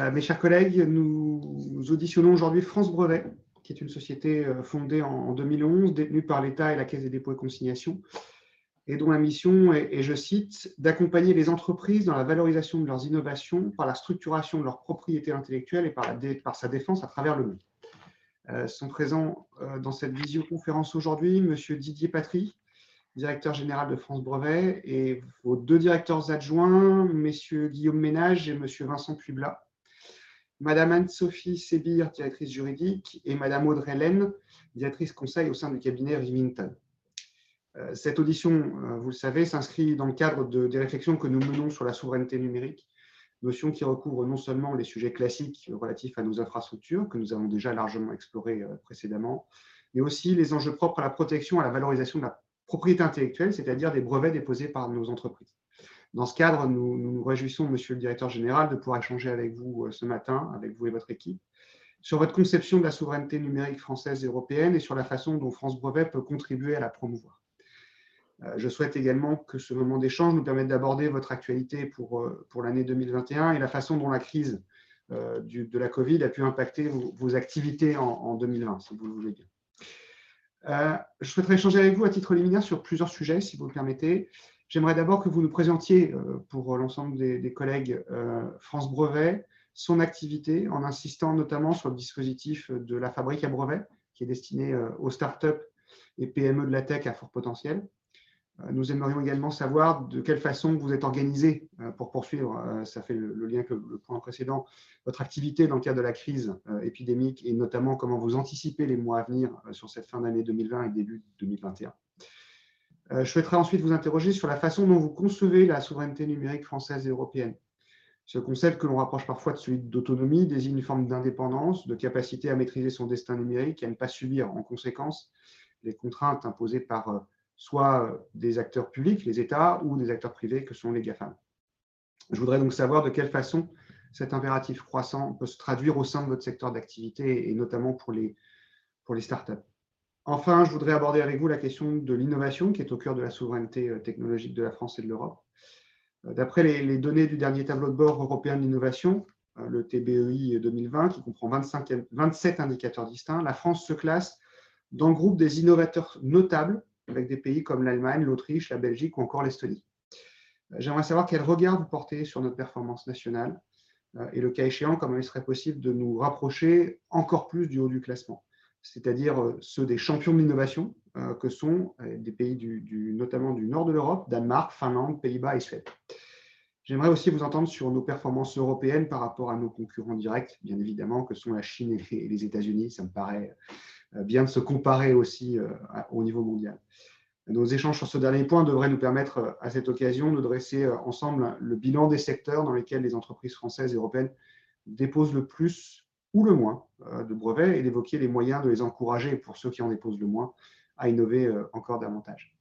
Euh, mes chers collègues, nous auditionnons aujourd'hui France Brevet, qui est une société euh, fondée en 2011, détenue par l'État et la Caisse des dépôts et consignations, et dont la mission est, et je cite, d'accompagner les entreprises dans la valorisation de leurs innovations par la structuration de leur propriété intellectuelle et par, sa défense à travers le monde. Euh, sont présents euh, dans cette visioconférence aujourd'hui M. Didier Patry, directeur général de France Brevet, et vos deux directeurs adjoints, M. Guillaume Ménage et M. Vincent Puiblat. Madame Anne-Sophie Sébir, directrice juridique, et Madame Audrey Laine, directrice conseil au sein du cabinet Remington. Euh, cette audition, euh, vous le savez, s'inscrit dans le cadre de, des réflexions que nous menons sur la souveraineté numérique, notion qui recouvre non seulement les sujets classiques relatifs à nos infrastructures, que nous avons déjà largement explorés euh, précédemment, mais aussi les enjeux propres à la protection et à la valorisation de la propriété intellectuelle, c'est-à-dire des brevets déposés par nos entreprises. Dans ce cadre, nous nous, réjouissons, Monsieur le Directeur Général, de pouvoir échanger avec vous euh, ce matin, avec vous et votre équipe, sur votre conception de la souveraineté numérique française et européenne et sur la façon dont France Brevet peut contribuer à la promouvoir. Euh, je souhaite également que ce moment d'échange nous permette d'aborder votre actualité pour, euh, pour l'année 2021 et la façon dont la crise de la Covid a pu impacter vos, activités en, 2020, si vous le voulez bien. je souhaiterais échanger avec vous à titre liminaire sur plusieurs sujets, si vous le permettez. J'aimerais d'abord que vous nous présentiez euh, pour l'ensemble des, collègues euh, France Brevet son activité en insistant notamment sur le dispositif de la fabrique à brevet qui est destiné euh, aux startups et PME de la tech à fort potentiel. Nous aimerions également savoir de quelle façon vous êtes organisé pour poursuivre, ça fait le lien avec le point précédent, votre activité dans le cadre de la crise épidémique et notamment comment vous anticipez les mois à venir sur cette fin d'année 2020 et début 2021. Euh, je souhaiterais ensuite vous interroger sur la façon dont vous concevez la souveraineté numérique française et européenne. Ce concept que l'on rapproche parfois de celui d'autonomie désigne une forme d'indépendance, de capacité à maîtriser son destin numérique et à ne pas subir en conséquence les contraintes imposées par euh, soit euh, des acteurs publics, les États, ou des acteurs privés que sont les GAFAM. Je voudrais donc savoir de quelle façon cet impératif croissant peut se traduire au sein de votre secteur d'activité et notamment pour les, pour les startups. Enfin, je voudrais aborder avec vous la question de l'innovation qui est au cœur de la souveraineté euh, technologique de la France et de l'Europe. Euh, d'après les, données du dernier tableau de bord européen de l'innovation, euh, le TBEI 2020, qui comprend 25, 27 indicateurs distincts, la France se classe dans le groupe des innovateurs notables avec des pays comme l'Allemagne, l'Autriche, la Belgique ou encore l'Estonie. J'aimerais savoir quel regard vous portez sur notre performance nationale et le cas échéant, comment il serait possible de nous rapprocher encore plus du haut du classement c'est-à-dire euh, ceux des champions de l'innovation, euh, que sont euh, des pays notamment du nord de l'Europe, Danemark, Finlande, Pays-Bas et Suède. J'aimerais aussi vous entendre sur nos performances européennes par rapport à nos concurrents directs, bien évidemment, que sont la Chine et les États-Unis. Ça me paraît bien de se comparer aussi au niveau mondial. Nos échanges sur ce dernier point devraient nous permettre à cette occasion de dresser ensemble le bilan des secteurs dans lesquels les entreprises françaises et européennes déposent le plus ou le moins euh, de brevets et d'évoquer les moyens de les encourager, pour ceux qui en déposent le moins, à innover euh, encore davantage.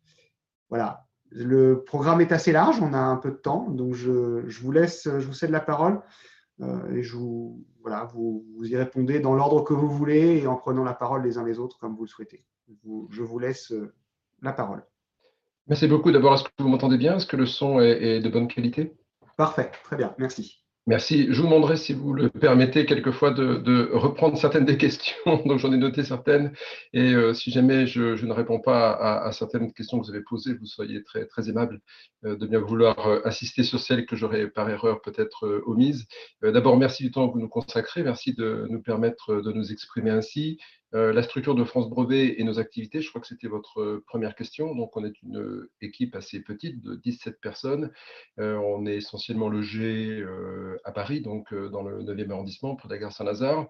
Voilà, le programme est assez large, on a un peu de temps, donc je, vous laisse, je vous cède la parole euh, et je vous, voilà, vous, y répondez dans l'ordre que vous voulez et en prenant la parole les uns les autres comme vous le souhaitez. je vous laisse la parole. Merci beaucoup. D'abord, est-ce que vous m'entendez bien? Est-ce que le son est de bonne qualité? Parfait, très bien, merci. Merci. Je vous demanderai, si vous le permettez, quelquefois de, reprendre certaines des questions. Donc, j'en ai noté certaines. Et euh, si jamais je, ne réponds pas à, certaines questions que vous avez posées, vous soyez très, aimable euh, de bien vouloir euh, insister sur celles que j'aurais par erreur peut-être omises. D'abord, merci du temps que vous nous consacrez. Merci de nous permettre de nous exprimer ainsi. Euh, la structure de France Brevet et nos activités, je crois que c'était votre euh, première question. Donc, on est une équipe assez petite de 17 personnes. Euh, on est essentiellement logé à Paris, donc dans le 9e arrondissement, près de la gare Saint-Lazare.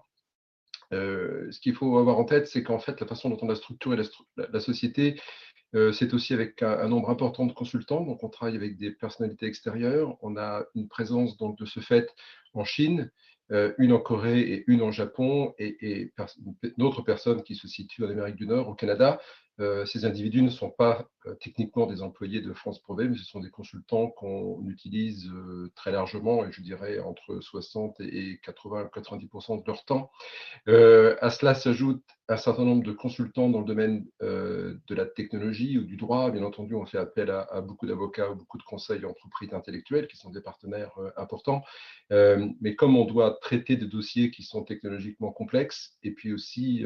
ce qu'il faut avoir en tête, c'est qu'en fait, la façon dont on a structuré la, société, c'est aussi avec un, un, nombre important de consultants. Donc, on travaille avec des personnalités extérieures. On a une présence donc de ce fait en Chine, euh, une en Corée et une en Japon, et, et d'autres personnes qui se situent en Amérique du Nord, au Canada. Euh, ces individus ne sont pas euh, techniquement des employés de France Brevet, mais ce sont des consultants qu'on utilise euh, très largement, et je dirais entre 60 et 80-90% de leur temps. à cela s'ajoute un certain nombre de consultants dans le domaine de la technologie ou du droit. Bien entendu, on fait appel à, beaucoup d'avocats, beaucoup de conseils en propriété intellectuelle qui sont des partenaires importants. mais comme on doit traiter des dossiers qui sont technologiquement complexes, et puis aussi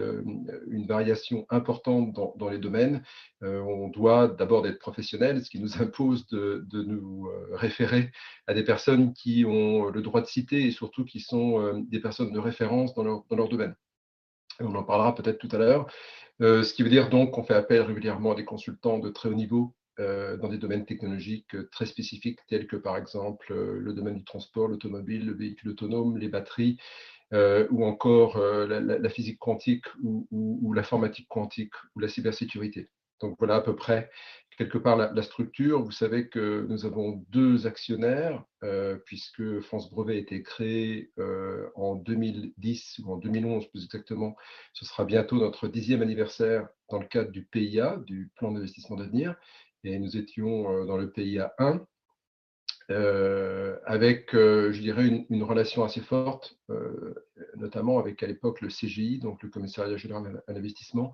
une variation importante dans les domaines, on doit d'abord d'être professionnel, ce qui nous impose de, nous euh, référer à des personnes qui ont le droit de citer et surtout qui sont euh, des personnes de référence dans leur, domaine. on en parlera peut-être tout à l'heure. Euh, ce qui veut dire donc qu'on fait appel régulièrement à des consultants de très haut niveau dans des domaines technologiques très spécifiques tels que par exemple le domaine du transport, l'automobile, le véhicule autonome, les batteries, ou encore la, physique quantique ou l'informatique quantique ou la cybersécurité. Donc voilà à peu près quelque part la, structure. Vous savez que nous avons deux actionnaires, euh, puisque France Brevet a été créé euh, en 2010 ou en 2011 plus exactement. Ce sera bientôt notre dixième anniversaire dans le cadre du PIA, du plan d'investissement d'avenir. Et nous étions euh, dans le PIA 1, avec, je dirais, une, relation assez forte, notamment avec à l'époque le CGI, donc le Commissariat général à l'investissement,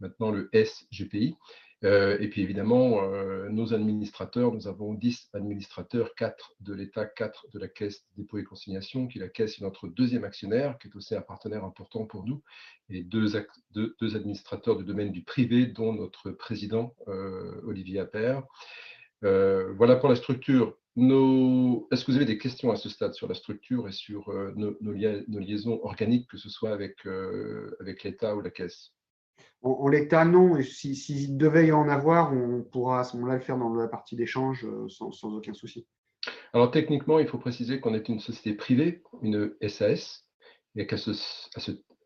maintenant le SGPI. Euh, et puis évidemment, euh, nos administrateurs, nous avons 10 administrateurs, 4 de l'État, 4 de la Caisse des dépôts et consignations, qui la Caisse est notre deuxième actionnaire, qui est aussi un partenaire important pour nous, et deux, administrateurs du domaine du privé, dont notre président, euh, Olivier Appert. voilà pour la structure. Est-ce que vous avez des questions à ce stade sur la structure et sur nos, nos, liaisons organiques, que ce soit avec, avec l'État ou la Caisse? En, l'état, non. S'il si, devait y en avoir, on pourra à ce moment-là le faire dans la partie d'échange euh, sans, aucun souci. Alors techniquement, il faut préciser qu'on est une société privée, une SAS, et qu'à ce,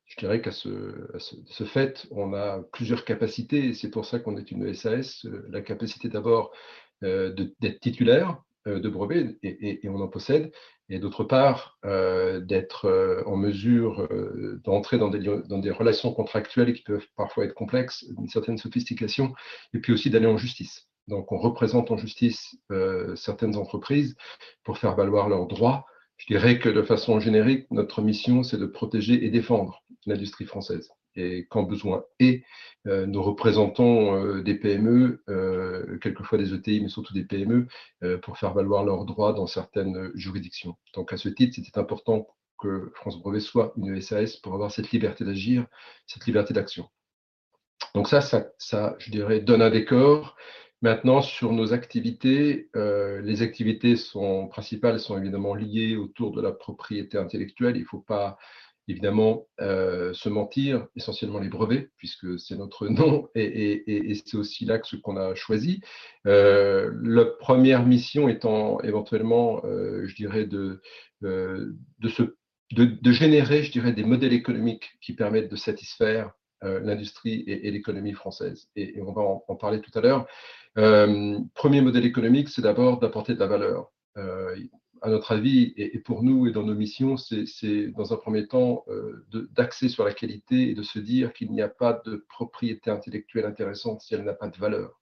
je dirais qu'à ce, fait, on a plusieurs capacités, et c'est pour ça qu'on est une SAS. La capacité d'abord euh, d'être titulaire euh, de brevets, et, on en possède, et d'autre part, euh, d'être euh, en mesure euh, d'entrer dans des, dans des relations contractuelles qui peuvent parfois être complexes, d'une certaine sophistication, et puis aussi d'aller en justice. Donc, on représente en justice certaines entreprises pour faire valoir leurs droits. Je dirais que de façon générique, notre mission, c'est de protéger et défendre l'industrie française et quand besoin et euh, nous représentons euh, des PME, euh, quelquefois des ETI, mais surtout des PME, pour faire valoir leurs droits dans certaines juridictions. Donc à ce titre, c'était important que France Brevet soit une SAS pour avoir cette liberté d'agir, cette liberté d'action. Donc ça, ça, je dirais, donne un décor. Maintenant, sur nos activités, les activités sont principales sont évidemment liées autour de la propriété intellectuelle. Il ne faut pas évidemment euh, se mentir, essentiellement les brevets, puisque c'est notre nom et, c'est aussi l'axe qu'on a choisi. Euh, la première mission étant éventuellement, euh, je dirais, de, de, de, générer, je dirais, des modèles économiques qui permettent de satisfaire l'industrie et, l'économie française. Et, on va en parler tout à l'heure. premier modèle économique, c'est d'abord d'apporter de la valeur à notre avis, et, pour nous et dans nos missions, c'est dans un premier temps euh, d'axer sur la qualité et de se dire qu'il n'y a pas de propriété intellectuelle intéressante si elle n'a pas de valeur.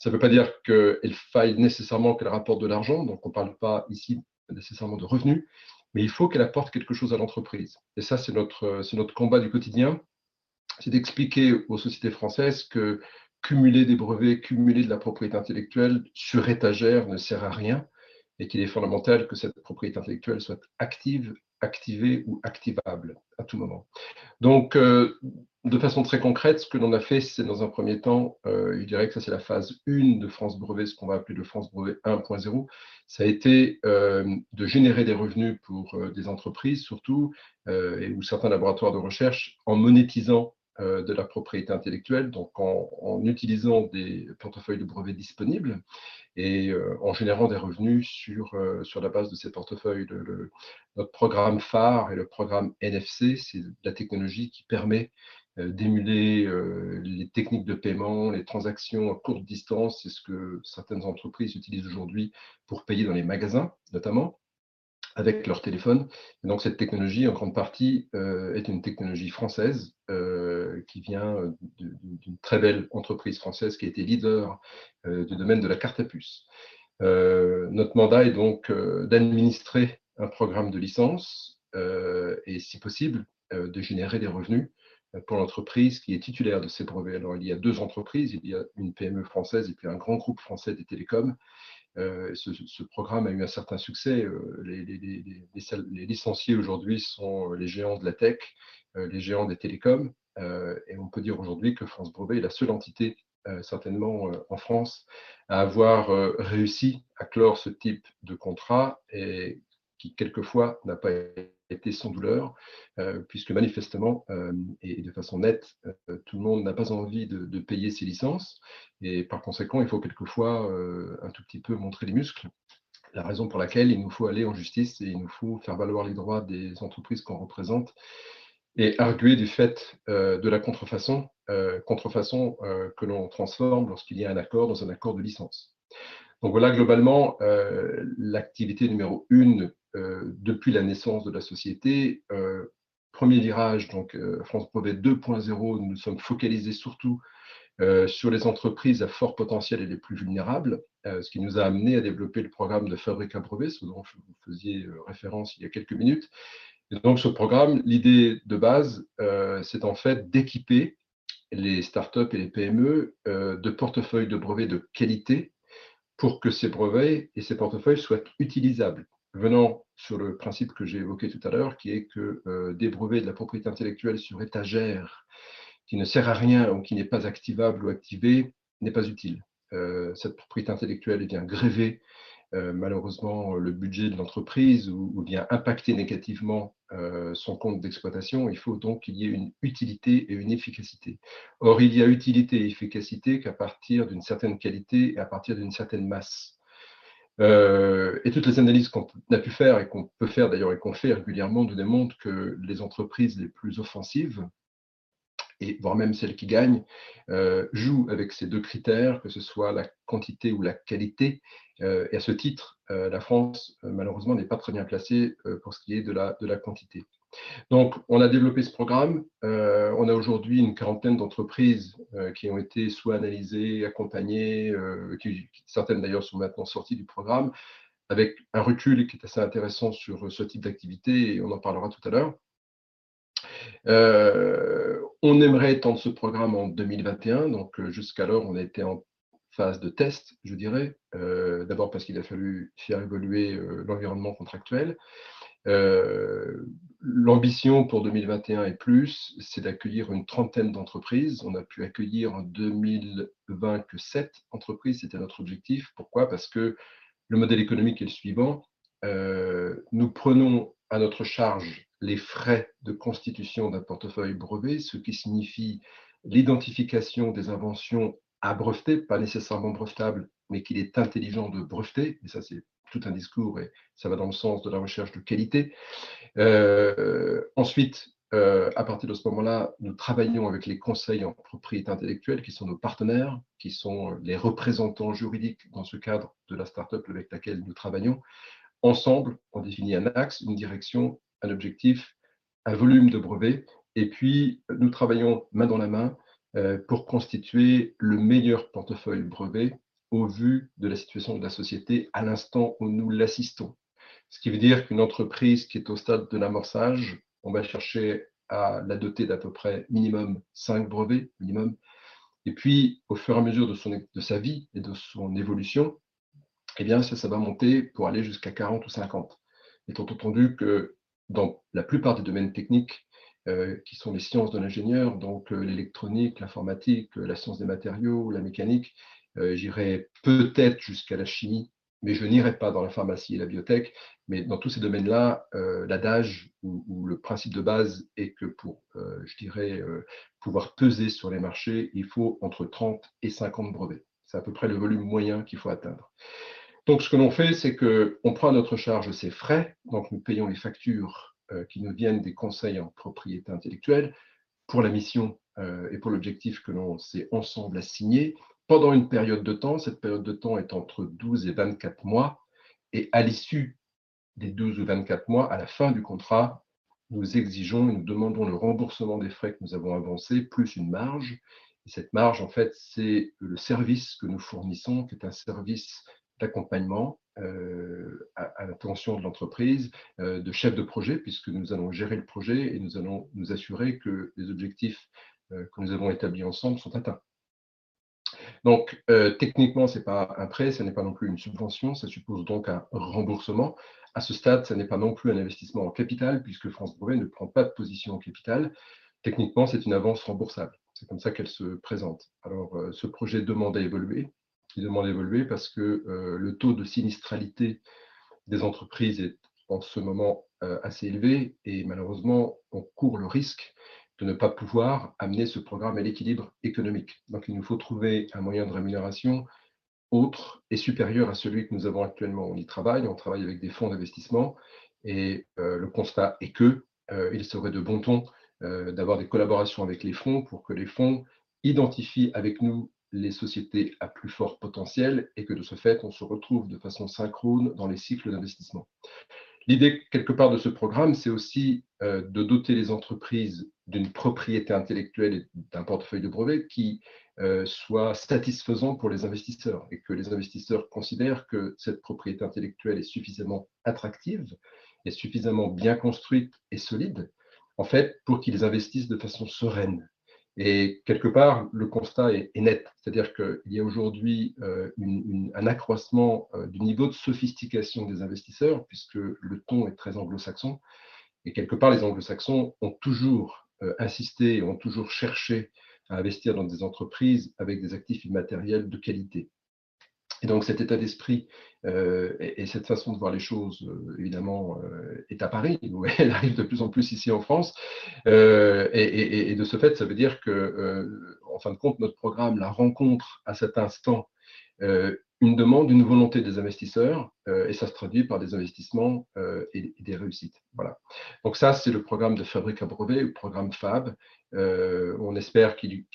Ça ne veut pas dire qu'il faille nécessairement qu'elle rapporte de l'argent, donc on ne parle pas ici nécessairement de revenus, mais il faut qu'elle apporte quelque chose à l'entreprise. Et ça, c'est notre combat du quotidien, c'est d'expliquer aux sociétés françaises que cumuler des brevets, cumuler de la propriété intellectuelle sur étagère ne sert à rien et qu'il est fondamental que cette propriété intellectuelle soit active, activée ou activable à tout moment. Donc, euh, de façon très concrète, ce que l'on a fait, c'est dans un premier temps, euh, je dirais que ça c'est la phase 1 de France Brevet, ce qu'on va appeler le France Brevet 1.0, ça a été euh, de générer des revenus pour des entreprises surtout, et ou certains laboratoires de recherche, en monétisant euh, de la propriété intellectuelle, donc en, utilisant des portefeuilles de brevets disponibles et euh, en générant des revenus sur, euh, sur la base de ces portefeuilles. notre programme phare est le programme NFC, c'est la technologie qui permet d'émuler les techniques de paiement, les transactions à courte distance, c'est ce que certaines entreprises utilisent aujourd'hui pour payer dans les magasins notamment. Avec leur téléphone. Donc cette technologie, en grande partie, est une technologie française qui vient d'une très belle entreprise française qui a été leader du domaine de la carte à puce. notre mandat est donc d'administrer un programme de licence et, si possible, de générer des revenus pour l'entreprise qui est titulaire de ces brevets. Alors, il y a deux entreprises, il y a une PME française et puis un grand groupe français des télécoms. Euh, ce, programme a eu un certain succès. Euh, les, licenciés aujourd'hui sont les géants de la tech, euh, les géants des télécoms. et on peut dire aujourd'hui que France Brevet est la seule entité, certainement en France, à avoir réussi à clore ce type de contrat et qui, quelquefois, n'a pas été sans douleur, euh, puisque manifestement, euh, et de façon nette, euh, tout le monde n'a pas envie de, payer ses licences, et par conséquent, il faut quelquefois un tout petit peu montrer les muscles. La raison pour laquelle il nous faut aller en justice et il nous faut faire valoir les droits des entreprises qu'on représente et arguer du fait de la contrefaçon, contrefaçon que l'on transforme lorsqu'il y a un accord dans un accord de licence. Donc voilà globalement l'activité numéro une depuis la naissance de la société. Euh, premier virage, donc euh, France Brevet 2.0, nous sommes focalisés surtout sur les entreprises à fort potentiel et les plus vulnérables, ce qui nous a amené à développer le programme de fabrique à brevet, ce dont vous faisiez référence il y a quelques minutes. Et donc ce programme, l'idée de base, c'est en fait d'équiper les startups et les PME de portefeuilles de brevets de qualité pour que ces brevets et ces portefeuilles soient utilisables venant sur le principe que j'ai évoqué tout à l'heure, qui est que euh, des brevets de la propriété intellectuelle sur étagère qui ne sert à rien ou qui n'est pas activable ou activé n'est pas utile. Euh, cette propriété intellectuelle vient gréver euh, malheureusement le budget de l'entreprise ou, ou, bien impacter négativement son compte d'exploitation. Il faut donc qu'il y ait une utilité et une efficacité. Or, il y a utilité et efficacité qu'à partir d'une certaine qualité et à partir d'une certaine masse. Euh, et toutes les analyses qu'on a pu faire et qu'on peut faire d'ailleurs et qu'on fait régulièrement nous démontrent que les entreprises les plus offensives, et voire même celles qui gagnent, euh, jouent avec ces deux critères, que ce soit la quantité ou la qualité. Euh, et à ce titre, la France, malheureusement, n'est pas très bien placée pour ce qui est de la, de la quantité. Donc, on a développé ce programme. Euh, on a aujourd'hui une quarantaine d'entreprises euh, qui ont été soit analysées, accompagnées, euh, certaines d'ailleurs sont maintenant sorties du programme, avec un recul qui est assez intéressant sur ce type d'activité, et on en parlera tout à l'heure. on aimerait étendre ce programme en 2021, donc jusqu'alors on a été en phase de test, je dirais, d'abord parce qu'il a fallu faire évoluer l'environnement contractuel, l'ambition pour 2021 et plus, c'est d'accueillir une trentaine d'entreprises. On a pu accueillir en 2020 que sept entreprises, c'était notre objectif. Pourquoi? Parce que le modèle économique est le suivant. Euh, nous prenons à notre charge les frais de constitution d'un portefeuille brevet, ce qui signifie l'identification des inventions à breveter, pas nécessairement brevetables, mais qu'il est intelligent de breveter. Et ça, c'est tout un discours et ça va dans le sens de la recherche de qualité. Euh, ensuite, euh, à partir de ce moment-là, nous travaillons avec les conseils en propriété intellectuelle qui sont nos partenaires, qui sont les représentants juridiques dans ce cadre de la startup avec laquelle nous travaillons. Ensemble, on définit un axe, une direction, un objectif, un volume de brevets, et puis nous travaillons main dans la main euh, pour constituer le meilleur portefeuille brevet au vu de la situation de la société à l'instant où nous l'assistons. Ce qui veut dire qu'une entreprise qui est au stade de l'amorçage, on va chercher à la doter d'à peu près minimum 5 brevets, minimum. Et puis, au fur et à mesure de, son, de sa vie et de son évolution, eh bien, ça, ça va monter pour aller jusqu'à 40 ou 50. Étant entendu que dans la plupart des domaines techniques, euh, qui sont les sciences de l'ingénieur, donc euh, l'électronique, l'informatique, la science des matériaux, la mécanique, euh, j'irai peut-être jusqu'à la chimie, mais je n'irai pas dans la pharmacie et la biotech. Mais dans tous ces domaines-là, euh, l'adage ou, le principe de base est que pour, euh, je dirais, pouvoir peser sur les marchés, il faut entre 30 et 50 brevets. C'est à peu près le volume moyen qu'il faut atteindre. Donc, ce que l'on fait, c'est qu'on prend à notre charge ces frais, donc nous payons les factures qui nous viennent des conseils en propriété intellectuelle pour la mission et pour l'objectif que l'on s'est ensemble assigné, pendant une période de temps. Cette période de temps est entre 12 et 24 mois. Et à l'issue des 12 ou 24 mois, à la fin du contrat, nous exigeons et nous demandons le remboursement des frais que nous avons avancés, plus une marge. Et cette marge, en fait, c'est le service que nous fournissons, qui est un service d'accompagnement euh, à, l'attention de l'entreprise, euh, de chef de projet, puisque nous allons gérer le projet et nous allons nous assurer que les objectifs euh, que nous avons établis ensemble sont atteints. Donc, techniquement, ce n'est pas un prêt, ce n'est pas non plus une subvention, ça suppose donc un remboursement. À ce stade, ce n'est pas non plus un investissement en capital, puisque France Brevet ne prend pas de position en capital. Techniquement, c'est une avance remboursable. C'est comme ça qu'elle se présente. Alors, ce projet demande à évoluer qui demande d'évoluer parce que euh, le taux de sinistralité des entreprises est en ce moment euh, assez élevé et malheureusement, on court le risque de ne pas pouvoir amener ce programme à l'équilibre économique. Donc, il nous faut trouver un moyen de rémunération autre et supérieur à celui que nous avons actuellement. On y travaille, on travaille avec des fonds d'investissement et euh, le constat est que il serait de bon ton d'avoir des collaborations avec les fonds pour que les fonds identifient avec nous les sociétés à plus fort potentiel et que de ce fait, on se retrouve de façon synchrone dans les cycles d'investissement. L'idée, quelque part, de ce programme, c'est aussi euh, de doter les entreprises d'une propriété intellectuelle et d'un portefeuille de brevets qui euh, soit satisfaisant pour les investisseurs et que les investisseurs considèrent que cette propriété intellectuelle est suffisamment attractive et suffisamment bien construite et solide, en fait, pour qu'ils investissent de façon sereine et quelque part, le constat est, net, c'est-à-dire qu'il y a aujourd'hui euh, un accroissement euh, du niveau de sophistication des investisseurs, puisque le ton est très anglo-saxon. Et quelque part, les anglo-saxons ont toujours euh, insisté, ont toujours cherché à investir dans des entreprises avec des actifs immatériels de qualité. Et donc cet état d'esprit euh, et, cette façon de voir les choses, euh, évidemment, euh, est à Paris, où elle arrive de plus en plus ici en France. Et, et, de ce fait, ça veut dire que, en fin de compte, notre programme, la rencontre à cet instant une demande, une volonté des investisseurs, et ça se traduit par des investissements et, des réussites. Voilà. Donc ça, c'est le programme de Fabrique à brevet, le programme FAB. on espère qu'il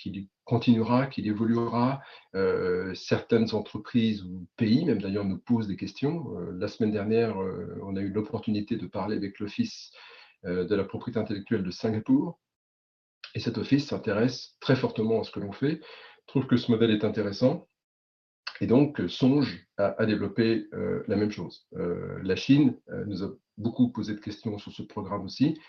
continuera, qu'il évoluera. Euh, certaines entreprises ou pays, même d'ailleurs, nous posent des questions. Euh, la semaine dernière, euh, on a eu l'opportunité de parler avec l'Office de la propriété intellectuelle de Singapour. Et cet office s'intéresse très fortement à ce que l'on fait, trouve que ce modèle est intéressant et donc songe à, développer la même chose. la Chine nous a beaucoup posé de questions sur ce programme aussi.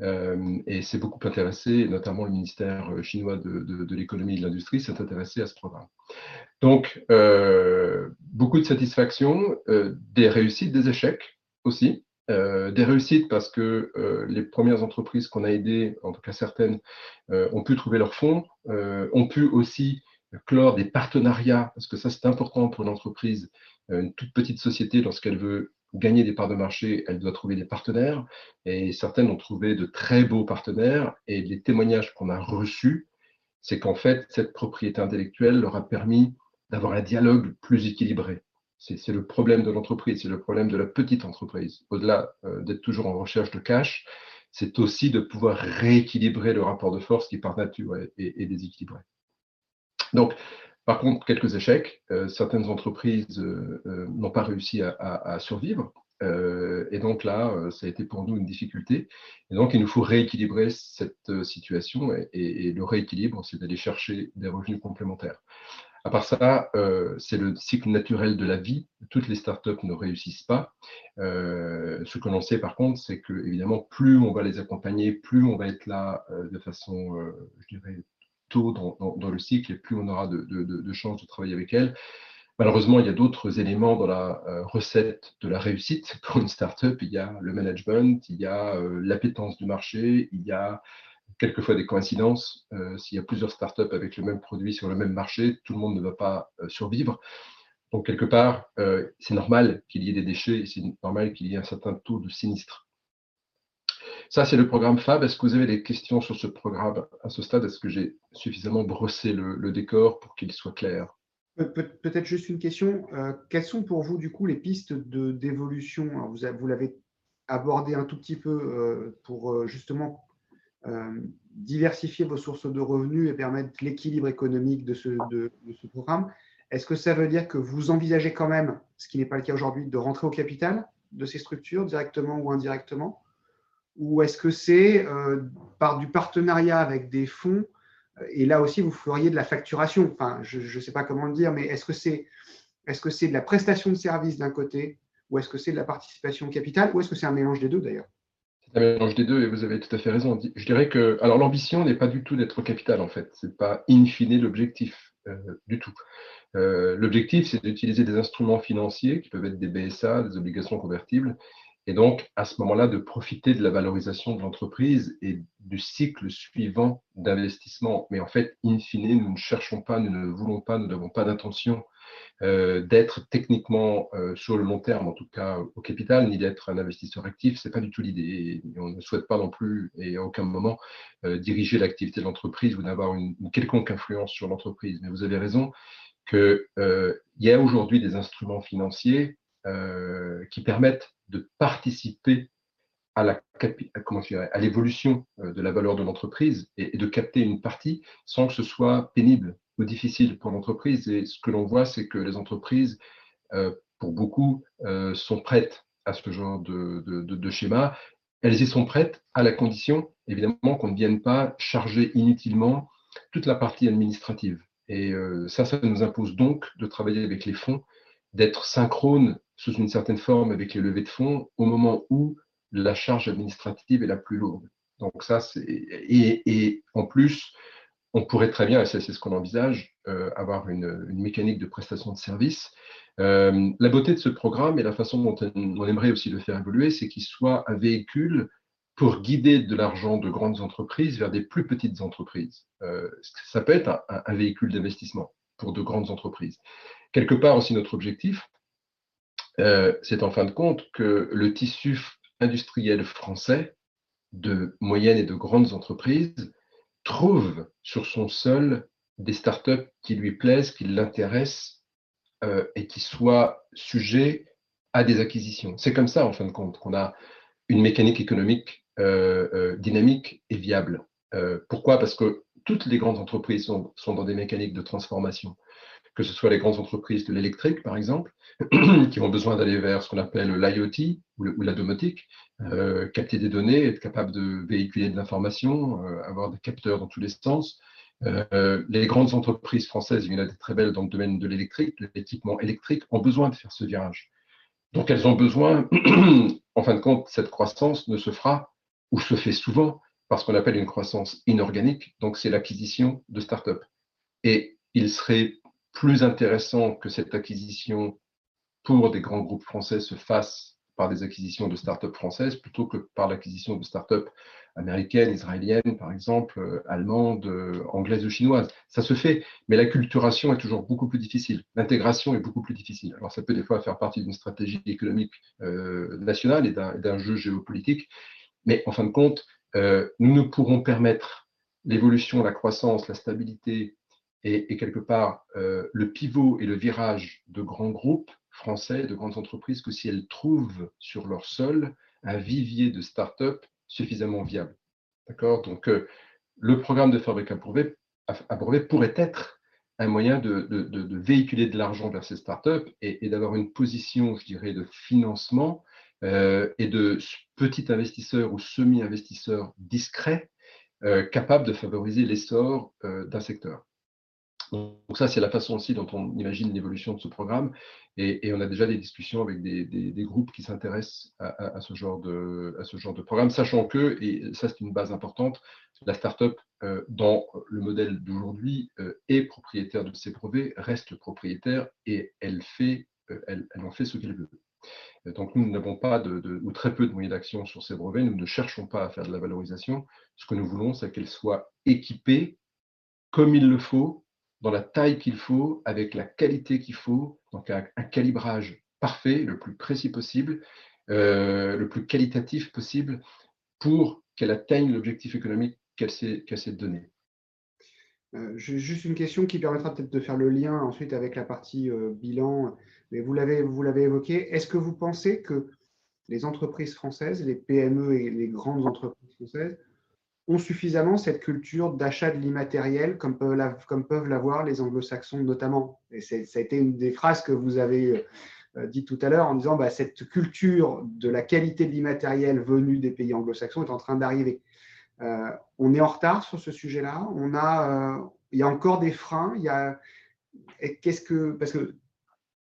Euh, et c'est beaucoup intéressé, notamment le ministère euh, chinois de, l'économie et de l'industrie s'est intéressé à ce programme. Donc, euh, beaucoup de satisfaction, des réussites, des échecs aussi. des réussites parce que les premières entreprises qu'on a aidées, en tout cas certaines, ont pu trouver leurs fonds, ont pu aussi clore des partenariats, parce que ça c'est important pour une entreprise, une toute petite société lorsqu'elle veut gagner des parts de marché, elle doit trouver des partenaires. Et certaines ont trouvé de très beaux partenaires. Et les témoignages qu'on a reçus, c'est qu'en fait, cette propriété intellectuelle leur a permis d'avoir un dialogue plus équilibré. C'est le problème de l'entreprise, c'est le problème de la petite entreprise. Au-delà euh, d'être toujours en recherche de cash, c'est aussi de pouvoir rééquilibrer le rapport de force qui par nature est, déséquilibré. Donc, par contre, quelques échecs. Euh, certaines entreprises euh, euh, n'ont pas réussi à, survivre. et donc là, ça a été pour nous une difficulté. Et donc, il nous faut rééquilibrer cette situation. Et, le rééquilibre, c'est d'aller chercher des revenus complémentaires. À part ça, c'est le cycle naturel de la vie. Toutes les startups ne réussissent pas. ce que l'on sait par contre, c'est que évidemment, plus on va les accompagner, plus on va être là de façon, je dirais, dans, le cycle et plus on aura de, chances de travailler avec elle. Malheureusement, il y a d'autres éléments dans la euh, recette de la réussite. Pour une startup, il y a le management, il y a euh, l'appétence du marché, il y a quelquefois des coïncidences. Euh, s'il y a plusieurs startups avec le même produit sur le même marché, tout le monde ne va pas survivre. Donc, quelque part, c'est normal qu'il y ait des déchets et c'est normal qu'il y ait un certain taux de sinistre. Ça, c'est le programme FAB. Est-ce que vous avez des questions sur ce programme à ce stade? Est-ce que j'ai suffisamment brossé le, décor pour qu'il soit clair? Peut-être juste une question. Euh, quelles sont pour vous, du coup, les pistes d'évolution? Vous, l'avez abordé un tout petit peu euh, pour euh, justement diversifier vos sources de revenus et permettre l'équilibre économique de ce, de ce programme. Est-ce que ça veut dire que vous envisagez quand même, ce qui n'est pas le cas aujourd'hui, de rentrer au capital de ces structures, directement ou indirectement? Ou est-ce que c'est euh, par du partenariat avec des fonds Et là aussi, vous feriez de la facturation. Enfin, je ne sais pas comment le dire, mais est-ce que c'est est -ce c'est de la prestation de service d'un côté ou est-ce que c'est de la participation au capital ou est-ce que c'est un mélange des deux d'ailleurs? Un mélange des deux et vous avez tout à fait raison. Je dirais que, alors l'ambition n'est pas du tout d'être capital en fait, c'est pas in fine l'objectif euh, du tout. Euh, l'objectif c'est d'utiliser des instruments financiers qui peuvent être des BSA, des obligations convertibles, et donc à ce moment-là de profiter de la valorisation de l'entreprise et du cycle suivant d'investissement. Mais en fait, in fine, nous ne cherchons pas, nous ne voulons pas, nous n'avons pas d'intention euh, d'être techniquement euh, sur le long terme, en tout cas au capital, ni d'être un investisseur actif, c'est pas du tout l'idée. On ne souhaite pas non plus et à aucun moment euh, diriger l'activité de l'entreprise ou d'avoir une, quelconque influence sur l'entreprise. Mais vous avez raison qu'il y a aujourd'hui des instruments financiers qui permettent de participer à la à l'évolution de la valeur de l'entreprise et, de capter une partie sans que ce soit pénible ou difficile pour l'entreprise. Et ce que l'on voit, c'est que les entreprises, euh, pour beaucoup, euh, sont prêtes à ce genre de, de, schéma. Elles y sont prêtes à la condition, évidemment, qu'on ne vienne pas charger inutilement toute la partie administrative. Et euh, ça, ça nous impose donc de travailler avec les fonds, d'être synchrone sous une certaine forme avec les levées de fonds au moment où la charge administrative est la plus lourde. Donc ça, c'est et, et, en plus, on pourrait très bien, et c'est ce qu'on envisage, euh, avoir une, mécanique de prestation de service. Euh, la beauté de ce programme et la façon dont on aimerait aussi le faire évoluer, c'est qu'il soit un véhicule pour guider de l'argent de grandes entreprises vers des plus petites entreprises. Euh, ça peut être un, véhicule d'investissement pour de grandes entreprises. Quelque part aussi, notre objectif, c'est en fin de compte que le tissu industriel français de moyennes et de grandes entreprises trouve sur son sol des startups qui lui plaisent, qui l'intéressent euh, et qui soient sujets à des acquisitions. C'est comme ça, en fin de compte, qu'on a une mécanique économique euh, euh, dynamique et viable. pourquoi? Parce que toutes les grandes entreprises sont, dans des mécaniques de transformation, que ce soit les grandes entreprises de l'électrique, par exemple, qui ont besoin d'aller vers ce qu'on appelle l'IoT ou la domotique, euh, capter des données, être capable de véhiculer de l'information, euh, avoir des capteurs dans tous les sens. Euh, les grandes entreprises françaises, il y en a des très belles dans le domaine de l'électrique, de l'équipement électrique, ont besoin de faire ce virage. Donc elles ont besoin, en fin de compte, cette croissance ne se fera ou se fait souvent parce qu'on appelle une croissance inorganique, donc c'est l'acquisition de start-up. Et il serait plus intéressant que cette acquisition pour des grands groupes français se fasse par des acquisitions de start-up françaises plutôt que par l'acquisition de start-up américaines, israéliennes, par exemple, euh, allemandes, euh, anglaises ou chinoises. Ça se fait, mais la culturation est toujours beaucoup plus difficile. L'intégration est beaucoup plus difficile. Alors, ça peut des fois faire partie d'une stratégie économique euh, nationale et d'un jeu géopolitique, mais en fin de compte, nous ne pourrons permettre l'évolution, la croissance, la stabilité et, quelque part le pivot et le virage de grands groupes français, de grandes entreprises, que si elles trouvent sur leur sol un vivier de start-up suffisamment viable. D'accord? Donc, euh, le programme de fabrique à brevet pourrait être un moyen de, véhiculer de l'argent vers ces startups et, et d'avoir une position, je dirais, de financement euh, et de petits investisseurs ou semi-investisseurs discrets euh, capables de favoriser l'essor d'un secteur. Donc ça, c'est la façon aussi dont on imagine l'évolution de ce programme. Et, on a déjà des discussions avec des, groupes qui s'intéressent à, ce genre de, programme, sachant que, et ça c'est une base importante, la startup euh, dans le modèle d'aujourd'hui euh, est propriétaire de ses brevets, reste propriétaire et elle, fait, euh, elle, en fait ce qu'elle veut. Donc nous n'avons pas de, ou très peu de moyens d'action sur ces brevets, nous ne cherchons pas à faire de la valorisation. Ce que nous voulons, c'est qu'elle soit équipée comme il le faut dans la taille qu'il faut, avec la qualité qu'il faut, donc un, calibrage parfait, le plus précis possible, euh, le plus qualitatif possible, pour qu'elle atteigne l'objectif économique qu'elle s'est donné. Euh, juste une question qui permettra peut-être de faire le lien ensuite avec la partie euh, bilan, mais vous l'avez évoqué. Est-ce que vous pensez que les entreprises françaises, les PME et les grandes entreprises françaises ont suffisamment cette culture d'achat de l'immatériel comme peuvent, l'avoir les anglo-saxons notamment. Et ça a été une des phrases que vous avez dit tout à l'heure en disant bah, cette culture de la qualité de l'immatériel venue des pays anglo-saxons est en train d'arriver. on est en retard sur ce sujet-là. On a, il y a encore des freins. Il y a, qu'est-ce que, parce que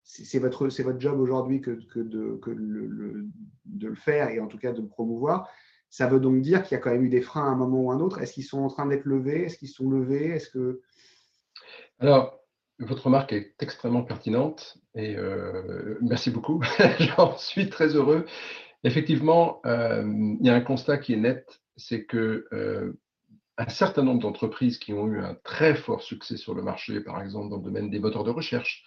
c'est votre, c'est votre job aujourd'hui que, de, que de le faire et en tout cas de le promouvoir. Ça veut donc dire qu'il y a quand même eu des freins à un moment ou à un autre. Est-ce qu'ils sont en train d'être levés? Est-ce qu'ils sont levés? Est-ce que alors votre remarque est extrêmement pertinente et euh, merci beaucoup. J'en suis très heureux. Effectivement, euh, il y a un constat qui est net, c'est que euh, un certain nombre d'entreprises qui ont eu un très fort succès sur le marché, par exemple dans le domaine des moteurs de recherche,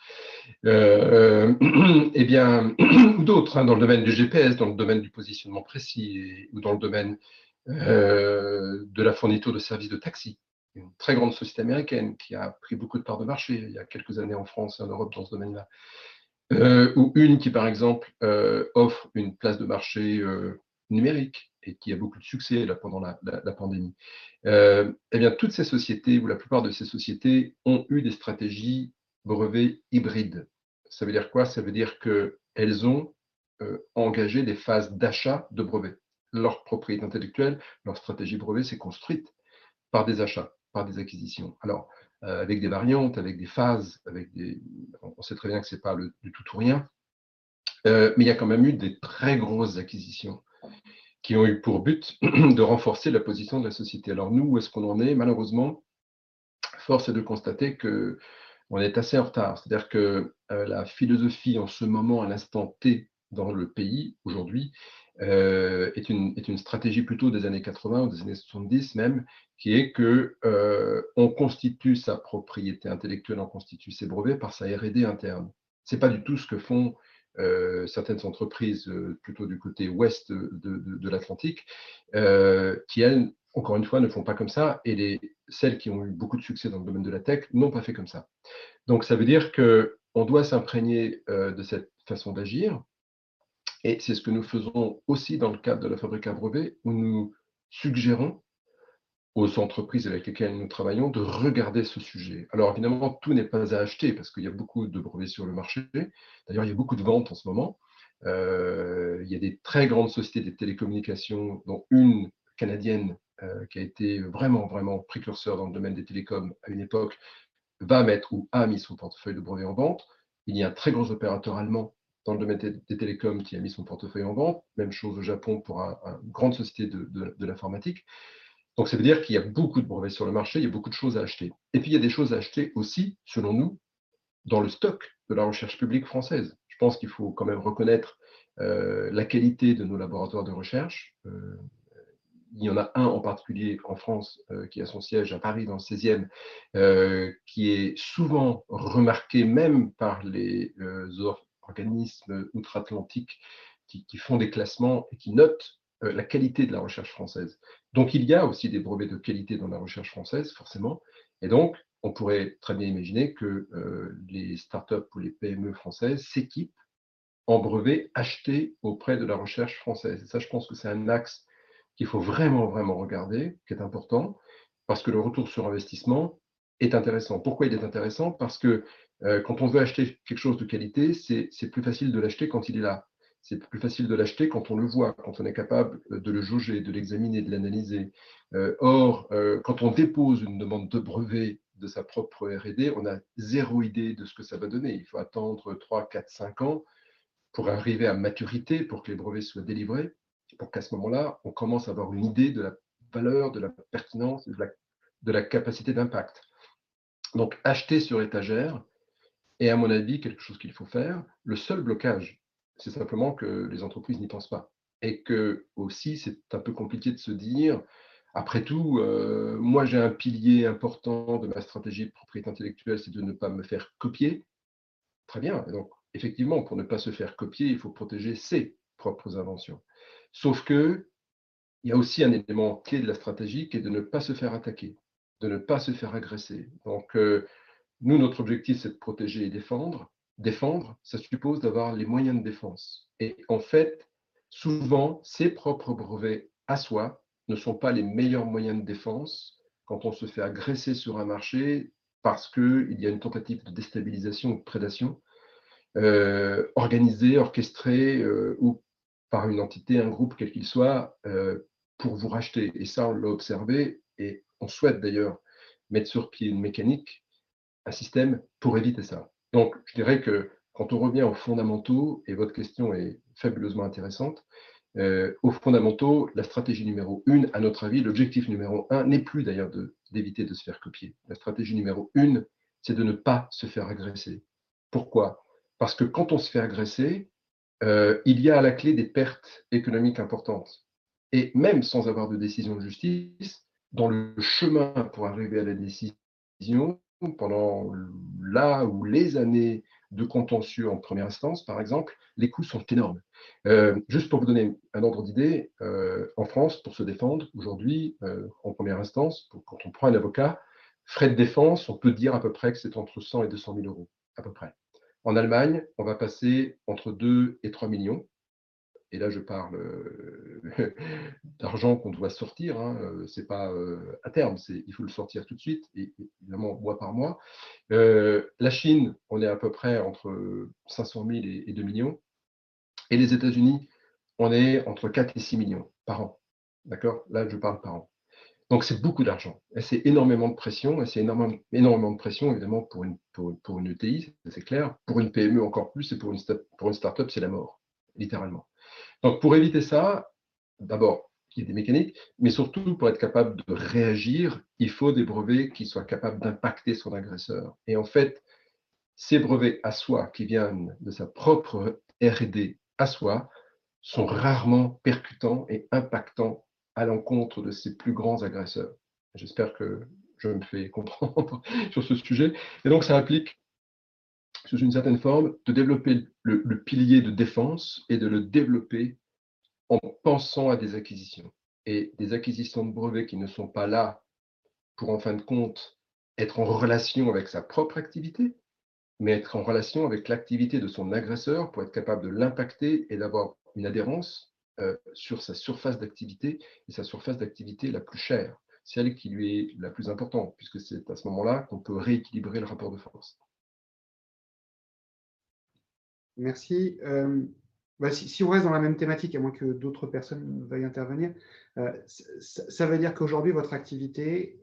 euh, eh bien, ou d'autres, hein, dans le domaine du GPS, dans le domaine du positionnement précis, ou dans le domaine euh, de la fourniture de services de taxi. Une très grande société américaine qui a pris beaucoup de parts de marché il y a quelques années en France et en Europe dans ce domaine-là. Euh, ou une qui, par exemple, offre une place de marché numérique et qui a beaucoup de succès là, pendant la, pandémie, euh, eh bien, toutes ces sociétés, ou la plupart de ces sociétés, ont eu des stratégies brevets hybrides. Ça veut dire quoi? Ça veut dire qu'elles ont euh, engagé des phases d'achat de brevets. Leur propriété intellectuelle, leur stratégie brevet, s'est construite par des achats, par des acquisitions. Alors, euh, avec des variantes, avec des phases, avec des... on sait très bien que ce n'est pas le, du tout ou rien, mais il y a quand même eu des très grosses acquisitions qui ont eu pour but de renforcer la position de la société. Alors nous, où est-ce qu'on en est? Malheureusement, force est de constater que on est assez en retard. C'est-à-dire que euh, la philosophie en ce moment, à l'instant T dans le pays, aujourd'hui, euh, est, une, est, une, stratégie plutôt des années 80 ou des années 70 même, qui est que euh, on constitue sa propriété intellectuelle, on constitue ses brevets par sa R&D interne. C'est pas du tout ce que font euh, certaines entreprises euh, plutôt du côté ouest de, l'Atlantique, euh, qui, elles, encore une fois, ne font pas comme ça, et les, celles qui ont eu beaucoup de succès dans le domaine de la tech n'ont pas fait comme ça. Donc, ça veut dire qu'on doit s'imprégner de cette façon d'agir, et c'est ce que nous faisons aussi dans le cadre de la fabrique à brevets, où nous suggérons aux entreprises avec lesquelles nous travaillons de regarder ce sujet. Alors évidemment, tout n'est pas à acheter parce qu'il y a beaucoup de brevets sur le marché. D'ailleurs, il y a beaucoup de ventes en ce moment. Euh, il y a des très grandes sociétés de télécommunications, dont une canadienne euh, qui a été vraiment, vraiment précurseur dans le domaine des télécoms à une époque, va mettre ou a mis son portefeuille de brevets en vente. Il y a un très gros opérateur allemand dans le domaine des télécoms qui a mis son portefeuille en vente. Même chose au Japon pour une grande société de, de l'informatique. Donc, ça veut dire qu'il y a beaucoup de brevets sur le marché, il y a beaucoup de choses à acheter. Et puis, il y a des choses à acheter aussi, selon nous, dans le stock de la recherche publique française. Je pense qu'il faut quand même reconnaître euh, la qualité de nos laboratoires de recherche. Euh, il y en a un en particulier en France euh, qui a son siège à Paris dans le 16e, qui est souvent remarqué même par les organismes outre-Atlantiques qui, font des classements et qui notent la qualité de la recherche française. Donc il y a aussi des brevets de qualité dans la recherche française, forcément. Et donc, on pourrait très bien imaginer que euh, les startups ou les PME françaises s'équipent en brevets achetés auprès de la recherche française. Et ça, je pense que c'est un axe qu'il faut vraiment, vraiment regarder, qui est important, parce que le retour sur investissement est intéressant. Pourquoi il est intéressant? Parce que euh, quand on veut acheter quelque chose de qualité, c'est plus facile de l'acheter quand il est là c'est plus facile de l'acheter quand on le voit, quand on est capable de le jauger, de l'examiner, de l'analyser. Euh, or, euh, quand on dépose une demande de brevet de sa propre RD, on a zéro idée de ce que ça va donner. Il faut attendre 3, 4, 5 ans pour arriver à maturité, pour que les brevets soient délivrés, pour qu'à ce moment-là, on commence à avoir une idée de la valeur, de la pertinence, de la, de la capacité d'impact. Donc, acheter sur étagère est, à mon avis, quelque chose qu'il faut faire. Le seul blocage c'est simplement que les entreprises n'y pensent pas. Et que aussi, c'est un peu compliqué de se dire, après tout, euh, moi j'ai un pilier important de ma stratégie de propriété intellectuelle, c'est de ne pas me faire copier. Très bien. Donc, effectivement, pour ne pas se faire copier, il faut protéger ses propres inventions. Sauf que il y a aussi un élément clé de la stratégie qui est de ne pas se faire attaquer, de ne pas se faire agresser. Donc, euh, nous, notre objectif, c'est de protéger et défendre défendre, ça suppose d'avoir les moyens de défense. Et en fait, souvent, ses propres brevets à soi ne sont pas les meilleurs moyens de défense quand on se fait agresser sur un marché parce qu'il y a une tentative de déstabilisation ou de prédation. organisé, orchestré ou par une entité, un groupe, quel qu'il soit, pour vous racheter. Et ça, on l'a observé et on souhaite d'ailleurs mettre sur pied une mécanique, un système pour éviter ça. Donc, je dirais que quand on revient aux fondamentaux, et votre question est fabuleusement intéressante, euh, aux fondamentaux, la stratégie numéro une, à notre avis, l'objectif numéro un n'est plus d'ailleurs d'éviter de, se faire copier. La stratégie numéro une, c'est de ne pas se faire agresser. Pourquoi? Parce que quand on se fait agresser, euh, il y a à la clé des pertes économiques importantes. Et même sans avoir de décision de justice, dans le chemin pour arriver à la décision, pendant là ou les années de contentieux en première instance, par exemple, les coûts sont énormes. Euh, juste pour vous donner un ordre d'idée, euh, en France, pour se défendre, aujourd'hui, euh, en première instance, quand on prend un avocat, frais de défense, on peut dire à peu près que c'est entre 100 et 200 000 euros, à peu près. En Allemagne, on va passer entre 2 et 3 millions et là je parle euh, d'argent qu'on doit sortir, hein, euh, c'est pas euh, à terme, il faut le sortir tout de suite, et évidemment mois par mois. la Chine, on est à peu près entre 500 000 et, 2 millions, et les États-Unis, on est entre 4 et 6 millions par an. D'accord? Là, je parle par an. Donc, c'est beaucoup d'argent. Et c'est énormément de pression. Et c'est énormément, énormément de pression, évidemment, pour une, pour, une ETI, c'est clair. Pour une PME encore plus. Et pour une, pour une start-up, c'est la mort, littéralement. Donc, pour éviter ça, d'abord, il y a des mécaniques, mais surtout pour être capable de réagir, il faut des brevets qui soient capables d'impacter son agresseur. Et en fait, ces brevets à soi qui viennent de sa propre RD à soi sont rarement percutants et impactants à l'encontre de ses plus grands agresseurs. J'espère que je me fais comprendre sur ce sujet. Et donc, ça implique sous une certaine forme, de développer le, pilier de défense et de le développer en pensant à des acquisitions. Et des acquisitions de brevets qui ne sont pas là pour, en fin de compte, être en relation avec sa propre activité, mais être en relation avec l'activité de son agresseur pour être capable de l'impacter et d'avoir une adhérence euh, sur sa surface d'activité et sa surface d'activité la plus chère, celle qui lui est la plus importante, puisque c'est à ce moment-là qu'on peut rééquilibrer le rapport de force. Merci. Euh, bah, si, on reste dans la même thématique, à moins que d'autres personnes veuillent intervenir, euh, ça, veut dire qu'aujourd'hui, votre activité,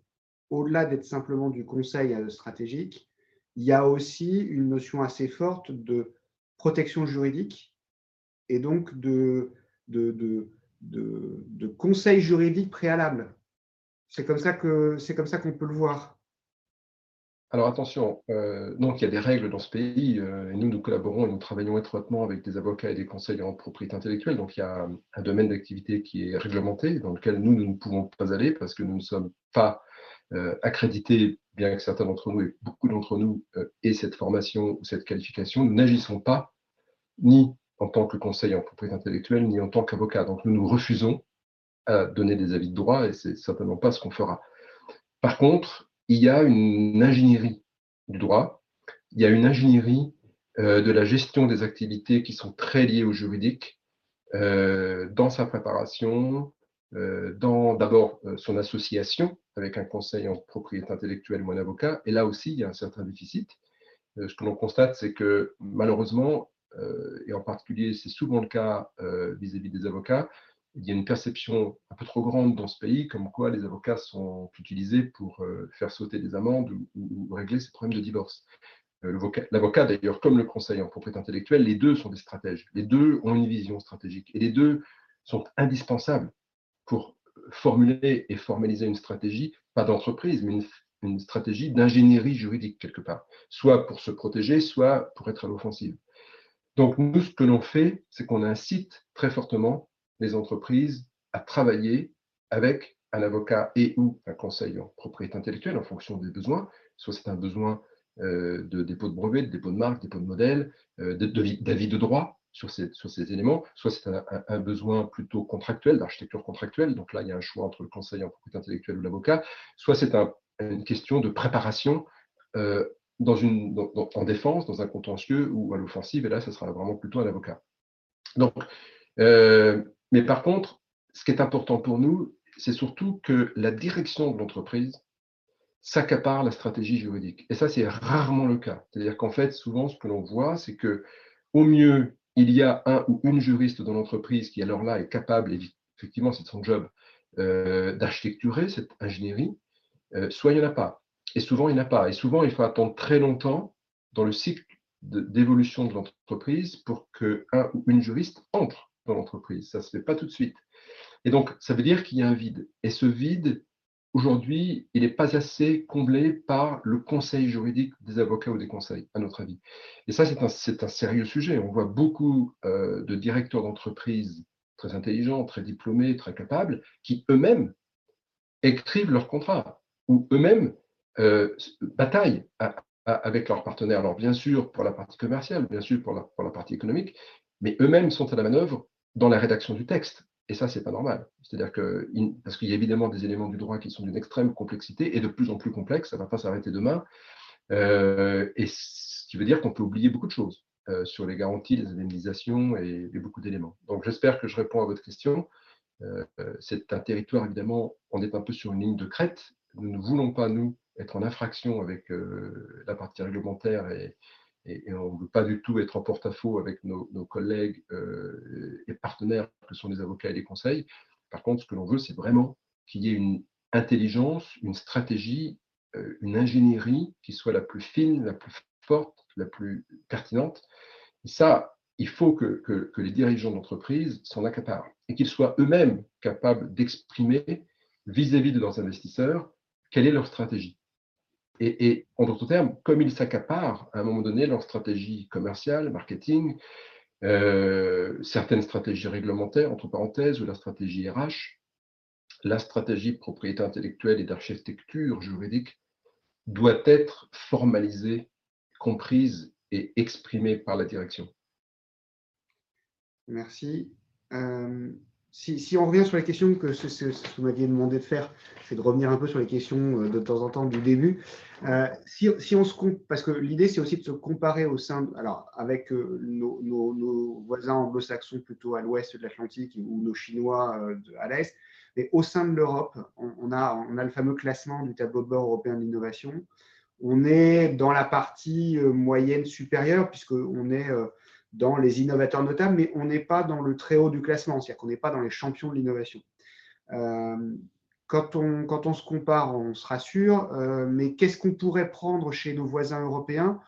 au-delà d'être simplement du conseil euh, stratégique, il y a aussi une notion assez forte de protection juridique et donc de, de, de, de conseil juridique préalable. C'est comme ça qu'on peut le voir. Alors attention, euh, donc il y a des règles dans ce pays, euh, et nous, nous collaborons et nous travaillons étroitement avec des avocats et des conseillers en propriété intellectuelle, donc il y a un domaine d'activité qui est réglementé, dans lequel nous, nous ne pouvons pas aller parce que nous ne sommes pas euh, accrédités, bien que certains d'entre nous et beaucoup d'entre nous aient cette formation ou cette qualification, nous n'agissons pas ni en tant que conseiller en propriété intellectuelle, ni en tant qu'avocat. Donc nous nous refusons à donner des avis de droit et c'est certainement pas ce qu'on fera. Par contre, il y a une ingénierie du droit, il y a une ingénierie euh, de la gestion des activités qui sont très liées au juridique, euh, dans sa préparation, euh, dans d'abord son association avec un conseil en propriété intellectuelle ou un avocat, et là aussi il y a un certain déficit. ce que l'on constate, c'est que malheureusement, et en particulier c'est souvent le cas vis à -vis des avocats, il y a une perception un peu trop grande dans ce pays, comme quoi les avocats sont utilisés pour euh, faire sauter des amendes ou, régler ces problèmes de divorce. Euh, l'avocat, d'ailleurs, comme le conseil en propriété intellectuelle, les deux sont des stratèges. Les deux ont une vision stratégique. Et les deux sont indispensables pour formuler et formaliser une stratégie, pas d'entreprise, mais une, une stratégie d'ingénierie juridique quelque part, soit pour se protéger, soit pour être à l'offensive. Donc nous, ce que l'on fait, c'est qu'on incite très fortement les entreprises à travailler avec un avocat et ou un conseil en propriété intellectuelle en fonction des besoins. Soit c'est un besoin euh, de dépôt de brevet, de dépôt de marque, dépôt de modèle, euh, d'avis de, droit sur ces, éléments. Soit c'est un, besoin plutôt contractuel, d'architecture contractuelle. Donc là, il y a un choix entre le conseil en propriété intellectuelle ou l'avocat. Soit c'est une question de préparation euh, dans une, en défense, dans un contentieux ou à l'offensive. Et là, ce sera vraiment plutôt un avocat. Donc, mais par contre, ce qui est important pour nous, c'est surtout que la direction de l'entreprise s'accapare la stratégie juridique. Et ça, c'est rarement le cas. C'est-à-dire qu'en fait, souvent, ce que l'on voit, c'est que au mieux, il y a un ou une juriste dans l'entreprise qui alors là est capable, effectivement c'est son job, euh, d'architecturer cette ingénierie, euh, soit il n'y en a pas. Et souvent il n'y en a pas. Et souvent il faut attendre très longtemps dans le cycle d'évolution de, l'entreprise pour qu'un ou une juriste entre l'entreprise. Ça ne se fait pas tout de suite. Et donc ça veut dire qu'il y a un vide. Et ce vide, aujourd'hui, il n'est pas assez comblé par le conseil juridique des avocats ou des conseils, à notre avis. Et ça, c'est un, un, sérieux sujet. On voit beaucoup euh, de directeurs d'entreprises très intelligents, très diplômés, très capables, qui eux-mêmes écrivent leurs contrats ou eux-mêmes euh, bataillent avec leurs partenaires. Alors, bien sûr, pour la partie commerciale, bien sûr, pour la, pour la partie économique, mais eux-mêmes sont à la manœuvre dans la rédaction du texte. Et ça, c'est pas normal. C'est-à-dire que, parce qu'il y a évidemment des éléments du droit qui sont d'une extrême complexité et de plus en plus complexes, ça ne va pas s'arrêter demain. Euh, et ce qui veut dire qu'on peut oublier beaucoup de choses euh, sur les garanties, les indemnisations et, beaucoup d'éléments. Donc, j'espère que je réponds à votre question. Euh, c'est un territoire, évidemment, on est un peu sur une ligne de crête. Nous ne voulons pas, nous, être en infraction avec la partie réglementaire et, et, on ne veut pas du tout être en porte-à-faux avec nos, collègues euh, et partenaires que sont les avocats et les conseils. Par contre, ce que l'on veut, c'est vraiment qu'il y ait une intelligence, une stratégie, euh, une ingénierie qui soit la plus fine, la plus forte, la plus pertinente. Et ça, il faut que, que les dirigeants d'entreprise s'en accaparent et qu'ils soient eux-mêmes capables d'exprimer vis-à-vis de leurs investisseurs quelle est leur stratégie. Et, en d'autres termes, comme ils s'accaparent à un moment donné leur stratégie commerciale, marketing, euh, certaines stratégies réglementaires, entre parenthèses, ou la stratégie RH, la stratégie propriété intellectuelle et d'architecture juridique doit être formalisée, comprise et exprimée par la direction. Merci. Euh, si, on revient sur les questions que vous m'aviez demandé de faire, c'est de revenir un peu sur les questions euh, de temps en temps du début. Euh, si, on se parce que l'idée c'est aussi de se comparer au sein, alors avec euh, nos, voisins anglo-saxons plutôt à l'ouest de l'Atlantique ou nos Chinois à l'est, mais au sein de l'Europe, on, a, on a le fameux classement du tableau de bord européen de l'innovation. On est dans la partie moyenne supérieure puisqu'on est dans les innovateurs notables, mais on n'est pas dans le très haut du classement, c'est-à-dire qu'on n'est pas dans les champions de l'innovation. Euh, quand, on, quand on se compare, on se rassure, euh, mais qu'est-ce qu'on pourrait prendre chez nos voisins européens,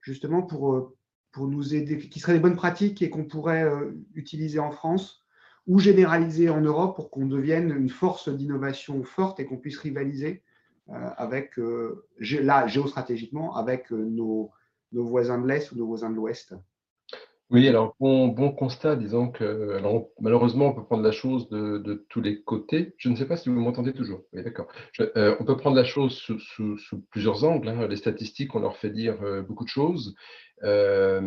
justement pour, euh, pour nous aider, qui seraient des bonnes pratiques et qu'on pourrait utiliser en France ou généraliser en Europe pour qu'on devienne une force d'innovation forte et qu'on puisse rivaliser avec, là, géostratégiquement, avec nos, nos voisins de l'Est ou nos voisins de l'Ouest? Oui, alors bon, constat, disons que malheureusement, on peut prendre la chose de, tous les côtés. Je ne sais pas si vous m'entendez toujours. Oui, d'accord. Euh, on peut prendre la chose sous, plusieurs angles. Hein. Les statistiques, on leur fait dire euh, beaucoup de choses. Euh,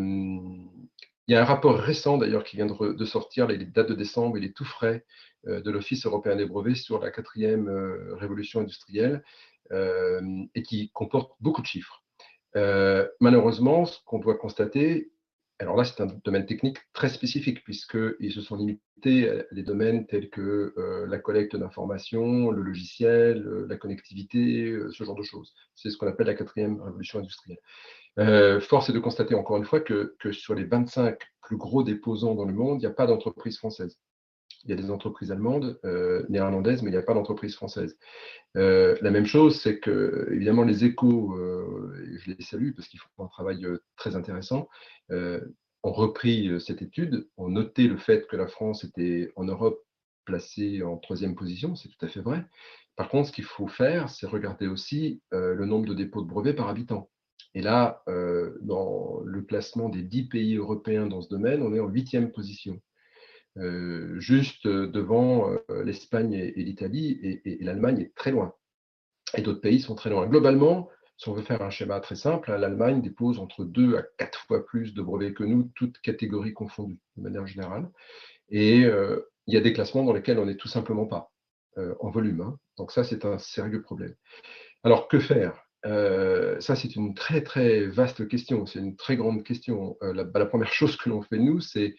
il y a un rapport récent d'ailleurs qui vient de, sortir, les dates de décembre, il est tout frais, de l'Office européen des brevets sur la quatrième révolution industrielle et qui comporte beaucoup de chiffres. malheureusement, ce qu'on doit constater, alors là, c'est un domaine technique très spécifique, puisqu'ils se sont limités à des domaines tels que euh, la collecte d'informations, le logiciel, euh, la connectivité, euh, ce genre de choses. C'est ce qu'on appelle la quatrième révolution industrielle. force est de constater encore une fois que, que, sur les 25 plus gros déposants dans le monde, il n'y a pas d'entreprise française. Il y a des entreprises allemandes, néerlandaises, mais il n'y a pas d'entreprise française. la même chose, c'est que, évidemment, les échos, je les salue parce qu'ils font un travail très intéressant, euh, ont repris euh, cette étude, ont noté le fait que la France était en Europe placée en troisième position, c'est tout à fait vrai. Par contre, ce qu'il faut faire, c'est regarder aussi euh, le nombre de dépôts de brevets par habitant. Et là, dans le classement des dix pays européens dans ce domaine, on est en huitième position. Juste devant l'Espagne et, l'Italie, et l'Allemagne est très loin. Et d'autres pays sont très loin. Globalement, si on veut faire un schéma très simple, hein, l'Allemagne dépose entre 2 à 4 fois plus de brevets que nous, toutes catégories confondues, de manière générale. Et euh, il y a des classements dans lesquels on n'est tout simplement pas euh, en volume. Hein. Donc ça, c'est un sérieux problème. Alors, que faire? Euh, Ça, c'est une très, très vaste question. C'est une très grande question. La, bah, la, première chose que l'on fait, nous, c'est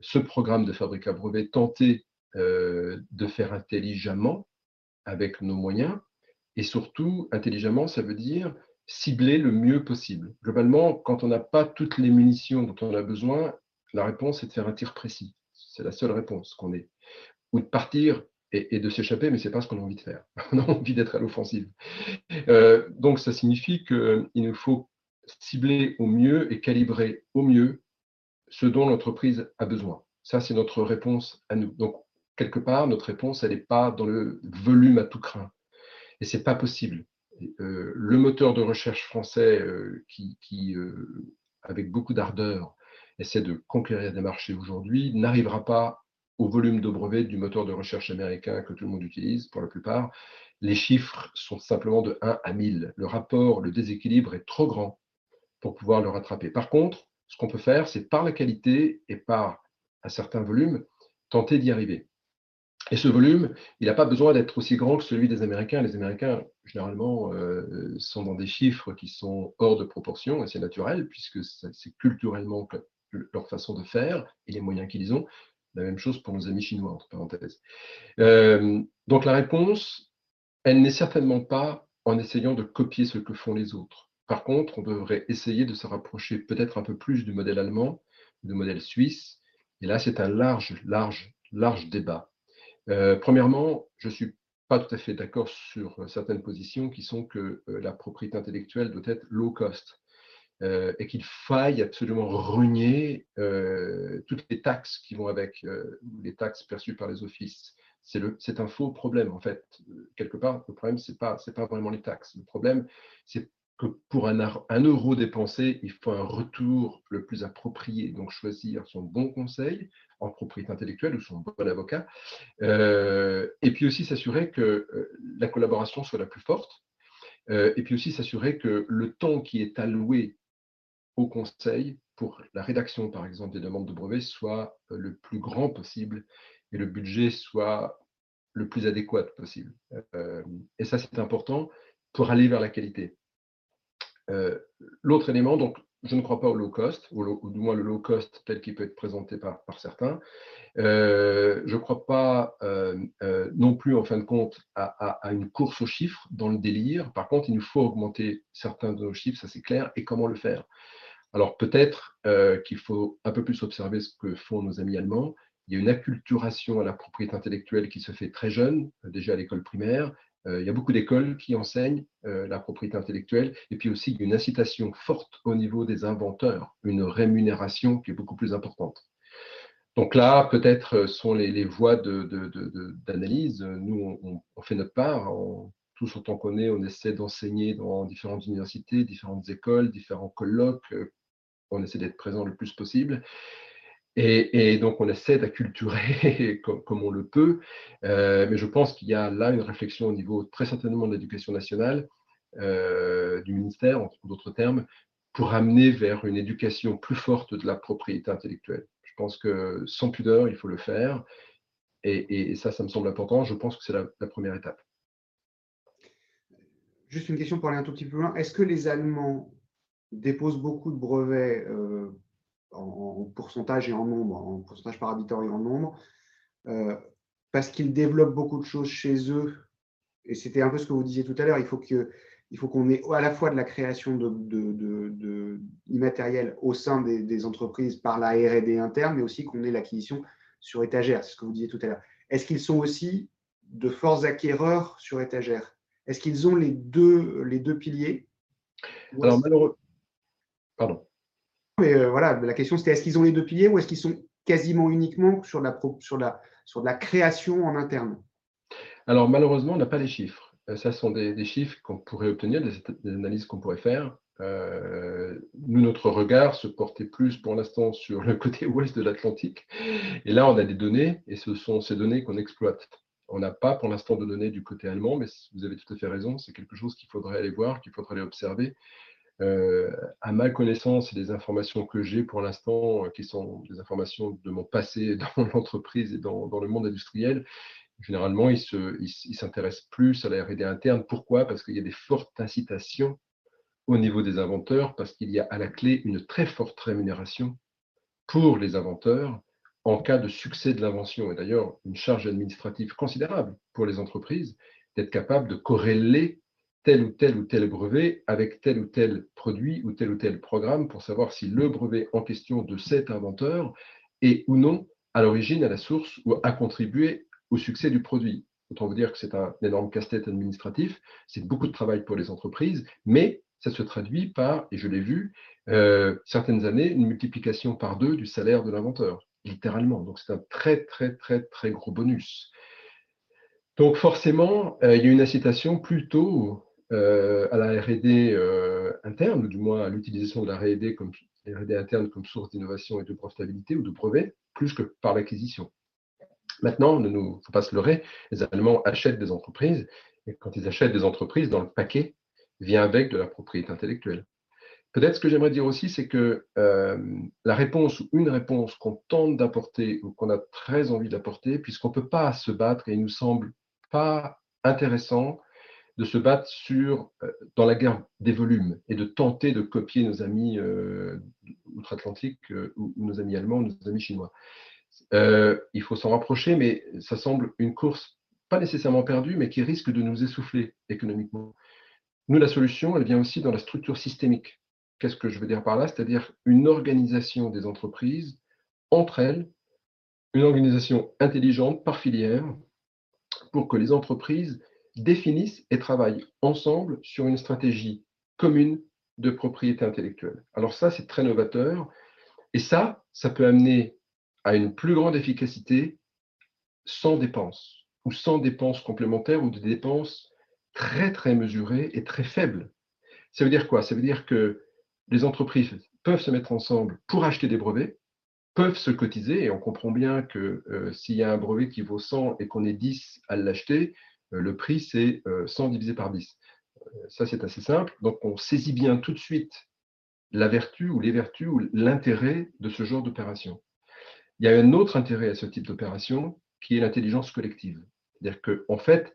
ce programme de fabrique à brevet, tenter de faire intelligemment avec nos moyens, et surtout, intelligemment, ça veut dire cibler le mieux possible. Globalement, quand on n'a pas toutes les munitions dont on a besoin, la réponse est de faire un tir précis. C'est la seule réponse qu'on ait. Ou de partir et, de s'échapper, mais ce n'est pas ce qu'on a envie de faire. On a envie d'être à l'offensive. Euh, donc, ça signifie qu'il nous faut cibler au mieux et calibrer au mieux ce dont l'entreprise a besoin. Ça, c'est notre réponse à nous. Donc, quelque part, notre réponse, elle n'est pas dans le volume à tout craint. Et ce n'est pas possible. Euh, le moteur de recherche français, euh, qui, avec beaucoup d'ardeur, essaie de conquérir des marchés aujourd'hui, n'arrivera pas au volume de brevets du moteur de recherche américain que tout le monde utilise pour la plupart. Les chiffres sont simplement de 1 à 1000. Le rapport, le déséquilibre est trop grand pour pouvoir le rattraper. Par contre, ce qu'on peut faire, c'est par la qualité et par un certain volume, tenter d'y arriver. Et ce volume, il n'a pas besoin d'être aussi grand que celui des Américains. Les Américains, généralement, euh, sont dans des chiffres qui sont hors de proportion, et c'est naturel, puisque c'est culturellement leur façon de faire et les moyens qu'ils ont. La même chose pour nos amis chinois, entre parenthèses. Euh, donc la réponse, elle n'est certainement pas en essayant de copier ce que font les autres. Par contre, on devrait essayer de se rapprocher peut-être un peu plus du modèle allemand, du modèle suisse. Et là, c'est un large, large, large débat. Euh, premièrement, je ne suis pas tout à fait d'accord sur certaines positions qui sont que euh, la propriété intellectuelle doit être low cost. Euh, et qu'il faille absolument renier euh, toutes les taxes qui vont avec, euh, les taxes perçues par les offices. C'est un faux problème, en fait. Quelque part, le problème, ce n'est pas, pas vraiment les taxes. Le problème, c'est que pour un, euro dépensé, il faut un retour le plus approprié. Donc, choisir son bon conseil en propriété intellectuelle ou son bon avocat. et puis aussi s'assurer que la collaboration soit la plus forte. et puis aussi s'assurer que le temps qui est alloué au conseil pour la rédaction, par exemple, des demandes de brevets soit euh, le plus grand possible et le budget soit le plus adéquat possible. Euh, et ça, c'est important pour aller vers la qualité. Euh, l'autre élément, donc, je ne crois pas au low cost, ou, du moins le low cost tel qu'il peut être présenté par, certains. je ne crois pas non plus, en fin de compte, à, une course aux chiffres dans le délire. Par contre, il nous faut augmenter certains de nos chiffres, ça c'est clair, et comment le faire? Alors peut-être euh, qu'il faut un peu plus observer ce que font nos amis allemands. Il y a une acculturation à la propriété intellectuelle qui se fait très jeune, euh, déjà à l'école primaire. Euh, il y a beaucoup d'écoles qui enseignent la propriété intellectuelle. Et puis aussi, une incitation forte au niveau des inventeurs, une rémunération qui est beaucoup plus importante. Donc là, peut-être sont les, voies d'analyse. Nous, on, fait notre part. tous autant qu'on est, on essaie d'enseigner dans différentes universités, différentes écoles, différents colloques, on essaie d'être présent le plus possible. Et, donc, on essaie d'acculturer comme, on le peut. Euh, mais je pense qu'il y a là une réflexion au niveau très certainement de l'éducation nationale, euh, du ministère, en d'autres termes, pour amener vers une éducation plus forte de la propriété intellectuelle. Je pense que sans pudeur, il faut le faire. Et, ça, ça me semble important. Je pense que c'est la, première étape. Juste une question pour aller un tout petit peu loin. Est-ce que les Allemands dépose beaucoup de brevets euh, en, pourcentage et en nombre, en pourcentage par habitant et en nombre, euh, parce qu'ils développent beaucoup de choses chez eux. Et c'était un peu ce que vous disiez tout à l'heure, il faut que il faut qu'on ait à la fois de la création de, de, immatériel au sein des, entreprises par la R&D interne, mais aussi qu'on ait l'acquisition sur étagère, c'est ce que vous disiez tout à l'heure. Est-ce qu'ils sont aussi de forts acquéreurs sur étagère? Est-ce qu'ils ont les deux, les deux piliers? Alors, malheureux, Pardon. Mais euh, voilà, la question c'était est-ce qu'ils ont les deux piliers ou est-ce qu'ils sont quasiment uniquement sur la, sur la, sur la création en interne? Alors malheureusement, on n'a pas les chiffres. Euh, ça sont des, chiffres qu'on pourrait obtenir, des, analyses qu'on pourrait faire. Euh, nous, notre regard se portait plus pour l'instant sur le côté ouest de l'Atlantique. Et là, on a des données, et ce sont ces données qu'on exploite. On n'a pas pour l'instant de données du côté allemand, mais vous avez tout à fait raison, c'est quelque chose qu'il faudrait aller voir, qu'il faudrait aller observer. Euh, à ma connaissance des informations que j'ai pour l'instant, euh, qui sont des informations de mon passé dans l'entreprise et dans, le monde industriel, généralement, ils s'intéressent plus à la R&D interne. Pourquoi? Parce qu'il y a des fortes incitations au niveau des inventeurs, parce qu'il y a à la clé une très forte rémunération pour les inventeurs en cas de succès de l'invention. Et d'ailleurs, une charge administrative considérable pour les entreprises d'être capable de corréler tel ou tel ou tel brevet avec tel ou tel produit ou tel ou tel programme pour savoir si le brevet en question de cet inventeur est ou non à l'origine, à la source ou a contribué au succès du produit. Autant vous dire que c'est un énorme casse-tête administratif, c'est beaucoup de travail pour les entreprises, mais ça se traduit par, et je l'ai vu, euh, certaines années, une multiplication par deux du salaire de l'inventeur, littéralement. Donc c'est un très, très, très, très gros bonus. Donc forcément, euh, il y a une incitation plutôt à la R&D interne, ou du moins à l'utilisation de la R&D comme interne comme source d'innovation et de brevetabilité ou de brevet, plus que par l'acquisition. Maintenant, il ne faut pas se leurrer, les Allemands achètent des entreprises, et quand ils achètent des entreprises, dans le paquet vient avec de la propriété intellectuelle. Peut-être ce que j'aimerais dire aussi, c'est que euh, la réponse ou une réponse qu'on tente d'apporter ou qu'on a très envie d'apporter, puisqu'on ne peut pas se battre et il nous semble pas intéressant de se battre sur, euh, dans la guerre des volumes et de tenter de copier nos amis euh, outre-Atlantique ou, nos amis allemands ou nos amis chinois. il faut s'en rapprocher, mais ça semble une course pas nécessairement perdue, mais qui risque de nous essouffler économiquement. Nous, la solution, elle vient aussi dans la structure systémique. Qu'est-ce que je veux dire par là? C'est-à-dire une organisation des entreprises entre elles, une organisation intelligente par filière, pour que les entreprises définissent et travaillent ensemble sur une stratégie commune de propriété intellectuelle. Alors ça, c'est très novateur. Et ça, ça peut amener à une plus grande efficacité sans dépenses, ou sans dépenses complémentaires, ou des dépenses très, très mesurées et très faibles. Ça veut dire quoi? Ça veut dire que les entreprises peuvent se mettre ensemble pour acheter des brevets, peuvent se cotiser, et on comprend bien que euh, s'il y a un brevet qui vaut 100 et qu'on est 10 à l'acheter, le prix c'est 100 euh, divisé par 10. ça c'est assez simple, donc on saisit bien tout de suite la vertu ou les vertus ou l'intérêt de ce genre d'opération. Il y a un autre intérêt à ce type d'opération qui est l'intelligence collective. C'est-à-dire qu'en en fait,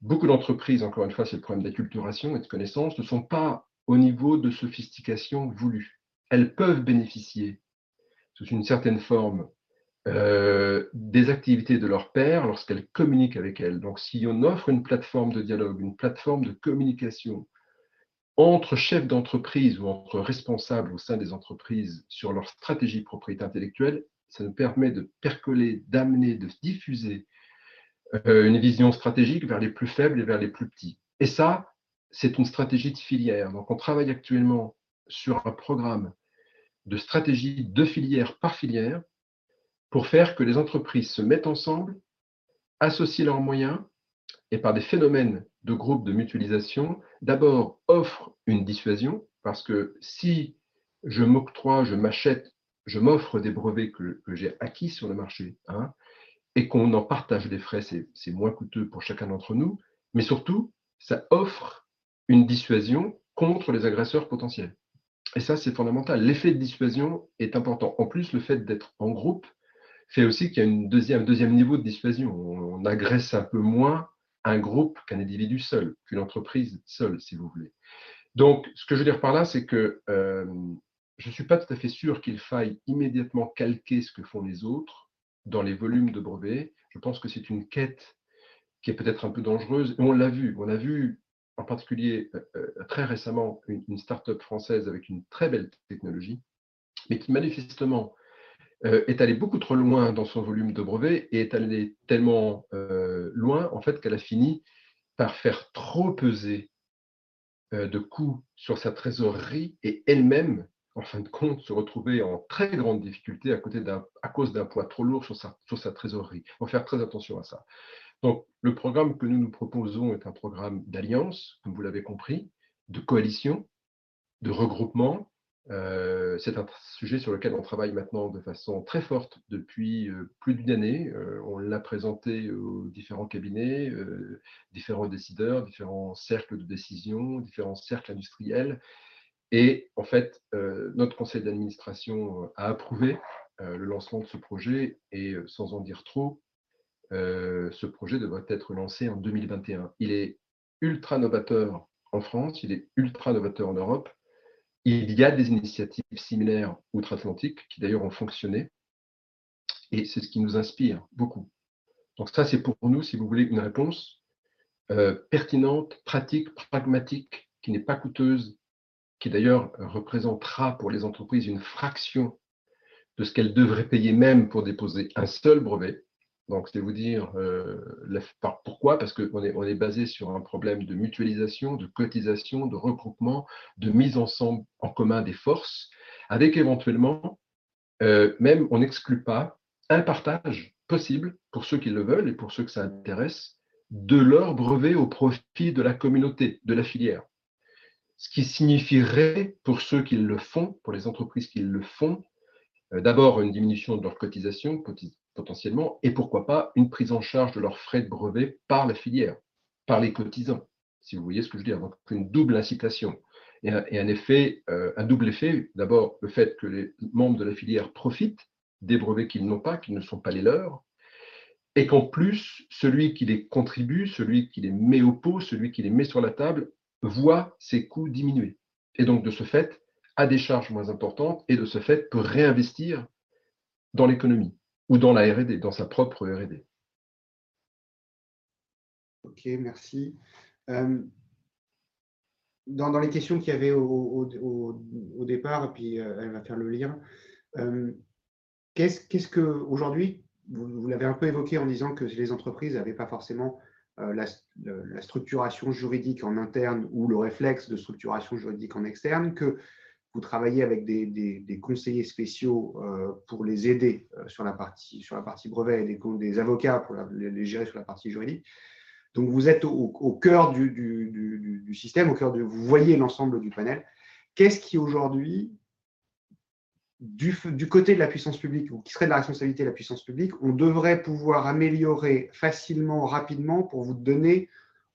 beaucoup d'entreprises, encore une fois, c'est le problème d'acculturation et de connaissance, ne sont pas au niveau de sophistication voulue. Elles peuvent bénéficier sous une certaine forme euh, des activités de leur père lorsqu'elles communiquent avec elles. Donc si on offre une plateforme de dialogue, une plateforme de communication entre chefs d'entreprise ou entre responsables au sein des entreprises sur leur stratégie de propriété intellectuelle, ça nous permet de percoler, d'amener, de diffuser euh, une vision stratégique vers les plus faibles et vers les plus petits. Et ça, c'est une stratégie de filière. Donc, on travaille actuellement sur un programme de stratégie de filière par filière pour faire que les entreprises se mettent ensemble, associent leurs moyens et par des phénomènes de groupe de mutualisation, d'abord offrent une dissuasion, parce que si je m'octroie, je m'achète, je m'offre des brevets que, j'ai acquis sur le marché, hein, et qu'on en partage les frais, c'est moins coûteux pour chacun d'entre nous, mais surtout, ça offre une dissuasion contre les agresseurs potentiels. Et ça, c'est fondamental. L'effet de dissuasion est important. En plus, le fait d'être en groupe fait aussi qu'il y a une deuxième, deuxième niveau de dissuasion. On, agresse un peu moins un groupe qu'un individu seul, qu'une entreprise seule, si vous voulez. Donc, ce que je veux dire par là, c'est que euh, je ne suis pas tout à fait sûr qu'il faille immédiatement calquer ce que font les autres dans les volumes de brevets. Je pense que c'est une quête qui est peut-être un peu dangereuse. Et on l'a vu. On a vu en particulier euh, euh, très récemment une, start-up française avec une très belle technologie, mais qui manifestement euh, est allée beaucoup trop loin dans son volume de brevets et est allée tellement loin en fait qu'elle a fini par faire trop peser de coûts sur sa trésorerie et elle-même, en fin de compte, se retrouver en très grande difficulté à cause d'un poids trop lourd sur sa, sur sa trésorerie. Il faut faire très attention à ça. Donc, le programme que nous nous proposons est un programme d'alliance, comme vous l'avez compris, de coalition, de regroupement. Euh, c'est un sujet sur lequel on travaille maintenant de façon très forte depuis euh, plus d'une année. Euh, on l'a présenté aux différents cabinets, différents décideurs, différents cercles de décision, différents cercles industriels. Et en fait, notre conseil d'administration a approuvé le lancement de ce projet et sans en dire trop, ce projet devrait être lancé en 2021. Il est ultra novateur en France, il est ultra novateur en Europe. Il y a des initiatives similaires outre-Atlantique qui d'ailleurs ont fonctionné. Et c'est ce qui nous inspire beaucoup. Donc ça, c'est pour nous, si vous voulez, une réponse pertinente, pratique, pragmatique, qui n'est pas coûteuse, qui d'ailleurs représentera pour les entreprises une fraction de ce qu'elles devraient payer même pour déposer un seul brevet. Donc, c'est vous dire euh, pourquoi, parce qu'on est, on basé sur un problème de mutualisation, de cotisation, de regroupement, de mise ensemble en commun des forces, avec éventuellement, euh, même on n'exclut pas un partage possible pour ceux qui le veulent et pour ceux que ça intéresse, de leur brevet au profit de la communauté, de la filière. Ce qui signifierait pour ceux qui le font, pour les entreprises qui le font, euh, d'abord une diminution de leur cotisation potentiellement, et pourquoi pas une prise en charge de leurs frais de brevet par la filière, par les cotisants, si vous voyez ce que je veux dire. Donc une double incitation et un, effet, euh, un double effet. D'abord, le fait que les membres de la filière profitent des brevets qu'ils n'ont pas, qui ne sont pas les leurs, et qu'en plus, celui qui les contribue, celui qui les met au pot, celui qui les met sur la table, voit ses coûts diminuer. Et donc, de ce fait, a des charges moins importantes et de ce fait peut réinvestir dans l'économie ou dans la RD, dans sa propre RD. Ok, merci. Euh, dans, les questions qu'il y avait au, départ, et puis euh, elle va faire le lien, euh, qu'est-ce que aujourd'hui, vous, l'avez un peu évoqué en disant que les entreprises n'avaient pas forcément la, structuration juridique en interne ou le réflexe de structuration juridique en externe, que vous travaillez avec des, conseillers spéciaux euh, pour les aider euh, sur, la partie, sur la partie brevet et des, avocats pour les gérer sur la partie juridique. Donc, vous êtes au, cœur du, système, au cœur de, vous voyez l'ensemble du panel. Qu'est-ce qui aujourd'hui, du, côté de la puissance publique, ou qui serait de la responsabilité de la puissance publique, on devrait pouvoir améliorer facilement, rapidement pour vous donner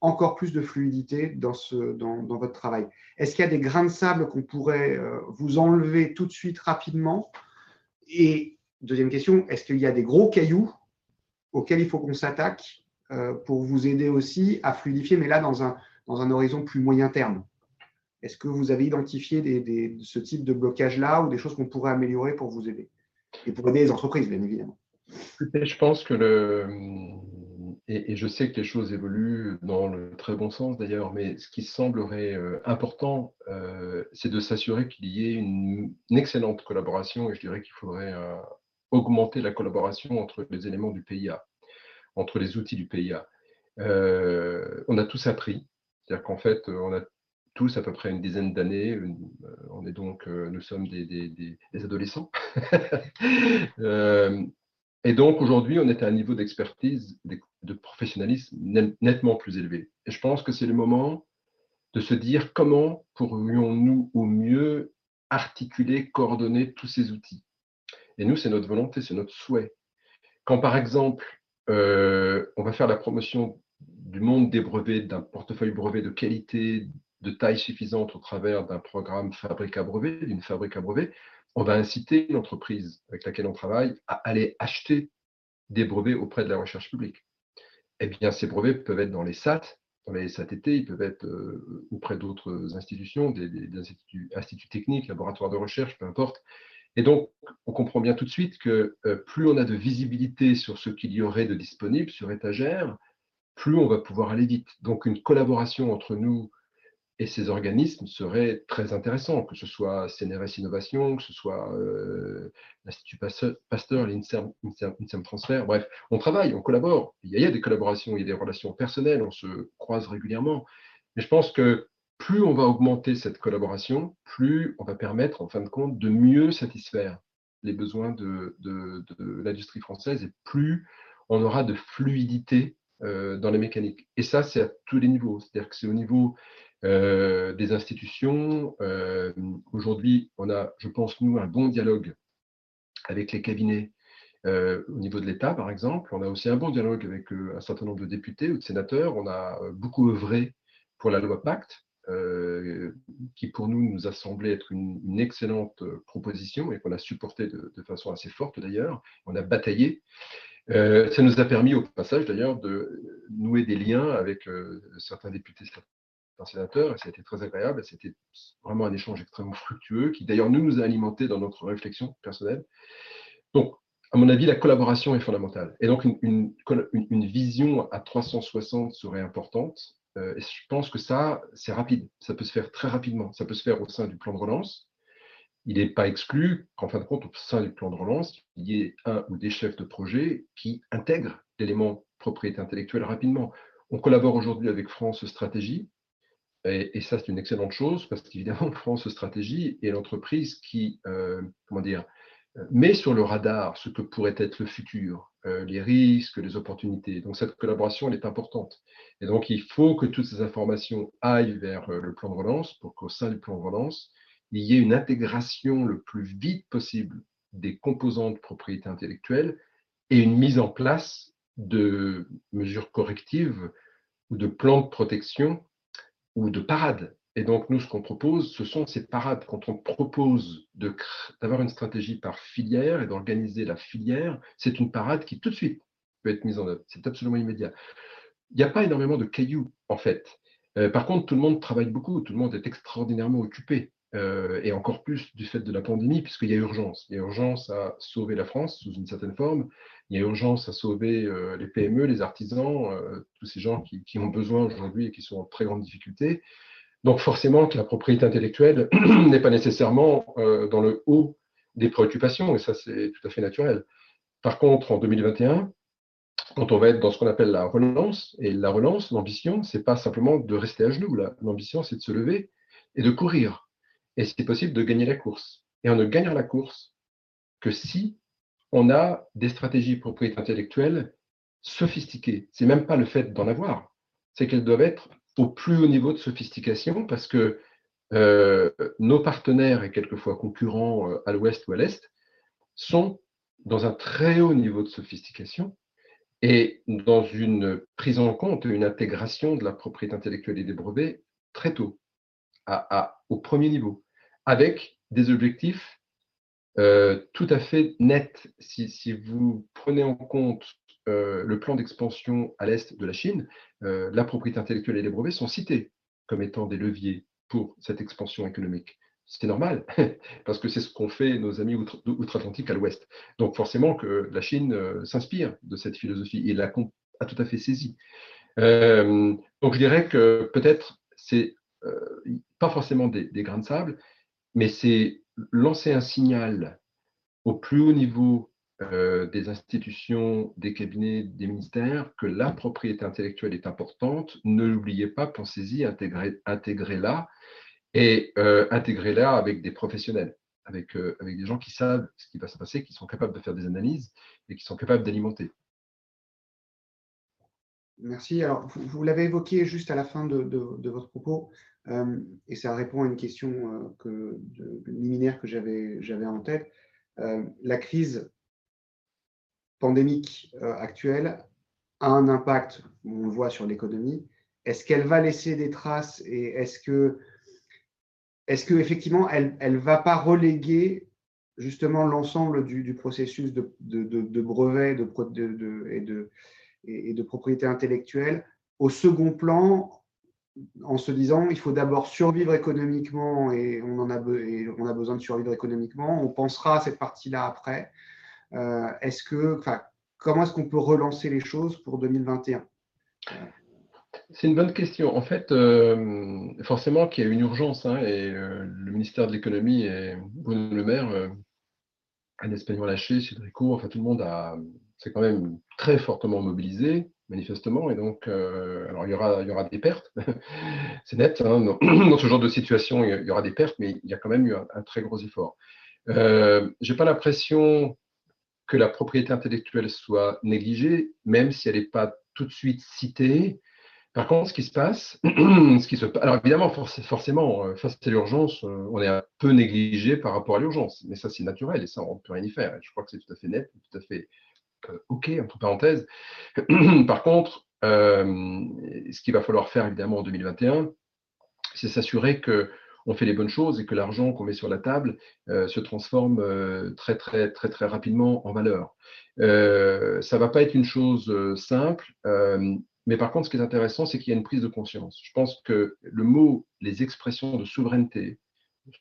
encore plus de fluidité dans, ce, dans, votre travail. Est-ce qu'il y a des grains de sable qu'on pourrait euh, vous enlever tout de suite rapidement? Et deuxième question, est-ce qu'il y a des gros cailloux auxquels il faut qu'on s'attaque euh, pour vous aider aussi à fluidifier, mais là dans un, horizon plus moyen terme? Est-ce que vous avez identifié des, ce type de blocage-là ou des choses qu'on pourrait améliorer pour vous aider? Et pour aider les entreprises, bien évidemment. Je pense que le, et, je sais que les choses évoluent dans le très bon sens d'ailleurs, mais ce qui semblerait euh, important, euh, c'est de s'assurer qu'il y ait une, excellente collaboration, et je dirais qu'il faudrait euh, augmenter la collaboration entre les éléments du PIA, entre les outils du PIA. on a tous appris, c'est-à-dire qu'en fait, on a tous à peu près une dizaine d'années, on est donc, nous sommes des, adolescents. Et donc, aujourd'hui, on est à un niveau d'expertise, de professionnalisme nettement plus élevé. Et je pense que c'est le moment de se dire comment pourrions-nous au mieux articuler, coordonner tous ces outils. Et nous, c'est notre volonté, c'est notre souhait. Quand, par exemple, euh, on va faire la promotion du monde des brevets, d'un portefeuille brevet de qualité, de taille suffisante au travers d'un programme fabrique à brevet, d'une fabrique à brevet, on va inciter l'entreprise avec laquelle on travaille à aller acheter des brevets auprès de la recherche publique. Eh bien, ces brevets peuvent être dans les SAT, dans les SATT, ils peuvent être euh, auprès d'autres institutions, des, instituts, techniques, laboratoires de recherche, peu importe. Et donc, on comprend bien tout de suite que euh, plus on a de visibilité sur ce qu'il y aurait de disponible sur étagère, plus on va pouvoir aller vite. Donc, une collaboration entre nous et ces organismes seraient très intéressants, que ce soit CNRS Innovation, que ce soit euh, l'Institut Pasteur, l'INSERM Transfert, bref, on travaille, on collabore. Il y, a, des collaborations, il y a des relations personnelles, on se croise régulièrement. Mais je pense que plus on va augmenter cette collaboration, plus on va permettre, en fin de compte, de mieux satisfaire les besoins de, l'industrie française et plus on aura de fluidité euh, dans les mécaniques. Et ça, c'est à tous les niveaux. C'est-à-dire que c'est au niveau euh, des institutions. Euh, aujourd'hui, on a, je pense, nous, un bon dialogue avec les cabinets euh, au niveau de l'État, par exemple. On a aussi un bon dialogue avec un certain nombre de députés ou de sénateurs. On a beaucoup œuvré pour la loi Pacte, qui pour nous nous a semblé être une, excellente proposition et qu'on a supporté de, de, façon assez forte d'ailleurs. On a bataillé. ça nous a permis au passage d'ailleurs de nouer des liens avec certains députés, un sénateur, et ça a été très agréable, c'était vraiment un échange extrêmement fructueux, qui d'ailleurs nous, nous a alimenté dans notre réflexion personnelle. Donc, à mon avis, la collaboration est fondamentale. Et donc, une, une, vision à 360 serait importante. et je pense que ça, c'est rapide. Ça peut se faire très rapidement. Ça peut se faire au sein du plan de relance. Il n'est pas exclu qu'en fin de compte, au sein du plan de relance, il y ait un ou des chefs de projet qui intègrent l'élément propriété intellectuelle rapidement. On collabore aujourd'hui avec France Stratégie, et, ça, c'est une excellente chose parce qu'évidemment, France Stratégie est l'entreprise qui, euh, comment dire, met sur le radar ce que pourrait être le futur, euh, les risques, les opportunités. Donc, cette collaboration, elle est importante. Et donc, il faut que toutes ces informations aillent vers euh, le plan de relance pour qu'au sein du plan de relance, il y ait une intégration le plus vite possible des composantes propriété intellectuelle et une mise en place de mesures correctives ou de plans de protection ou de parades. Et donc, nous, ce qu'on propose, ce sont ces parades. Quand on propose d'avoir une stratégie par filière et d'organiser la filière, c'est une parade qui tout de suite peut être mise en œuvre. C'est absolument immédiat. Il n'y a pas énormément de cailloux, en fait. Euh, par contre, tout le monde travaille beaucoup, tout le monde est extraordinairement occupé. Euh, et encore plus du fait de la pandémie, puisqu'il y a urgence. Il y a urgence à sauver la France sous une certaine forme. Il y a urgence à sauver euh, les PME, les artisans, euh, tous ces gens qui, ont besoin aujourd'hui et qui sont en très grande difficulté. Donc forcément que la propriété intellectuelle n'est pas nécessairement dans le haut des préoccupations, et ça c'est tout à fait naturel. Par contre, en 2021, quand on va être dans ce qu'on appelle la relance, et la relance, l'ambition, c'est pas simplement de rester à genoux. L'ambition, c'est de se lever et de courir et c'est possible de gagner la course. Et on ne gagnera la course que si on a des stratégies propriété intellectuelle sophistiquées. C'est même pas le fait d'en avoir, c'est qu'elles doivent être au plus haut niveau de sophistication parce que euh, nos partenaires et quelquefois concurrents euh, à l'ouest ou à l'est sont dans un très haut niveau de sophistication et dans une prise en compte, une intégration de la propriété intellectuelle et des brevets très tôt, au premier niveau avec des objectifs euh, tout à fait nets. Si, vous prenez en compte euh, le plan d'expansion à l'est de la Chine, euh, la propriété intellectuelle et les brevets sont cités comme étant des leviers pour cette expansion économique. C'est normal, parce que c'est ce qu'ont fait nos amis outre-Atlantique à l'ouest. Donc forcément que la Chine s'inspire de cette philosophie et l'a a tout à fait saisi. donc je dirais que peut-être c'est pas forcément des, grains de sable, mais c'est lancer un signal au plus haut niveau euh, des institutions, des cabinets, des ministères, que la propriété intellectuelle est importante. Ne l'oubliez pas, pensez-y, intégrez-la et euh, intégrez-la avec des professionnels, avec, euh, avec des gens qui savent ce qui va se passer, qui sont capables de faire des analyses et qui sont capables d'alimenter. Merci. Alors, vous, l'avez évoqué juste à la fin de, de votre propos, euh, et ça répond à une question euh, liminaire que j'avais en tête. Euh, la crise pandémique actuelle a un impact, on le voit sur l'économie. Est-ce qu'elle va laisser des traces et est-ce que, est-ce que effectivement, elle ne va pas reléguer justement l'ensemble du, processus de, de, de, brevet de, et, et de propriété intellectuelle au second plan en se disant il faut d'abord survivre économiquement et on, en a, on a besoin de survivre économiquement. On pensera à cette partie-là après. Euh, est-ce que, comment est-ce qu'on peut relancer les choses pour 2021 c'est une bonne question. En fait, euh, forcément qu'il y a une urgence, hein, et euh, le ministère de l'économie et Bruno Le Maire, Anne Espagnon-Laché, Cédric enfin tout le monde a, c'est quand même très fortement mobilisé manifestement. Et donc, euh, alors il y aura, il y aura des pertes, c'est net. Hein, dans, ce genre de situation, il y aura des pertes, mais il y a quand même eu un, très gros effort. Euh, Je n'ai pas l'impression que la propriété intellectuelle soit négligée, même si elle n'est pas tout de suite citée. Par contre, ce qui se passe, ce qui se, alors évidemment, forcément, euh, face à l'urgence, on est un peu négligé par rapport à l'urgence, mais ça c'est naturel et ça on ne peut rien y faire. Je crois que c'est tout à fait net, tout à fait OK, entre parenthèses. Par contre, euh, ce qu'il va falloir faire évidemment en 2021, c'est s'assurer que on fait les bonnes choses et que l'argent qu'on met sur la table euh, se transforme très très très très rapidement en valeur. ça ne va pas être une chose simple, mais par contre, ce qui est intéressant, c'est qu'il y a une prise de conscience. Je pense que le mot, les expressions de souveraineté,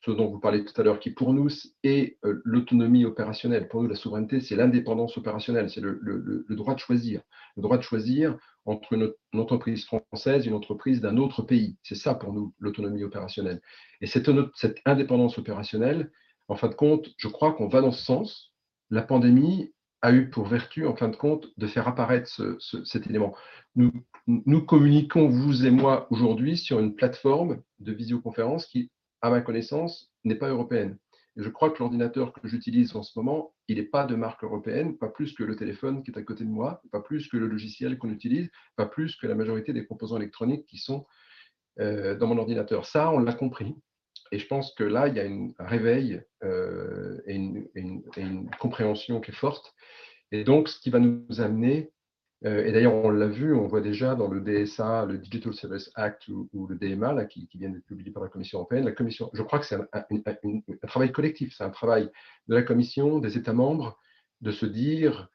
ce dont vous parlez tout à l'heure, qui pour nous est euh, l'autonomie opérationnelle. Pour nous, la souveraineté, c'est l'indépendance opérationnelle, c'est le, droit de choisir. Le droit de choisir entre une, entreprise française et une entreprise d'un autre pays. C'est ça pour nous, l'autonomie opérationnelle. Et cette, cette indépendance opérationnelle, en fin de compte, je crois qu'on va dans ce sens. La pandémie a eu pour vertu, en fin de compte, de faire apparaître cet élément. Nous, nous communiquons, vous et moi, aujourd'hui, sur une plateforme de visioconférence qui, à ma connaissance, n'est pas européenne. Et je crois que l'ordinateur que j'utilise en ce moment, il n'est pas de marque européenne, pas plus que le téléphone qui est à côté de moi, pas plus que le logiciel qu'on utilise, pas plus que la majorité des composants électroniques qui sont euh, dans mon ordinateur. Ça, on l'a compris. Et je pense que là, il y a un réveil euh, et, une, compréhension qui est forte. Et donc, ce qui va nous amener, et d'ailleurs, on l'a vu, on voit déjà dans le DSA, le Digital Service Act ou, le DMA, là, qui, vient d'être publié par la Commission européenne, la Commission, je crois que c'est un, un, travail collectif, c'est un travail de la Commission, des États membres, de se dire,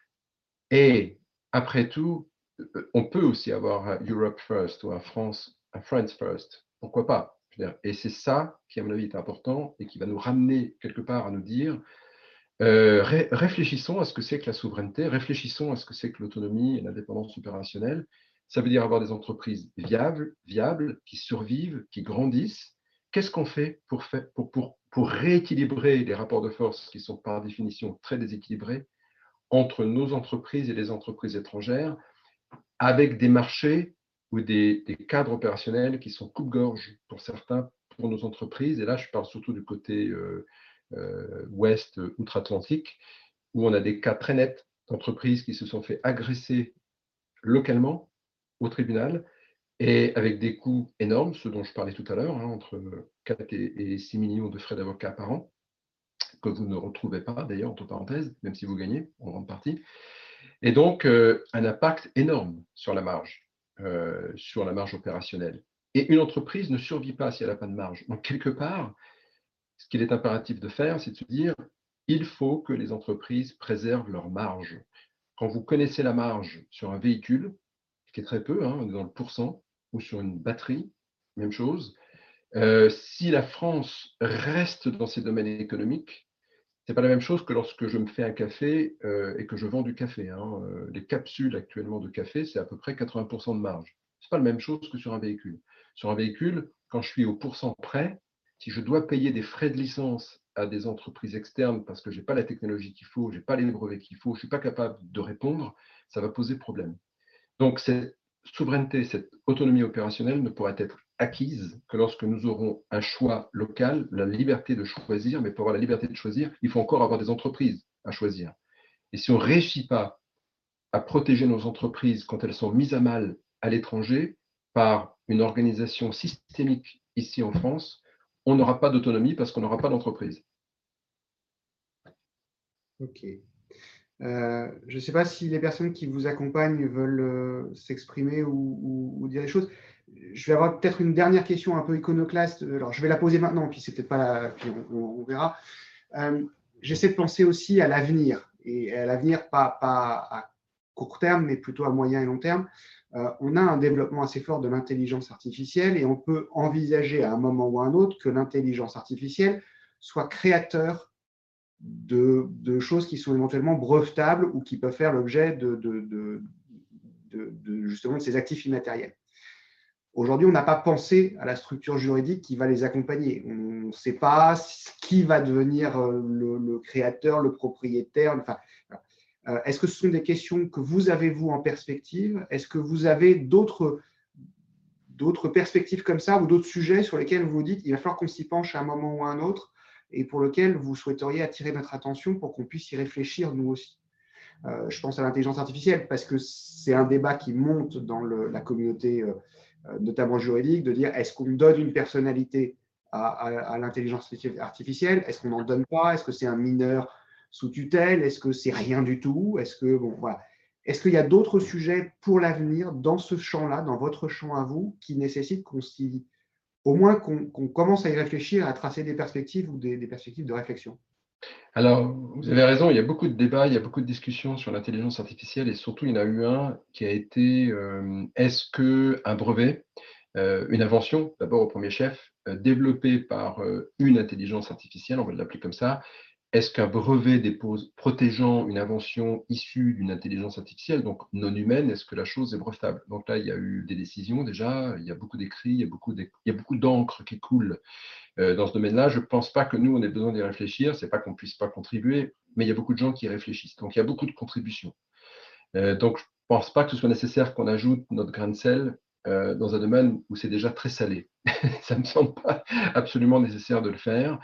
et après tout, euh, on peut aussi avoir Europe First ou un France, un France First. Pourquoi pas et c'est ça qui, à mon avis, est important et qui va nous ramener quelque part à nous dire euh, réfléchissons à ce que c'est que la souveraineté, réfléchissons à ce que c'est que l'autonomie et l'indépendance opérationnelle. Ça veut dire avoir des entreprises viables, viables qui survivent, qui grandissent. Qu'est-ce qu'on fait pour, rééquilibrer les rapports de force qui sont par définition très déséquilibrés entre nos entreprises et les entreprises étrangères, avec des marchés ou des, cadres opérationnels qui sont coupe-gorge pour certains, pour nos entreprises. Et là, je parle surtout du côté euh, ouest, outre-Atlantique, où on a des cas très nets d'entreprises qui se sont fait agresser localement au tribunal et avec des coûts énormes, ce dont je parlais tout à l'heure, hein, entre 4 et 6 millions de frais d'avocat par an, que vous ne retrouvez pas d'ailleurs, entre parenthèses, même si vous gagnez en grande partie. Et donc, euh, un impact énorme sur la marge. Euh, sur la marge opérationnelle. Et une entreprise ne survit pas si elle n'a pas de marge. Donc, quelque part, ce qu'il est impératif de faire, c'est de se dire, il faut que les entreprises préservent leur marge. Quand vous connaissez la marge sur un véhicule, ce qui est très peu, hein, on est dans le pourcent, ou sur une batterie, même chose, euh, si la France reste dans ces domaines économiques, n'est pas la même chose que lorsque je me fais un café euh, et que je vends du café. Hein. Euh, les capsules actuellement de café, c'est à peu près 80% de marge. Ce n'est pas la même chose que sur un véhicule. Sur un véhicule, quand je suis au pourcent près, si je dois payer des frais de licence à des entreprises externes parce que je n'ai pas la technologie qu'il faut, je n'ai pas les brevets qu'il faut, je ne suis pas capable de répondre, ça va poser problème. Donc cette souveraineté, cette autonomie opérationnelle ne pourrait être acquise que lorsque nous aurons un choix local, la liberté de choisir, mais pour avoir la liberté de choisir, il faut encore avoir des entreprises à choisir. Et si on ne réussit pas à protéger nos entreprises quand elles sont mises à mal à l'étranger par une organisation systémique ici en France, on n'aura pas d'autonomie parce qu'on n'aura pas d'entreprise. Ok. Euh, je ne sais pas si les personnes qui vous accompagnent veulent euh, s'exprimer ou, dire des choses je vais avoir peut-être une dernière question un peu iconoclaste. Alors, je vais la poser maintenant, puis c'est peut-être pas puis on, verra. Euh, j'essaie de penser aussi à l'avenir, et à l'avenir pas à court terme, mais plutôt à moyen et long terme. Euh, on a un développement assez fort de l'intelligence artificielle et on peut envisager à un moment ou à un autre que l'intelligence artificielle soit créateur de, choses qui sont éventuellement brevetables ou qui peuvent faire l'objet de, justement de ces actifs immatériels. Aujourd'hui, on n'a pas pensé à la structure juridique qui va les accompagner. On ne sait pas qui va devenir euh, le, créateur, le propriétaire. Enfin, Est-ce que ce sont des questions que vous avez, vous, en perspective? Est-ce que vous avez d'autres perspectives comme ça ou d'autres sujets sur lesquels vous vous dites qu'il va falloir qu'on s'y penche à un moment ou à un autre et pour lequel vous souhaiteriez attirer notre attention pour qu'on puisse y réfléchir nous aussi? Euh, Je pense à l'intelligence artificielle parce que c'est un débat qui monte dans la communauté euh, notamment juridique, de dire est-ce qu'on donne une personnalité à, l'intelligence artificielle? Est-ce qu'on n'en donne pas? Est-ce que c'est un mineur sous tutelle? Est-ce que c'est rien du tout? Est-ce que bon voilà. Est-ce qu'il y a d'autres sujets pour l'avenir dans ce champ-là, dans votre champ à vous, qui nécessitent qu'on au moins qu'on commence à y réfléchir, à tracer des perspectives ou des perspectives de réflexion? Alors, vous avez raison, il y a beaucoup de débats, il y a beaucoup de discussions sur l'intelligence artificielle et surtout, il y en a eu un qui a été euh, est-ce qu'un brevet une invention, d'abord au premier chef, développée par une intelligence artificielle, on va l'appeler comme ça, est-ce qu'un brevet dépose protégeant une invention issue d'une intelligence artificielle, donc non humaine, est-ce que la chose est brevetable? Donc là, il y a eu des décisions déjà, il y a beaucoup d'écrits, il y a beaucoup d'encre qui coule euh, dans ce domaine-là. Je ne pense pas que nous, on ait besoin d'y réfléchir, ce n'est pas qu'on ne puisse pas contribuer, mais il y a beaucoup de gens qui réfléchissent. Donc il y a beaucoup de contributions. Euh, donc je ne pense pas que ce soit nécessaire qu'on ajoute notre grain de sel euh, dans un domaine où c'est déjà très salé. Ça ne me semble pas absolument nécessaire de le faire.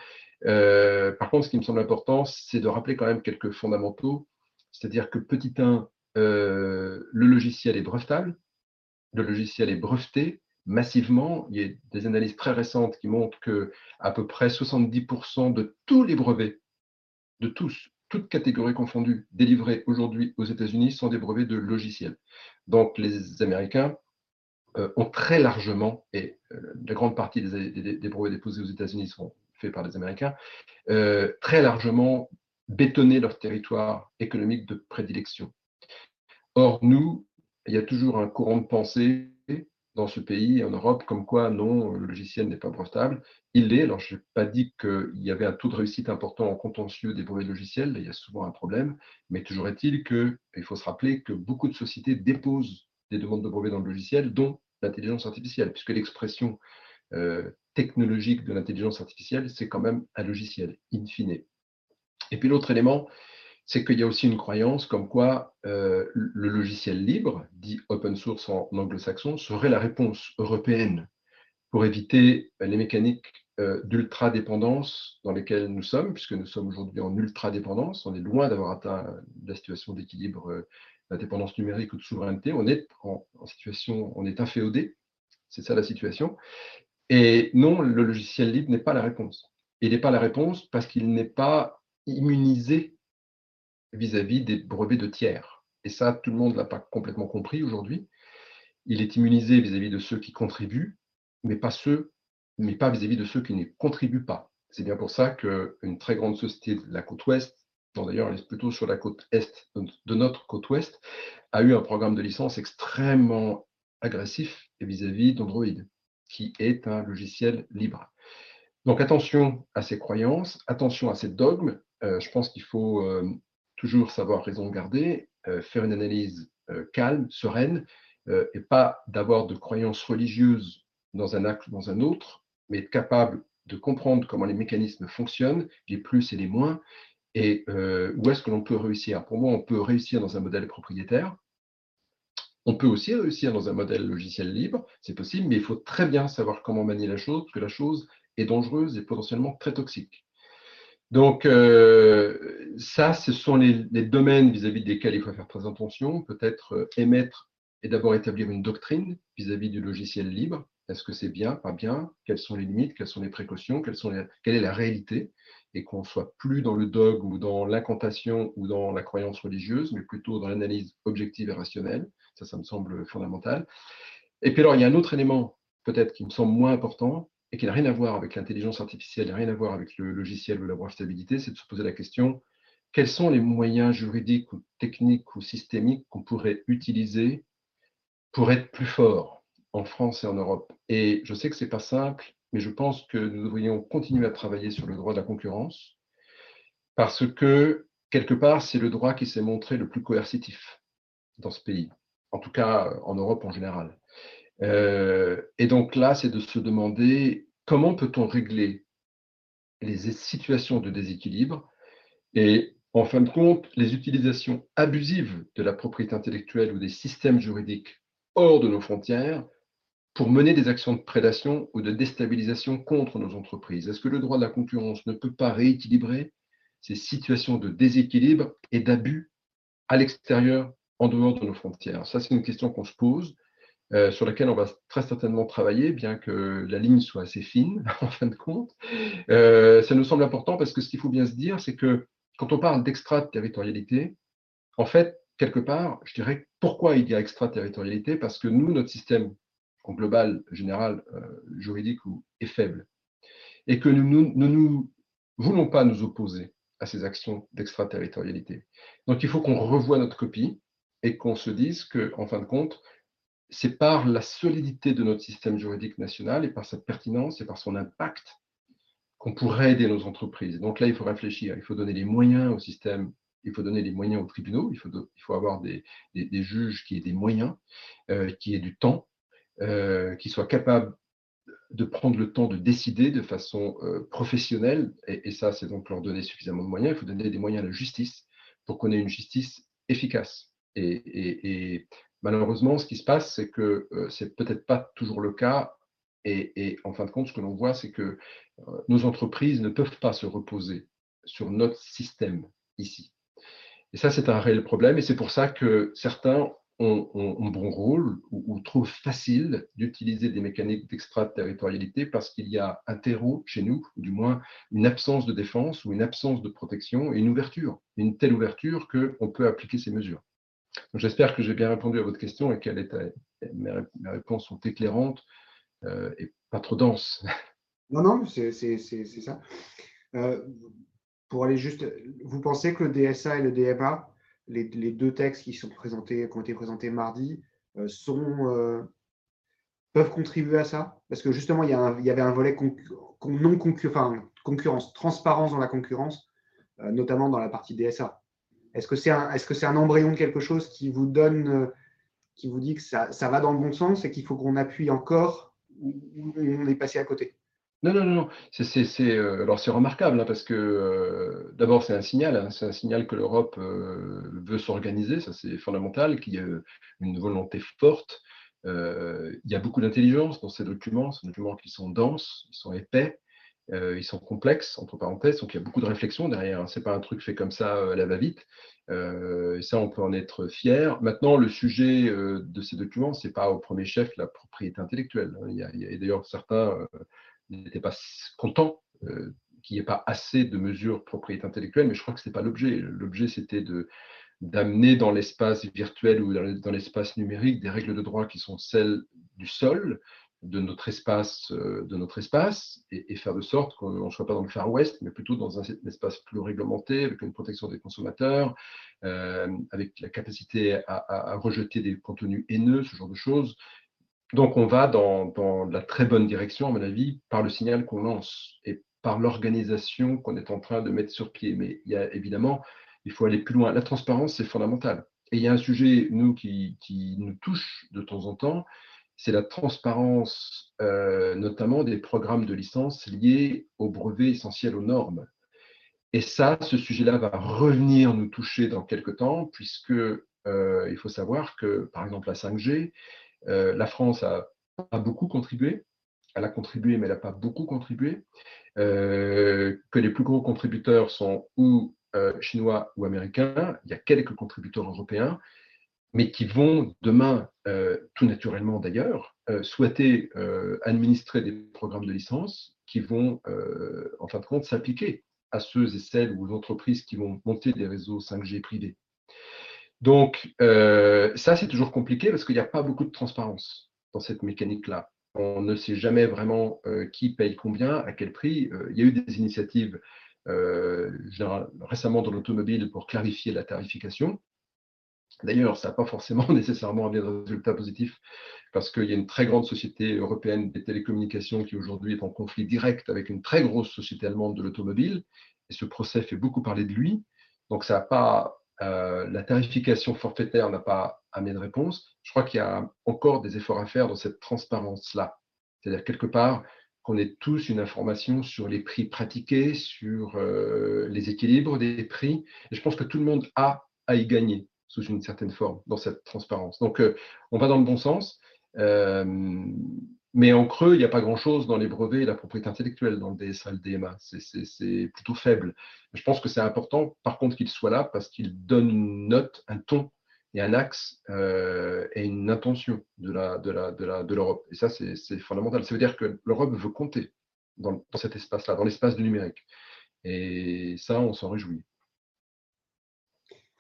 Euh, par contre, ce qui me semble important, c'est de rappeler quand même quelques fondamentaux, c'est-à-dire que petit 1, euh, le logiciel est brevetable, le logiciel est breveté massivement. Il y a des analyses très récentes qui montrent que à peu près 70% de tous les brevets, de tous, toutes catégories confondues, délivrés aujourd'hui aux États-Unis sont des brevets de logiciels. Donc les Américains euh, ont très largement, et la grande partie des, des brevets déposés aux États-Unis sont fait par les Américains, euh, très largement bétonner leur territoire économique de prédilection. Or, nous, il y a toujours un courant de pensée dans ce pays, en Europe, comme quoi non, le logiciel n'est pas brevetable. Il l'est. Alors, je n'ai pas dit qu'il y avait un taux de réussite important en contentieux des brevets logiciels. il y a souvent un problème. Mais toujours est-il qu'il faut se rappeler que beaucoup de sociétés déposent des demandes de brevets dans le logiciel, dont l'intelligence artificielle, puisque l'expression euh, technologique de l'intelligence artificielle, c'est quand même un logiciel, in fine. Et puis l'autre élément, c'est qu'il y a aussi une croyance comme quoi euh, le logiciel libre, dit open source en anglo-saxon, serait la réponse européenne pour éviter les mécaniques euh, d'ultra-dépendance dans lesquelles nous sommes, puisque nous sommes aujourd'hui en ultra-dépendance. On est loin d'avoir atteint la situation d'équilibre, euh, d'indépendance numérique ou de souveraineté. On est en situation, on est inféodé. C'est ça la situation. Et non, le logiciel libre n'est pas la réponse. Il n'est pas la réponse parce qu'il n'est pas immunisé vis-à-vis des brevets de tiers. Et ça, tout le monde ne l'a pas complètement compris aujourd'hui. Il est immunisé vis-à-vis de ceux qui contribuent, mais pas vis-à-vis de ceux qui ne contribuent pas. C'est bien pour ça qu'une très grande société de la côte ouest, d'ailleurs elle est plutôt sur la côte est de notre côte ouest, a eu un programme de licence extrêmement agressif vis-à-vis d'Android qui est un logiciel libre. Donc attention à ces croyances, attention à ces dogmes. Euh, je pense qu'il faut euh, toujours savoir raison garder, euh, faire une analyse calme, sereine, et pas d'avoir de croyances religieuses dans un acte ou dans un autre, mais être capable de comprendre comment les mécanismes fonctionnent, les plus et les moins, et où est-ce que l'on peut réussir? Pour moi, on peut réussir dans un modèle propriétaire, on peut aussi réussir dans un modèle logiciel libre, c'est possible, mais il faut très bien savoir comment manier la chose, parce que la chose est dangereuse et potentiellement très toxique. Donc, euh, ça, ce sont les, domaines vis-à-vis desquels il faut faire très attention. Peut-être euh, émettre et d'abord établir une doctrine vis-à-vis du logiciel libre. Est-ce que c'est bien, pas bien? Quelles sont les limites? Quelles sont les précautions? Quelle est la réalité? Et qu'on soit plus dans le dogme ou dans l'incantation ou dans la croyance religieuse, mais plutôt dans l'analyse objective et rationnelle. Ça, ça me semble fondamental. Et puis alors, il y a un autre élément peut-être qui me semble moins important et qui n'a rien à voir avec l'intelligence artificielle, rien à voir avec le logiciel ou la brevetabilité, c'est de se poser la question, quels sont les moyens juridiques ou techniques ou systémiques qu'on pourrait utiliser pour être plus fort en France et en Europe? Et je sais que ce n'est pas simple, mais je pense que nous devrions continuer à travailler sur le droit de la concurrence, parce que, quelque part, c'est le droit qui s'est montré le plus coercitif dans ce pays en tout cas en Europe en général. Euh, et donc là, c'est de se demander comment peut-on régler les situations de déséquilibre et en fin de compte, les utilisations abusives de la propriété intellectuelle ou des systèmes juridiques hors de nos frontières pour mener des actions de prédation ou de déstabilisation contre nos entreprises. Est-ce que le droit de la concurrence ne peut pas rééquilibrer ces situations de déséquilibre et d'abus à l'extérieur en dehors de nos frontières Ça, c'est une question qu'on se pose, euh, sur laquelle on va très certainement travailler, bien que la ligne soit assez fine, en fin de compte. Euh, ça nous semble important parce que ce qu'il faut bien se dire, c'est que quand on parle d'extraterritorialité, en fait, quelque part, je dirais pourquoi il y a extraterritorialité? Parce que nous, notre système global, général, euh, juridique est faible. Et que nous ne voulons pas nous opposer à ces actions d'extraterritorialité. Donc il faut qu'on revoie notre copie et qu'on se dise qu'en en fin de compte, c'est par la solidité de notre système juridique national et par sa pertinence et par son impact qu'on pourrait aider nos entreprises. Donc là, il faut réfléchir, il faut donner les moyens au système, il faut donner les moyens aux tribunaux, il faut, avoir des, juges qui aient des moyens, euh, qui aient du temps, euh, qui soient capables de prendre le temps de décider de façon euh, professionnelle, et, ça, c'est donc leur donner suffisamment de moyens. Il faut donner des moyens à la justice pour qu'on ait une justice efficace. Et, malheureusement, ce qui se passe, c'est que euh, c'est peut-être pas toujours le cas. Et, en fin de compte, ce que l'on voit, c'est que euh, nos entreprises ne peuvent pas se reposer sur notre système ici. Et ça, c'est un réel problème. Et c'est pour ça que certains ont, bon rôle ou, trouvent facile d'utiliser des mécaniques d'extraterritorialité parce qu'il y a un terreau chez nous, ou du moins une absence de défense ou une absence de protection et une ouverture, une telle ouverture qu'on peut appliquer ces mesures. J'espère que j'ai bien répondu à votre question et que mes, réponses sont éclairantes euh, et pas trop denses. Non, non, c'est ça. Euh, pour aller juste, vous pensez que le DSA et le DMA les, deux textes qui, sont présentés, qui ont été présentés mardi euh, sont, peuvent contribuer à ça? Parce que justement, il y, avait un volet non concurrence, transparence dans la concurrence, notamment dans la partie DSA. Est-ce que c'est un, embryon de quelque chose qui vous donne, qui vous dit que ça, ça va dans le bon sens et qu'il faut qu'on appuie encore ou on est passé à côté? Non, non, non, c'est, euh, alors c'est remarquable hein, parce que euh, d'abord c'est un signal, hein, c'est un signal que l'Europe euh, veut s'organiser, ça c'est fondamental, qu'il y a une volonté forte. il y a beaucoup d'intelligence dans ces documents, ces documents qui sont denses, ils sont épais, ils sont complexes, entre parenthèses, donc il y a beaucoup de réflexion derrière. Hein, c'est pas un truc fait comme ça à la va-vite. et ça, on peut en être fier. Maintenant, le sujet de ces documents, c'est pas au premier chef la propriété intellectuelle. A, il y a d'ailleurs certains n'était pas content euh, qu'il n'y ait pas assez de mesures propriété intellectuelle, mais je crois que ce n'est pas l'objet. L'objet, c'était de d'amener dans l'espace virtuel ou dans l'espace numérique des règles de droit qui sont celles du sol, de notre espace, euh, de notre espace et, faire de sorte qu'on ne soit pas dans le Far West, mais plutôt dans un, espace plus réglementé, avec une protection des consommateurs, euh, avec la capacité à, rejeter des contenus haineux, ce genre de choses, donc, on va dans, la très bonne direction, à mon avis, par le signal qu'on lance et par l'organisation qu'on est en train de mettre sur pied. Mais il y a évidemment, il faut aller plus loin. La transparence, c'est fondamental. Et il y a un sujet, nous, qui, nous touche de temps en temps, c'est la transparence, euh, notamment des programmes de licence liés aux brevets essentiels aux normes. Et ça, ce sujet-là va revenir nous toucher dans quelques temps, puisque euh, il faut savoir que, par exemple, la 5G, euh, la France a pas beaucoup contribué. Elle a contribué, mais elle n'a pas beaucoup contribué. Que les plus gros contributeurs sont ou chinois ou américains. Il y a quelques contributeurs européens, mais qui vont demain, tout naturellement d'ailleurs, souhaiter administrer des programmes de licence qui vont, en fin de compte, s'appliquer à ceux et celles ou aux entreprises qui vont monter des réseaux 5G privés. Donc, euh, ça, c'est toujours compliqué parce qu'il n'y a pas beaucoup de transparence dans cette mécanique-là. On ne sait jamais vraiment euh, qui paye combien, à quel prix. Euh, il y a eu des initiatives récemment dans l'automobile pour clarifier la tarification. D'ailleurs, ça n'a pas forcément nécessairement amené de résultats positifs parce qu'il y a une très grande société européenne des télécommunications qui aujourd'hui est en conflit direct avec une très grosse société allemande de l'automobile. Et ce procès fait beaucoup parler de lui. Donc, ça n'a pas euh, la tarification forfaitaire n'a pas amené de réponse. Je crois qu'il y a encore des efforts à faire dans cette transparence-là. C'est-à-dire quelque part qu'on ait tous une information sur les prix pratiqués, sur euh, les équilibres des prix. Et je pense que tout le monde a à y gagner sous une certaine forme dans cette transparence. Donc, euh, on va dans le bon sens. Mais en creux, il n'y a pas grand-chose dans les brevets et la propriété intellectuelle dans le DSA le DMA. C'est plutôt faible. Je pense que c'est important, par contre, qu'il soit là parce qu'il donne une note, un ton et un axe euh, et une intention de l'Europe. La, de la, de la, et ça, c'est fondamental. Ça veut dire que l'Europe veut compter dans cet espace-là, dans l'espace du numérique. Et ça, on s'en réjouit.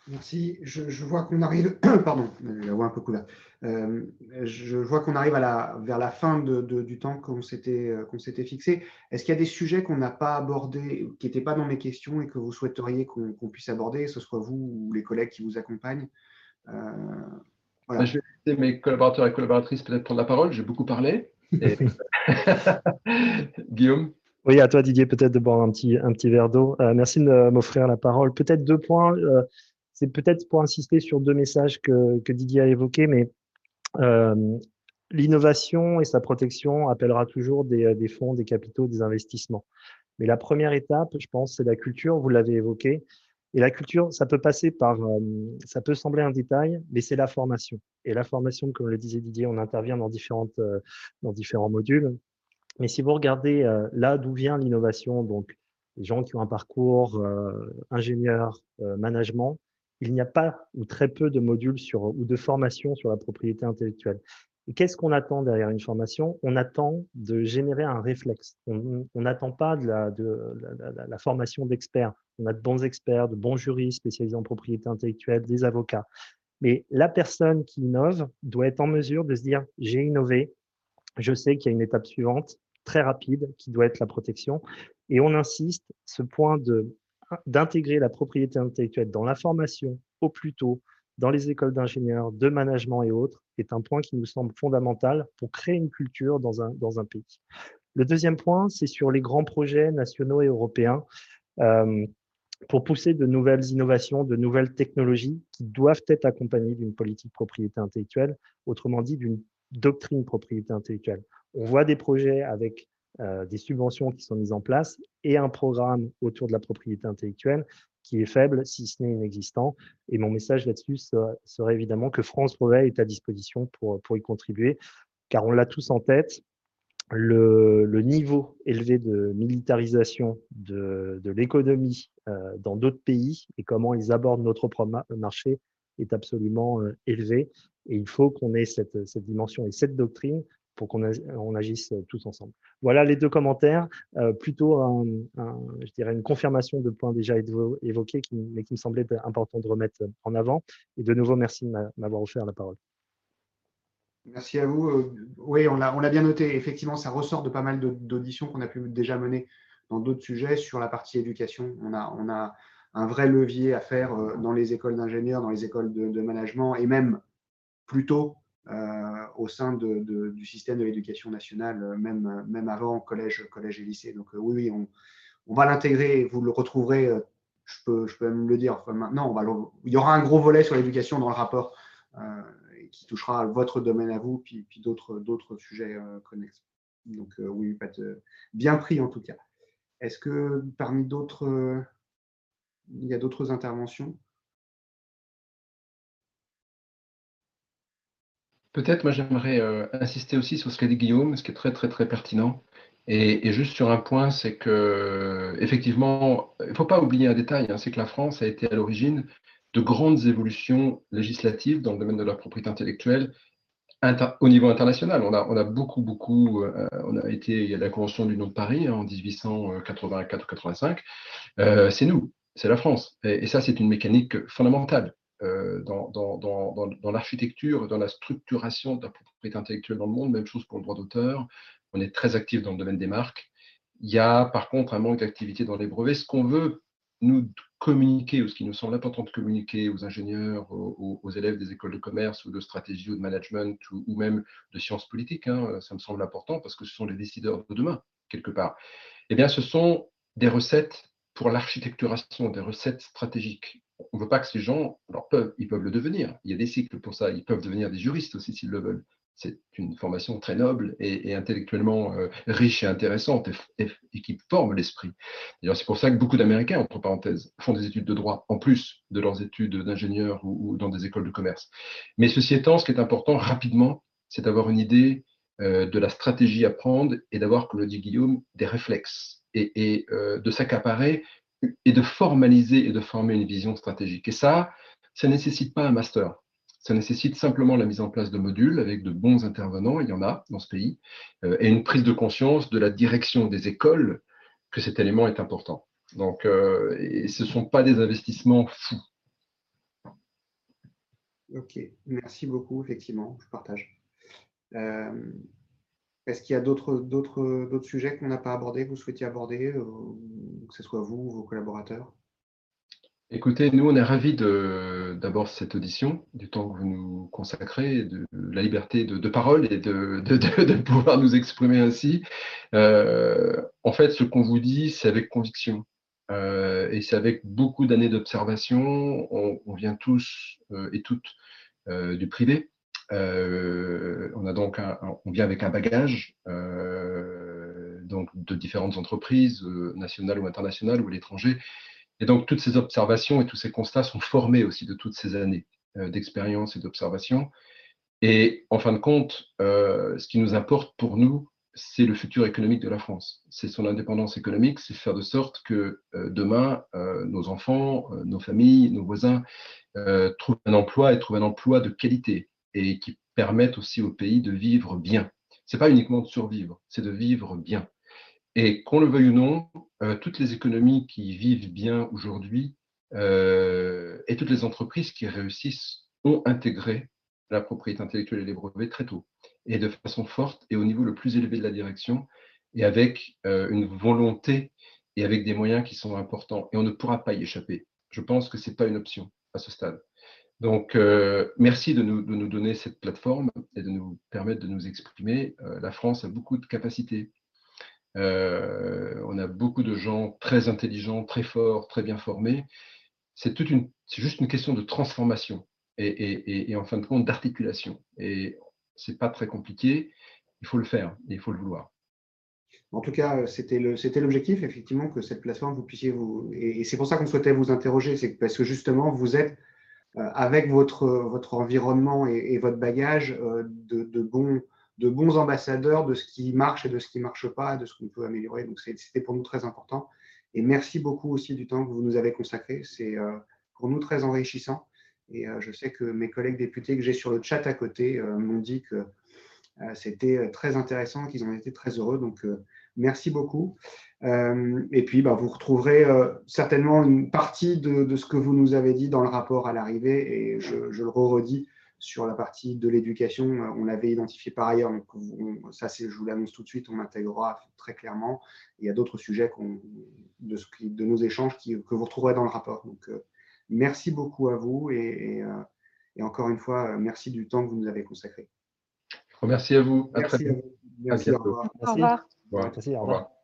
Merci. Je, vois qu'on arrive, pardon, la voix un peu couleur. Euh, je vois qu'on arrive à la, vers la fin de, du temps qu'on s'était euh, qu'on s'était fixé. Est-ce qu'il y a des sujets qu'on n'a pas abordés, qui n'étaient pas dans mes questions et que vous souhaiteriez qu'on puisse aborder, que ce soit vous ou les collègues qui vous accompagnent? Euh, Bah, je vais laisser mes collaborateurs et collaboratrices peut-être prendre la parole. J'ai beaucoup parlé. Guillaume? Oui, à toi Didier, peut-être de boire un petit, un petit verre d'eau. Euh, merci de m'offrir la parole. Peut-être deux points. Euh, c'est peut-être pour insister sur deux messages que, Didier a évoqués, mais euh, l'innovation et sa protection appellera toujours des, des fonds, des capitaux, des investissements. Mais la première étape, je pense, c'est la culture, vous l'avez évoqué. Et la culture, ça peut passer par, euh, ça peut sembler un détail, mais c'est la formation. Et la formation, comme le disait Didier, on intervient dans, différentes, euh, dans différents modules. Mais si vous regardez euh, là d'où vient l'innovation, donc les gens qui ont un parcours ingénieur, management, il n'y a pas ou très peu de modules sur, ou de formation sur la propriété intellectuelle. Et qu'est-ce qu'on attend derrière une formation? On attend de générer un réflexe. On n'attend pas de la, de, la, formation d'experts. On a de bons experts, de bons juristes spécialisés en propriété intellectuelle, des avocats. Mais la personne qui innove doit être en mesure de se dire, j'ai innové, je sais qu'il y a une étape suivante, très rapide, qui doit être la protection. Et on insiste, ce point d'intégrer la propriété intellectuelle dans la formation au plus tôt, dans les écoles d'ingénieurs, de management et autres, est un point qui nous semble fondamental pour créer une culture dans un, dans un pays. Le deuxième point, c'est sur les grands projets nationaux et européens. Euh, pour pousser de nouvelles innovations, de nouvelles technologies qui doivent être accompagnées d'une politique propriété intellectuelle, autrement dit d'une doctrine propriété intellectuelle. On voit des projets avec euh, des subventions qui sont mises en place et un programme autour de la propriété intellectuelle qui est faible, si ce n'est inexistant. Et mon message là-dessus serait, évidemment que France Brevet est à disposition pour, pour y contribuer, car on l'a tous en tête. Le, le, niveau élevé de militarisation de, de l'économie euh, dans d'autres pays et comment ils abordent notre marché est absolument euh, élevé. Et il faut qu'on ait cette, cette dimension et cette doctrine pour qu'on on agisse tous ensemble. Voilà les deux commentaires, euh, plutôt je dirais une confirmation de points déjà évoqués, mais qui me semblait important de remettre en avant. Et de nouveau, merci de m'avoir offert la parole. Merci à vous. Euh, oui, on l'a bien noté. Effectivement, ça ressort de pas mal d'auditions qu'on a pu déjà mener dans d'autres sujets sur la partie éducation. On a, un vrai levier à faire euh, dans les écoles d'ingénieurs, dans les écoles de, management et même plutôt euh, au sein de, du système de l'éducation nationale, euh, même, même avant collège, collège et lycée. Donc euh, oui, on, va l'intégrer, vous le retrouverez, je peux, je peux même le dire maintenant, il y aura un gros volet sur l'éducation dans le rapport qui touchera votre domaine à vous, puis, puis d'autres sujets connexes. Donc oui, bien pris en tout cas. Est-ce que parmi d'autres, il y a d'autres interventions? Peut-être, moi, j'aimerais euh, insister aussi sur ce qu'a dit Guillaume, ce qui est très, très, très pertinent. Et, juste sur un point, c'est que, effectivement, il ne faut pas oublier un détail, hein, c'est que la France a été à l'origine de grandes évolutions législatives dans le domaine de la propriété intellectuelle au niveau international. On a, on a beaucoup, beaucoup, euh, on a été, il y a la Convention du nom de Paris hein, en 1884-85. Euh, c'est nous, c'est la France. et ça, c'est une mécanique fondamentale. Euh, dans, l'architecture, dans la structuration de la propriété intellectuelle dans le monde, même chose pour le droit d'auteur. On est très actif dans le domaine des marques. Il y a par contre un manque d'activité dans les brevets. Ce qu'on veut nous communiquer, ou ce qui nous semble important de communiquer aux ingénieurs, aux, élèves des écoles de commerce ou de stratégie ou de management ou, même de sciences politiques, hein, ça me semble important parce que ce sont les décideurs de demain, quelque part. Eh bien, ce sont des recettes pour l'architecturation, des recettes stratégiques on ne veut pas que ces gens, alors peuvent, ils peuvent le devenir. Il y a des cycles pour ça. Ils peuvent devenir des juristes aussi s'ils le veulent. C'est une formation très noble et, intellectuellement euh, riche et intéressante et, qui forme l'esprit. C'est pour ça que beaucoup d'Américains, entre parenthèses, font des études de droit en plus de leurs études d'ingénieur ou, dans des écoles de commerce. Mais ceci étant, ce qui est important rapidement, c'est d'avoir une idée euh, de la stratégie à prendre et d'avoir, comme le dit Guillaume, des réflexes et, euh, de s'accaparer et de formaliser et de former une vision stratégique. Et ça, ça ne nécessite pas un master. Ça nécessite simplement la mise en place de modules avec de bons intervenants, il y en a dans ce pays, euh, et une prise de conscience de la direction des écoles que cet élément est important. Donc, euh, ce ne sont pas des investissements fous. Ok, merci beaucoup, effectivement, je partage. Euh, est-ce qu'il y a d'autres sujets qu'on n'a pas abordés, que vous souhaitiez aborder, euh, que ce soit vous ou vos collaborateurs? Écoutez, nous, on est ravis d'abord cette audition, du temps que vous nous consacrez, de la liberté de, parole et de, de, pouvoir nous exprimer ainsi. Euh, en fait, ce qu'on vous dit, c'est avec conviction. Euh, et c'est avec beaucoup d'années d'observation. On, vient tous et toutes du privé. On, a donc on vient avec un bagage donc de différentes entreprises, nationales ou internationales ou à l'étranger. Et donc, toutes ces observations et tous ces constats sont formés aussi de toutes ces années euh, d'expérience et d'observation. Et en fin de compte, euh, ce qui nous importe pour nous, c'est le futur économique de la France. C'est son indépendance économique, c'est faire de sorte que euh, demain, nos enfants, nos familles, nos voisins trouvent un emploi et trouvent un emploi de qualité et qui permettent aussi au pays de vivre bien. Ce n'est pas uniquement de survivre, c'est de vivre bien. Et qu'on le veuille ou non, euh, toutes les économies qui vivent bien aujourd'hui euh, et toutes les entreprises qui réussissent ont intégré la propriété intellectuelle et les brevets très tôt, et de façon forte et au niveau le plus élevé de la direction, et avec euh, une volonté et avec des moyens qui sont importants. Et on ne pourra pas y échapper. Je pense que ce n'est pas une option à ce stade. Donc, merci de nous, de nous, donner cette plateforme et de nous permettre de nous exprimer. la France a beaucoup de capacités. Euh, on a beaucoup de gens très intelligents, très forts, très bien formés. C'est juste une question de transformation et, en fin de compte d'articulation. Et c'est pas très compliqué. Il faut le faire et il faut le vouloir. En tout cas, c'était l'objectif, effectivement, que cette plateforme, vous puissiez vous. Et, c'est pour ça qu'on souhaitait vous interroger, c'est parce que justement, vous êtes, euh, avec votre, votre environnement et, votre bagage, euh, de, bons, de bons ambassadeurs de ce qui marche et de ce qui ne marche pas, de ce qu'on peut améliorer. Donc, c'était pour nous très important. Et merci beaucoup aussi du temps que vous nous avez consacré. C'est euh, pour nous très enrichissant. Et euh, je sais que mes collègues députés que j'ai sur le chat à côté euh, m'ont dit que c'était très intéressant, qu'ils ont été très heureux. Donc, merci beaucoup. et puis, bah, vous retrouverez certainement une partie de, ce que vous nous avez dit dans le rapport à l'arrivée. Et je, je le redis, sur la partie de l'éducation, euh, on l'avait identifié par ailleurs, donc ça, je vous l'annonce tout de suite, on intégrera très clairement. Il y a d'autres sujets de, de, nos échanges qui, que vous retrouverez dans le rapport. Donc, euh, merci beaucoup à vous et, euh, et, encore une fois, merci du temps que vous nous avez consacré. Merci à vous. À merci très à vous. Merci, au revoir. Au revoir. Merci, au revoir.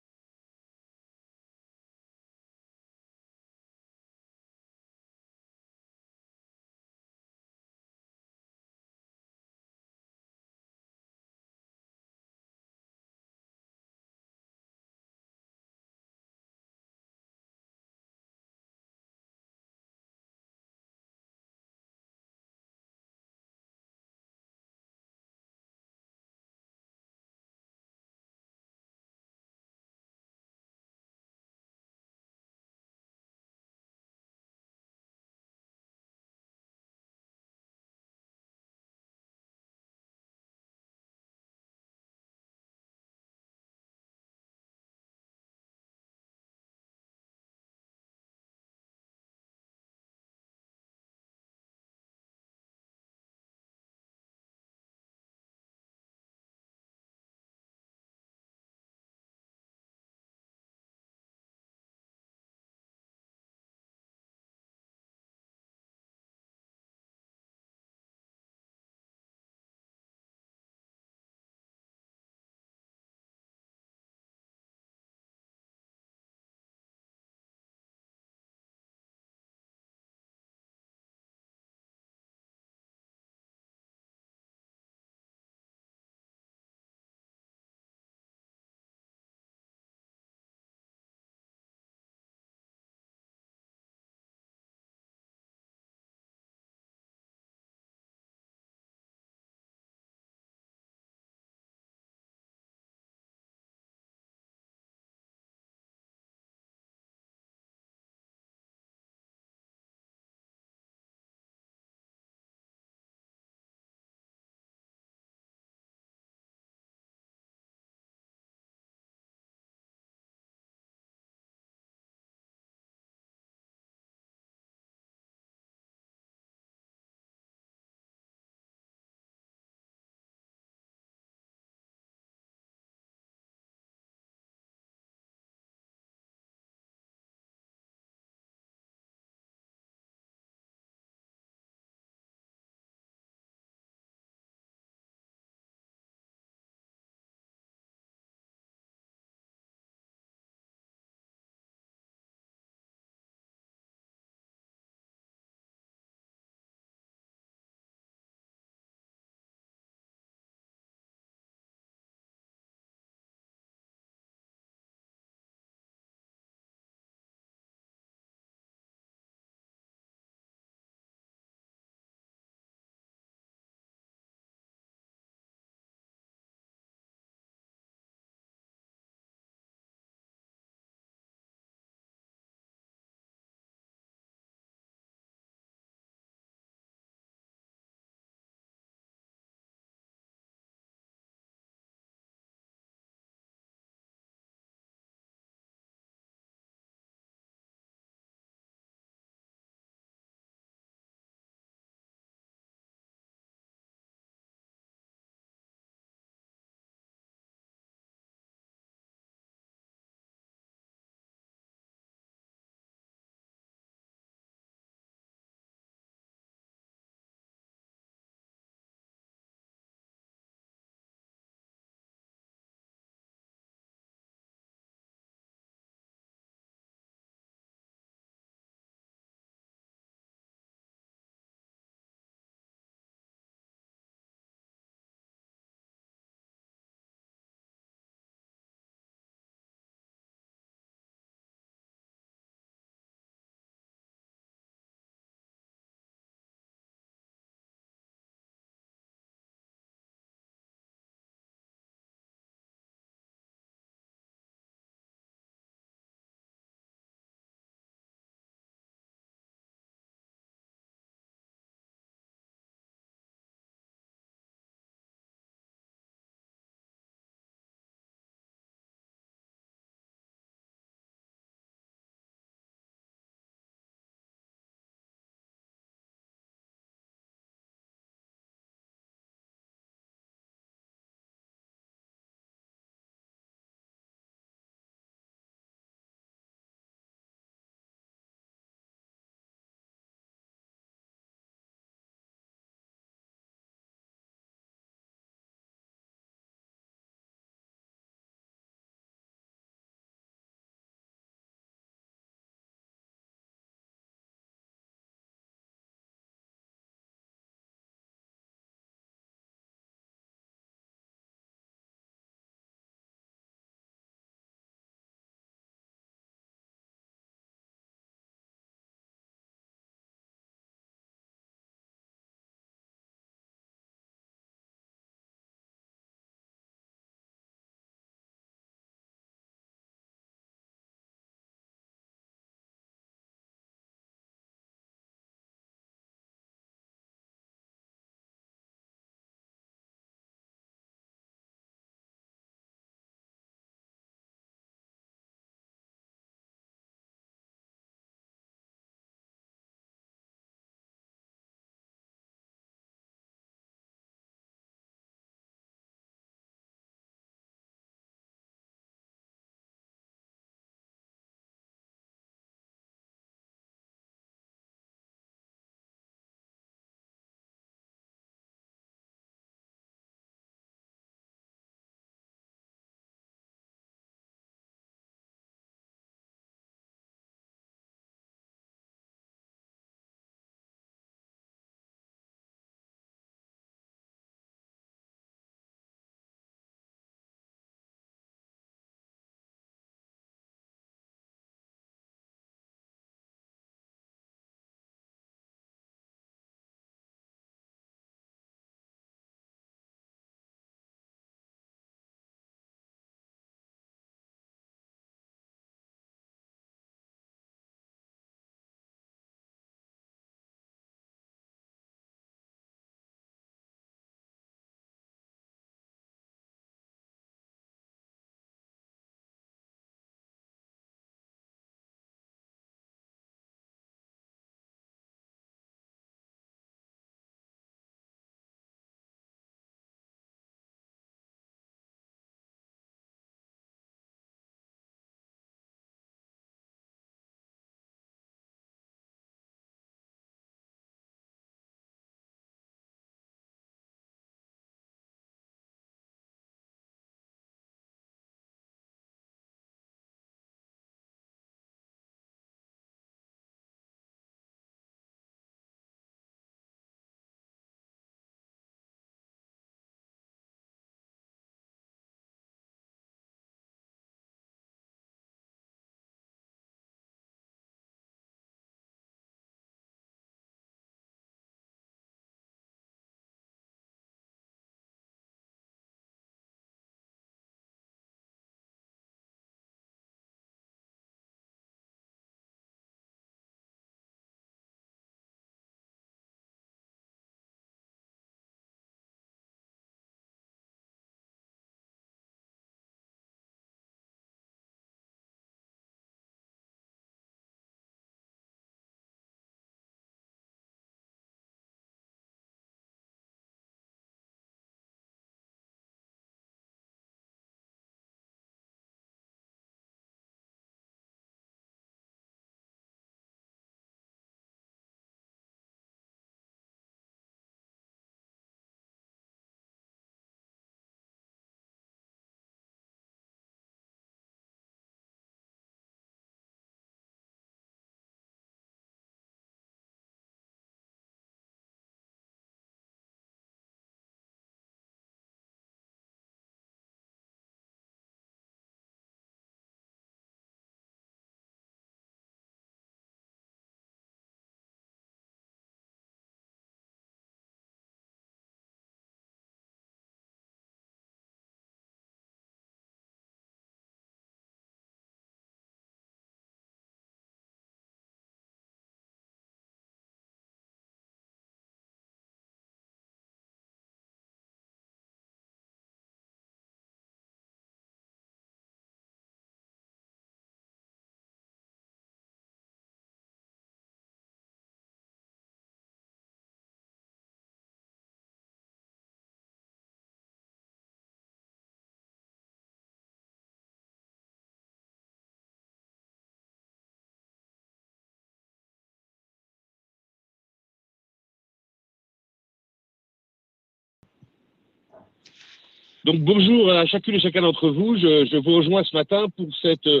Donc bonjour à chacune et chacun d'entre vous. Je, vous rejoins ce matin pour cette euh,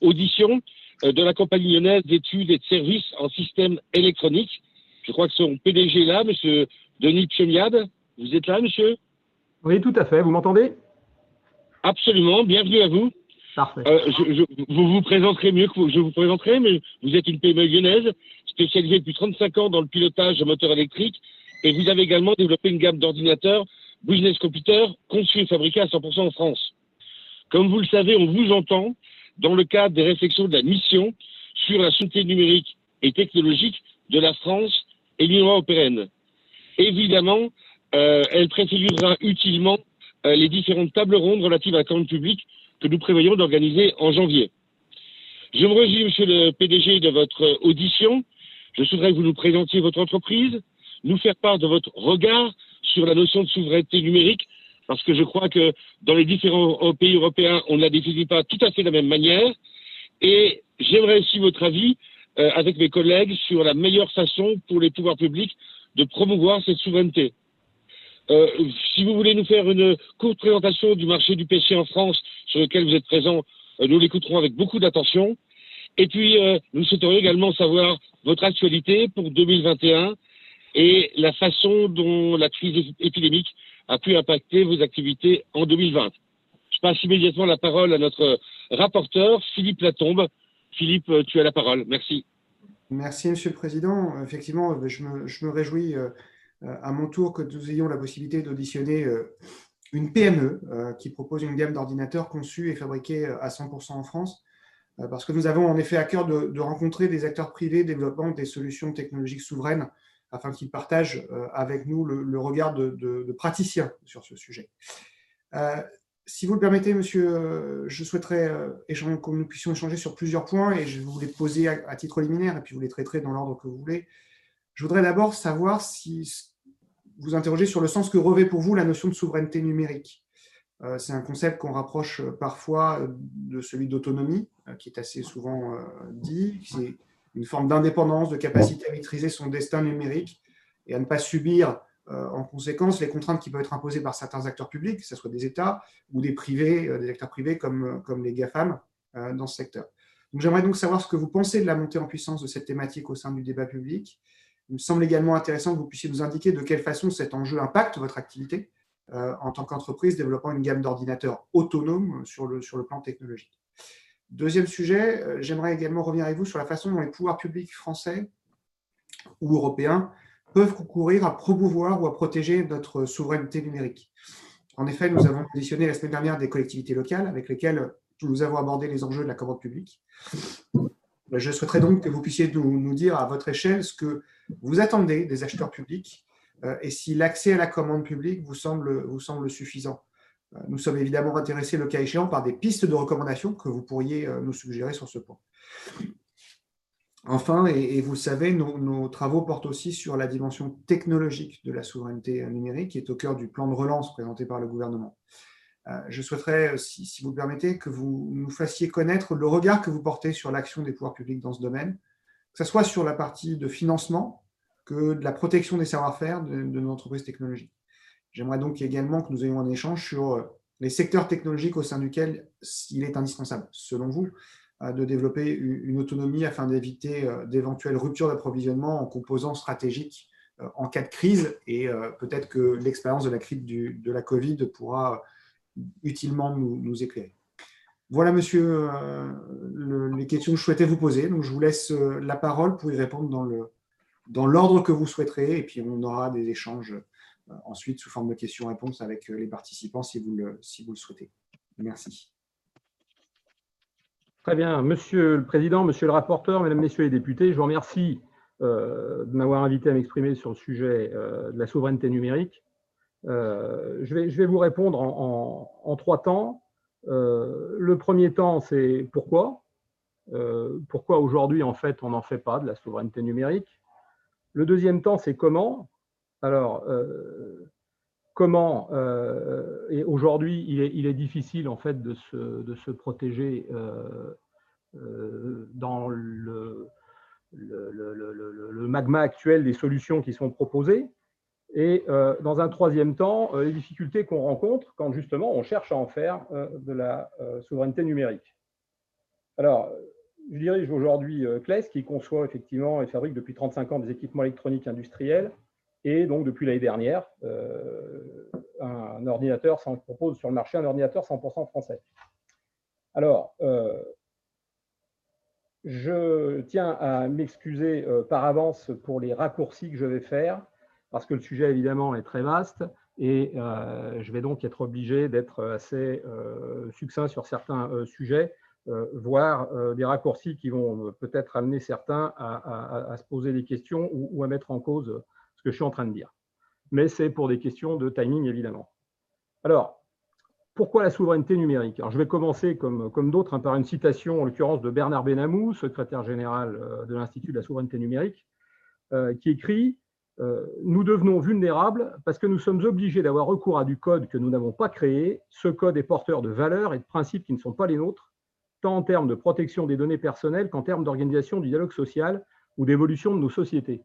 audition euh, de la compagnie lyonnaise d'études et de services en système électronique. Je crois que son PDG est là, monsieur Denis Pchemiade. Vous êtes là, monsieur? Oui, tout à fait. Vous m'entendez? Absolument. Bienvenue à vous. Parfait. Euh, je, vous vous présenterez mieux que je vous présenterai, mais vous êtes une PME lyonnaise spécialisée depuis 35 ans dans le pilotage de moteurs électriques et vous avez également développé une gamme d'ordinateurs Business Computer conçus et fabriqués à 100% en France. Comme vous le savez, on vous entend dans le cadre des réflexions de la mission sur la souveraineté numérique et technologique de la France et l'Union européenne. Évidemment, euh, elle préfigurera utilement euh, les différentes tables rondes relatives à la commande publique que nous prévoyons d'organiser en janvier. Je me réjouis, monsieur le PDG, de votre audition. Je souhaiterais que vous nous présentiez votre entreprise, nous faire part de votre regard sur la notion de souveraineté numérique, parce que je crois que dans les différents pays européens, on ne la définit pas tout à fait de la même manière. Et j'aimerais aussi votre avis euh, avec mes collègues sur la meilleure façon pour les pouvoirs publics de promouvoir cette souveraineté. Euh, si vous voulez nous faire une courte présentation du marché du PC en France, sur lequel vous êtes présent, euh, nous l'écouterons avec beaucoup d'attention. Et puis, nous souhaiterions également savoir votre actualité pour 2021 et la façon dont la crise épidémique a pu impacter vos activités en 2020. Je passe immédiatement la parole à notre rapporteur, Philippe Latombe. Philippe, tu as la parole. Merci. Merci, Monsieur le Président. Effectivement, je me, réjouis euh, à mon tour que nous ayons la possibilité d'auditionner euh, une PME euh, qui propose une gamme d'ordinateurs conçus et fabriqués à 100% en France, parce que nous avons en effet à cœur de rencontrer des acteurs privés développant des solutions technologiques souveraines afin qu'ils partagent euh, avec nous le, regard de, praticiens sur ce sujet. Euh, si vous le permettez, monsieur, euh, je souhaiterais que nous puissions échanger sur plusieurs points et je vais vous les poser à, titre liminaire et puis vous les traiterez dans l'ordre que vous voulez. Je voudrais d'abord savoir si vous interrogez sur le sens que revêt pour vous la notion de souveraineté numérique. C'est un concept qu'on rapproche parfois de celui d'autonomie, qui est assez souvent dit. Une forme d'indépendance, de capacité à maîtriser son destin numérique et à ne pas subir euh, en conséquence les contraintes qui peuvent être imposées par certains acteurs publics, que ce soit des États ou des privés, euh, des acteurs privés comme, euh, comme les GAFAM dans ce secteur. J'aimerais donc savoir ce que vous pensez de la montée en puissance de cette thématique au sein du débat public. Il me semble également intéressant que vous puissiez nous indiquer de quelle façon cet enjeu impacte votre activité en tant qu'entreprise développant une gamme d'ordinateurs autonomes sur le, sur le plan technologique. Deuxième sujet, euh, j'aimerais également revenir avec vous sur la façon dont les pouvoirs publics français ou européens peuvent concourir à promouvoir ou à protéger notre souveraineté numérique. En effet, nous avons auditionné la semaine dernière des collectivités locales avec lesquelles nous avons abordé les enjeux de la commande publique. Je souhaiterais donc que vous puissiez nous, dire à votre échelle ce que vous attendez des acheteurs publics euh, et si l'accès à la commande publique vous semble suffisant. Euh, nous sommes évidemment intéressés, le cas échéant, par des pistes de recommandation que vous pourriez euh, nous suggérer sur ce point. Enfin, et, vous le savez, nos, travaux portent aussi sur la dimension technologique de la souveraineté numérique, qui est au cœur du plan de relance présenté par le gouvernement. Euh, je souhaiterais, si, si, vous le permettez, que vous nous fassiez connaître le regard que vous portez sur l'action des pouvoirs publics dans ce domaine, que ce soit sur la partie de financement que de la protection des savoir-faire de nos entreprises technologiques. J'aimerais donc également que nous ayons un échange sur euh, les secteurs technologiques au sein duquel il est indispensable, selon vous, euh, de développer une autonomie afin d'éviter euh, d'éventuelles ruptures d'approvisionnement en composants stratégiques en cas de crise. Et peut-être que l'expérience de la crise de la Covid pourra utilement nous, éclairer. Voilà, monsieur, les questions que je souhaitais vous poser. Donc, je vous laisse la parole pour y répondre dans l'ordre que vous souhaiterez, et puis on aura des échanges ensuite sous forme de questions-réponses avec euh, les participants si vous, le, souhaitez. Merci. Très bien. Monsieur le Président, Monsieur le rapporteur, Mesdames, Messieurs les députés, je vous remercie euh, de m'avoir invité à m'exprimer sur le sujet de la souveraineté numérique. je, vais, vous répondre en, trois temps. le premier temps, c'est pourquoi? Pourquoi aujourd'hui, en fait, on n'en fait pas de la souveraineté numérique? Le deuxième temps, c'est comment? Alors, euh, comment euh, et aujourd'hui il est, difficile en fait de se, protéger euh, dans le, magma actuel des solutions qui sont proposées. Et dans un troisième temps, les difficultés qu'on rencontre quand justement on cherche à en faire de la souveraineté numérique. Alors, je dirige aujourd'hui CLES qui conçoit effectivement et fabrique depuis 35 ans des équipements électroniques industriels et donc, depuis l'année dernière, euh, un, ordinateur propose sur le marché un ordinateur 100% français. Alors, euh, je tiens à m'excuser euh, par avance pour les raccourcis que je vais faire, parce que le sujet, évidemment, est très vaste et je vais donc être obligé d'être assez succinct sur certains sujets, voire des raccourcis qui vont peut-être amener certains à, se poser des questions ou à mettre en cause je suis en train de dire. Mais c'est pour des questions de timing, évidemment. Alors, pourquoi la souveraineté numérique? Alors, Je vais commencer, comme, comme d'autres, hein, par une citation, en l'occurrence, de Bernard Benamou, secrétaire général euh, de l'Institut de la souveraineté numérique, euh, qui écrit euh, Nous devenons vulnérables parce que nous sommes obligés d'avoir recours à du code que nous n'avons pas créé. Ce code est porteur de valeurs et de principes qui ne sont pas les nôtres, tant en termes de protection des données personnelles qu'en termes d'organisation du dialogue social ou d'évolution de nos sociétés.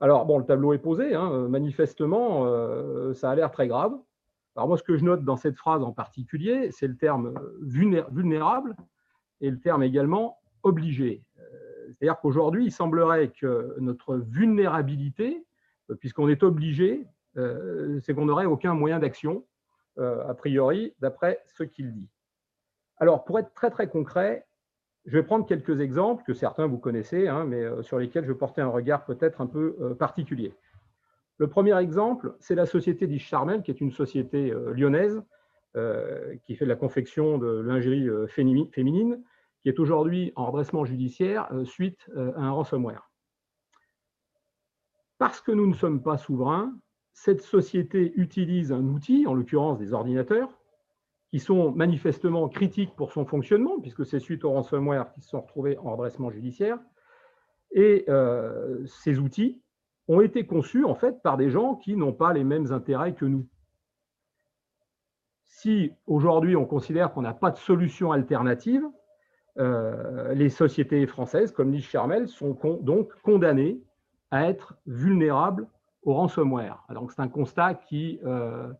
Alors, bon, le tableau est posé, hein, euh, manifestement, euh, ça a l'air très grave. Alors moi, ce que je note dans cette phrase en particulier, c'est le terme vulnérable et le terme également obligé. Euh, c'est-à-dire qu'aujourd'hui, il semblerait que notre vulnérabilité, puisqu'on est obligé, c'est qu'on n'aurait aucun moyen d'action, a priori, d'après ce qu'il dit. Alors, pour être très très concret, je vais prendre quelques exemples que certains vous connaissez, hein, mais euh, sur lesquels je porter un regard peut-être un peu euh, particulier. Le premier exemple, c'est la société d'Yves Charmel, qui est une société euh, lyonnaise qui fait de la confection de lingerie féminine, qui est aujourd'hui en redressement judiciaire suite à un ransomware. Parce que nous ne sommes pas souverains, cette société utilise un outil, en l'occurrence des ordinateurs, qui sont manifestement critiques pour son fonctionnement, puisque c'est suite au ransomware qu'ils se sont retrouvés en redressement judiciaire. Et euh, ces outils ont été conçus en fait par des gens qui n'ont pas les mêmes intérêts que nous. Si aujourd'hui on considère qu'on n'a pas de solution alternative, euh, les sociétés françaises comme Niche Charmel sont donc condamnées à être vulnérables au ransomware. Donc c'est un constat qui euh,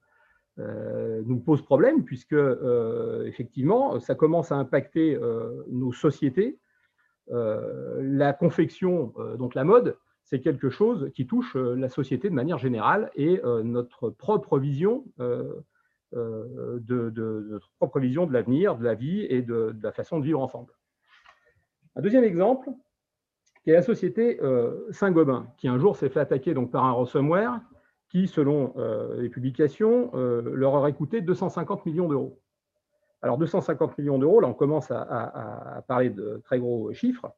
nous pose problème puisque euh, effectivement ça commence à impacter euh, nos sociétés. la confection, donc la mode, c'est quelque chose qui touche la société de manière générale et notre propre vision de, notre propre vision de l'avenir, de la vie et de, de, la façon de vivre ensemble. Un deuxième exemple, qui est la société Saint-Gobain, qui un jour s'est fait attaquer donc, par un ransomware qui, selon euh, les publications, euh, leur aurait coûté 250 millions d'euros. Alors 250 millions d'euros, là on commence à, parler de très gros chiffres,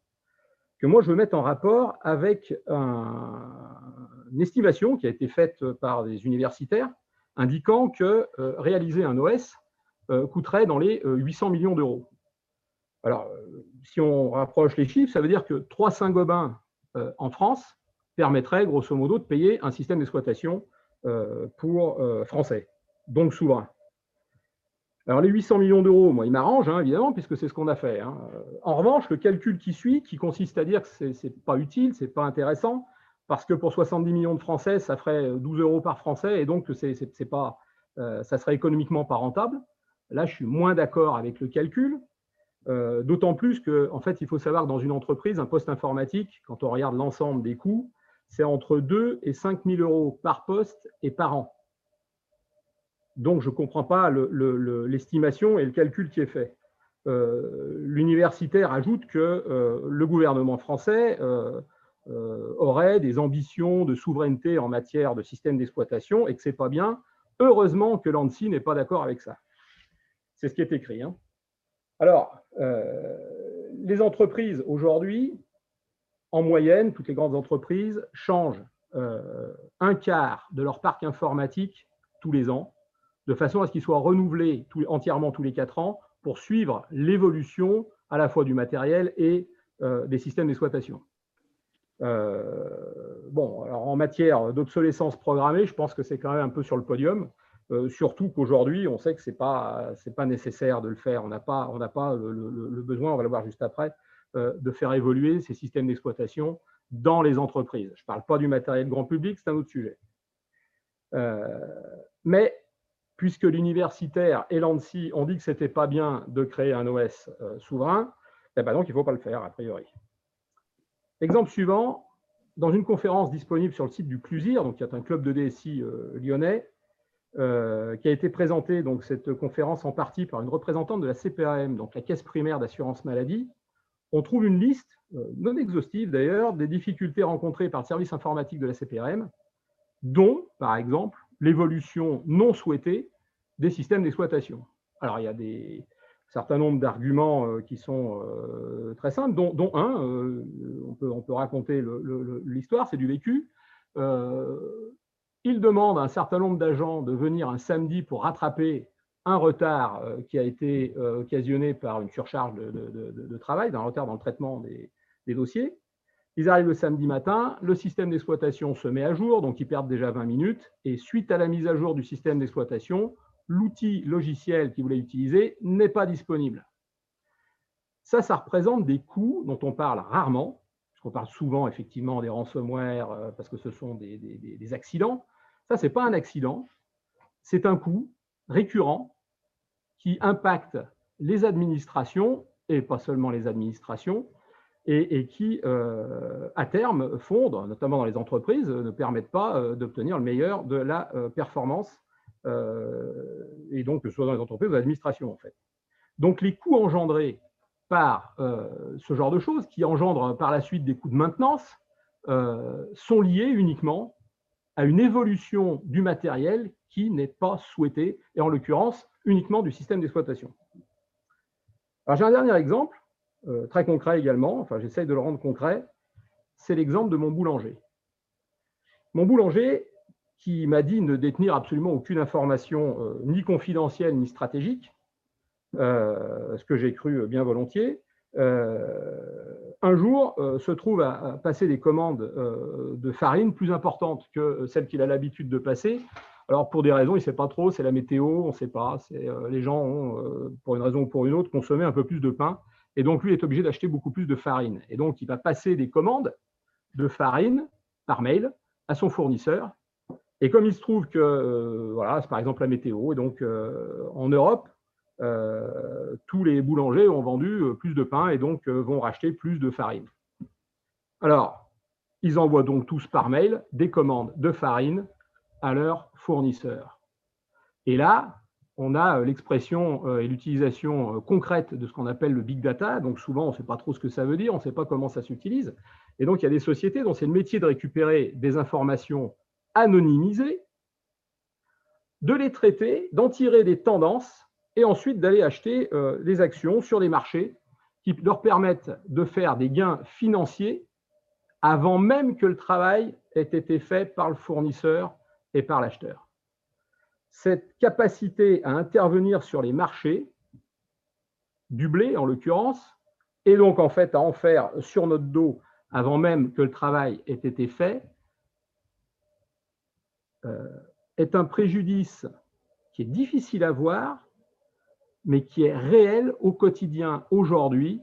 que moi je veux mettre en rapport avec une estimation qui a été faite par des universitaires indiquant que euh, réaliser un OS coûterait dans les 800 millions d'euros. Alors, si on rapproche les chiffres, ça veut dire que 3 Saint-Gobain en France permettrait grosso modo de payer un système d'exploitation euh, pour euh, français, donc souverain. Alors les 800 millions d'euros, moi, ils m'arrangent, hein, évidemment, puisque c'est ce qu'on a fait. Hein. En revanche, le calcul qui suit, qui consiste à dire que ce n'est pas utile, ce n'est pas intéressant, parce que pour 70 millions de Français, ça ferait 12 euros par Français, et donc c'est pas, euh, ça serait économiquement pas rentable. Là, je suis moins d'accord avec le calcul, d'autant plus qu'en en fait, il faut savoir que dans une entreprise, un poste informatique, quand on regarde l'ensemble des coûts, c'est entre 2 et 5 000 euros par poste et par an. Donc, je ne comprends pas l'estimation et le calcul qui est fait. Euh, l'universitaire ajoute que euh, le gouvernement français euh, aurait des ambitions de souveraineté en matière de système d'exploitation et que ce n'est pas bien. Heureusement que l'ANSI n'est pas d'accord avec ça. C'est ce qui est écrit. Hein. Alors, les entreprises aujourd'hui en moyenne, toutes les grandes entreprises changent euh, un quart de leur parc informatique tous les ans, de façon à ce qu'il soit renouvelé entièrement tous les quatre ans pour suivre l'évolution à la fois du matériel et euh, des systèmes d'exploitation. Euh, en matière d'obsolescence programmée, je pense que c'est quand même un peu sur le podium, surtout qu'aujourd'hui, on sait que ce n'est pas, nécessaire de le faire, on n'a pas, le, besoin, on va le voir juste après, de faire évoluer ces systèmes d'exploitation dans les entreprises. Je ne parle pas du matériel grand public, c'est un autre sujet. mais puisque l'universitaire et l'ANSI ont dit que ce n'était pas bien de créer un OS souverain, eh ben donc il ne faut pas le faire, a priori. Exemple suivant, dans une conférence disponible sur le site du CLUSIR, qui est un club de DSI lyonnais, euh, qui a été présentée, donc, cette conférence en partie par une représentante de la CPAM, donc la Caisse primaire d'assurance maladie. On trouve une liste, euh, non exhaustive d'ailleurs, des difficultés rencontrées par le service informatique de la CPRM, dont, par exemple, l'évolution non souhaitée des systèmes d'exploitation. Alors, il y a des, certain nombre d'arguments euh, qui sont très simples, dont, un, on, peut, raconter l'histoire, c'est du vécu. Il demande à un certain nombre d'agents de venir un samedi pour rattraper un retard euh, qui a été euh, occasionné par une surcharge de, travail, d'un retard dans le traitement des, dossiers. Ils arrivent le samedi matin, le système d'exploitation se met à jour, donc ils perdent déjà 20 minutes, et suite à la mise à jour du système d'exploitation, l'outil logiciel qu'ils voulaient utiliser n'est pas disponible. Ça, ça représente des coûts dont on parle rarement, on parle souvent effectivement des ransomware euh, parce que ce sont des, accidents. Ça, ce n'est pas un accident, c'est un coût récurrent qui impacte les administrations, et pas seulement les administrations, et, qui, euh, à terme, fondent, notamment dans les entreprises, ne permettent pas euh, d'obtenir le meilleur de la performance, et donc que ce soit dans les entreprises ou l'administration, en fait. Donc, les coûts engendrés par euh, ce genre de choses, qui engendrent par la suite des coûts de maintenance, euh, sont liés uniquement à une évolution du matériel qui n'est pas souhaitée, et en l'occurrence uniquement du système d'exploitation. J'ai un dernier exemple, euh, très concret également, enfin j'essaye de le rendre concret, c'est l'exemple de mon boulanger. Mon boulanger, qui m'a dit ne détenir absolument aucune information ni confidentielle ni stratégique, euh, ce que j'ai cru bien volontiers, euh, un jour euh, se trouve à, passer des commandes de farine plus importantes que celles qu'il a l'habitude de passer. Alors pour des raisons, il ne sait pas trop, c'est la météo, on ne sait pas. les gens ont, pour une raison ou pour une autre, consommé un peu plus de pain. Et donc lui est obligé d'acheter beaucoup plus de farine. Et donc il va passer des commandes de farine par mail à son fournisseur. Et comme il se trouve que, voilà, c'est par exemple la météo, et donc en Europe, euh, tous les boulangers ont vendu euh, plus de pain et donc euh, vont racheter plus de farine. Alors, ils envoient donc tous par mail des commandes de farine à leurs fournisseurs. Et là, on a l'expression et l'utilisation concrète de ce qu'on appelle le big data. Donc souvent, on ne sait pas trop ce que ça veut dire, on ne sait pas comment ça s'utilise. Et donc, il y a des sociétés dont c'est le métier de récupérer des informations anonymisées, de les traiter, d'en tirer des tendances et ensuite d'aller acheter euh, des actions sur des marchés qui leur permettent de faire des gains financiers avant même que le travail ait été fait par le fournisseur et par l'acheteur. Cette capacité à intervenir sur les marchés, du blé en l'occurrence, et donc en fait à en faire sur notre dos avant même que le travail ait été fait, euh, est un préjudice qui est difficile à voir mais qui est réel au quotidien aujourd'hui,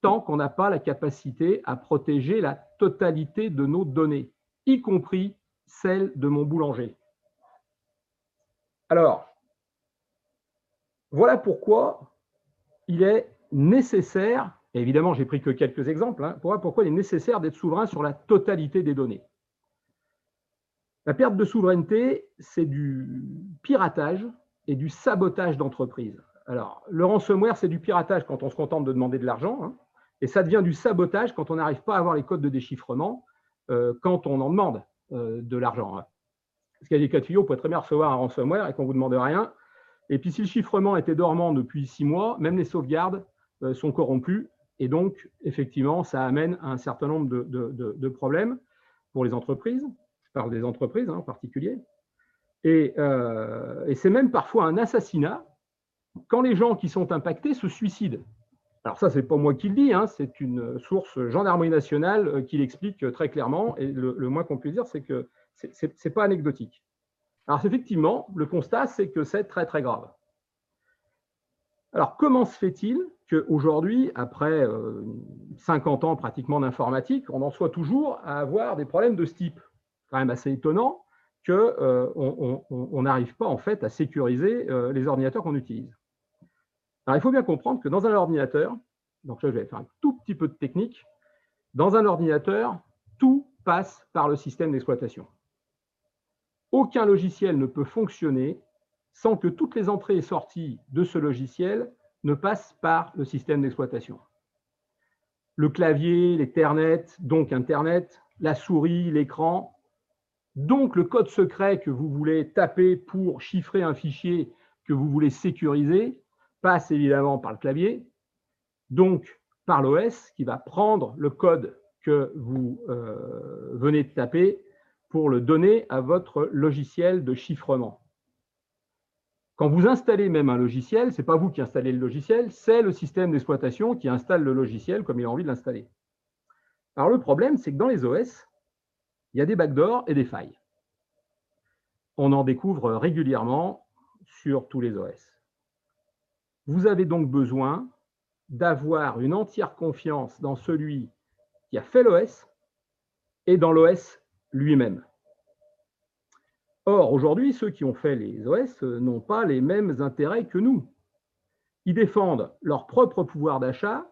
tant qu'on n'a pas la capacité à protéger la totalité de nos données, y compris celles de mon boulanger. Alors, voilà pourquoi il est nécessaire, et évidemment j'ai pris que quelques exemples, hein, pourquoi il est nécessaire d'être souverain sur la totalité des données. La perte de souveraineté, c'est du piratage et du sabotage d'entreprise. Alors, le ransomware, c'est du piratage quand on se contente de demander de l'argent, hein, et ça devient du sabotage quand on n'arrive pas à avoir les codes de déchiffrement euh, quand on en demande de l'argent. Parce qu'il y a des cas de figure, vous pouvez très bien recevoir un ransomware et qu'on ne vous demande rien. Et puis, si le chiffrement était dormant depuis six mois, même les sauvegardes euh, sont corrompues. Et donc, effectivement, ça amène un certain nombre de, problèmes pour les entreprises. Je parle des entreprises hein, en particulier. Et, et c'est même parfois un assassinat quand les gens qui sont impactés se suicident. Alors ça, ce n'est pas moi qui le dis, hein, c'est une source gendarmerie nationale euh, qui l'explique très clairement, et le, moins qu'on puisse dire, c'est que ce n'est pas anecdotique. Alors effectivement, le constat, c'est que c'est très très grave. Alors comment se fait-il qu'aujourd'hui, après 50 euh, ans pratiquement d'informatique, on en soit toujours à avoir des problèmes de ce type? C'est quand même assez étonnant. qu'on n'arrive pas en fait à sécuriser les ordinateurs qu'on utilise. Il faut bien comprendre que dans un ordinateur, donc là, je vais faire un tout petit peu de technique, dans un ordinateur, tout passe par le système d'exploitation. Aucun logiciel ne peut fonctionner sans que toutes les entrées et sorties de ce logiciel ne passent par le système d'exploitation. Le clavier, l'Ethernet, donc Internet, la souris, l'écran, donc le code secret que vous voulez taper pour chiffrer un fichier que vous voulez sécuriser passe évidemment par le clavier, donc par l'OS qui va prendre le code que vous euh, venez de taper pour le donner à votre logiciel de chiffrement. Quand vous installez même un logiciel, ce n'est pas vous qui installez le logiciel, c'est le système d'exploitation qui installe le logiciel comme il a envie de l'installer. Alors le problème, c'est que dans les OS, il y a des backdoors et des failles. On en découvre régulièrement sur tous les OS. Vous avez donc besoin d'avoir une entière confiance dans celui qui a fait l'OS et dans l'OS lui-même. Or, aujourd'hui, ceux qui ont fait les OS n'ont pas les mêmes intérêts que nous. Ils défendent leur propre pouvoir d'achat,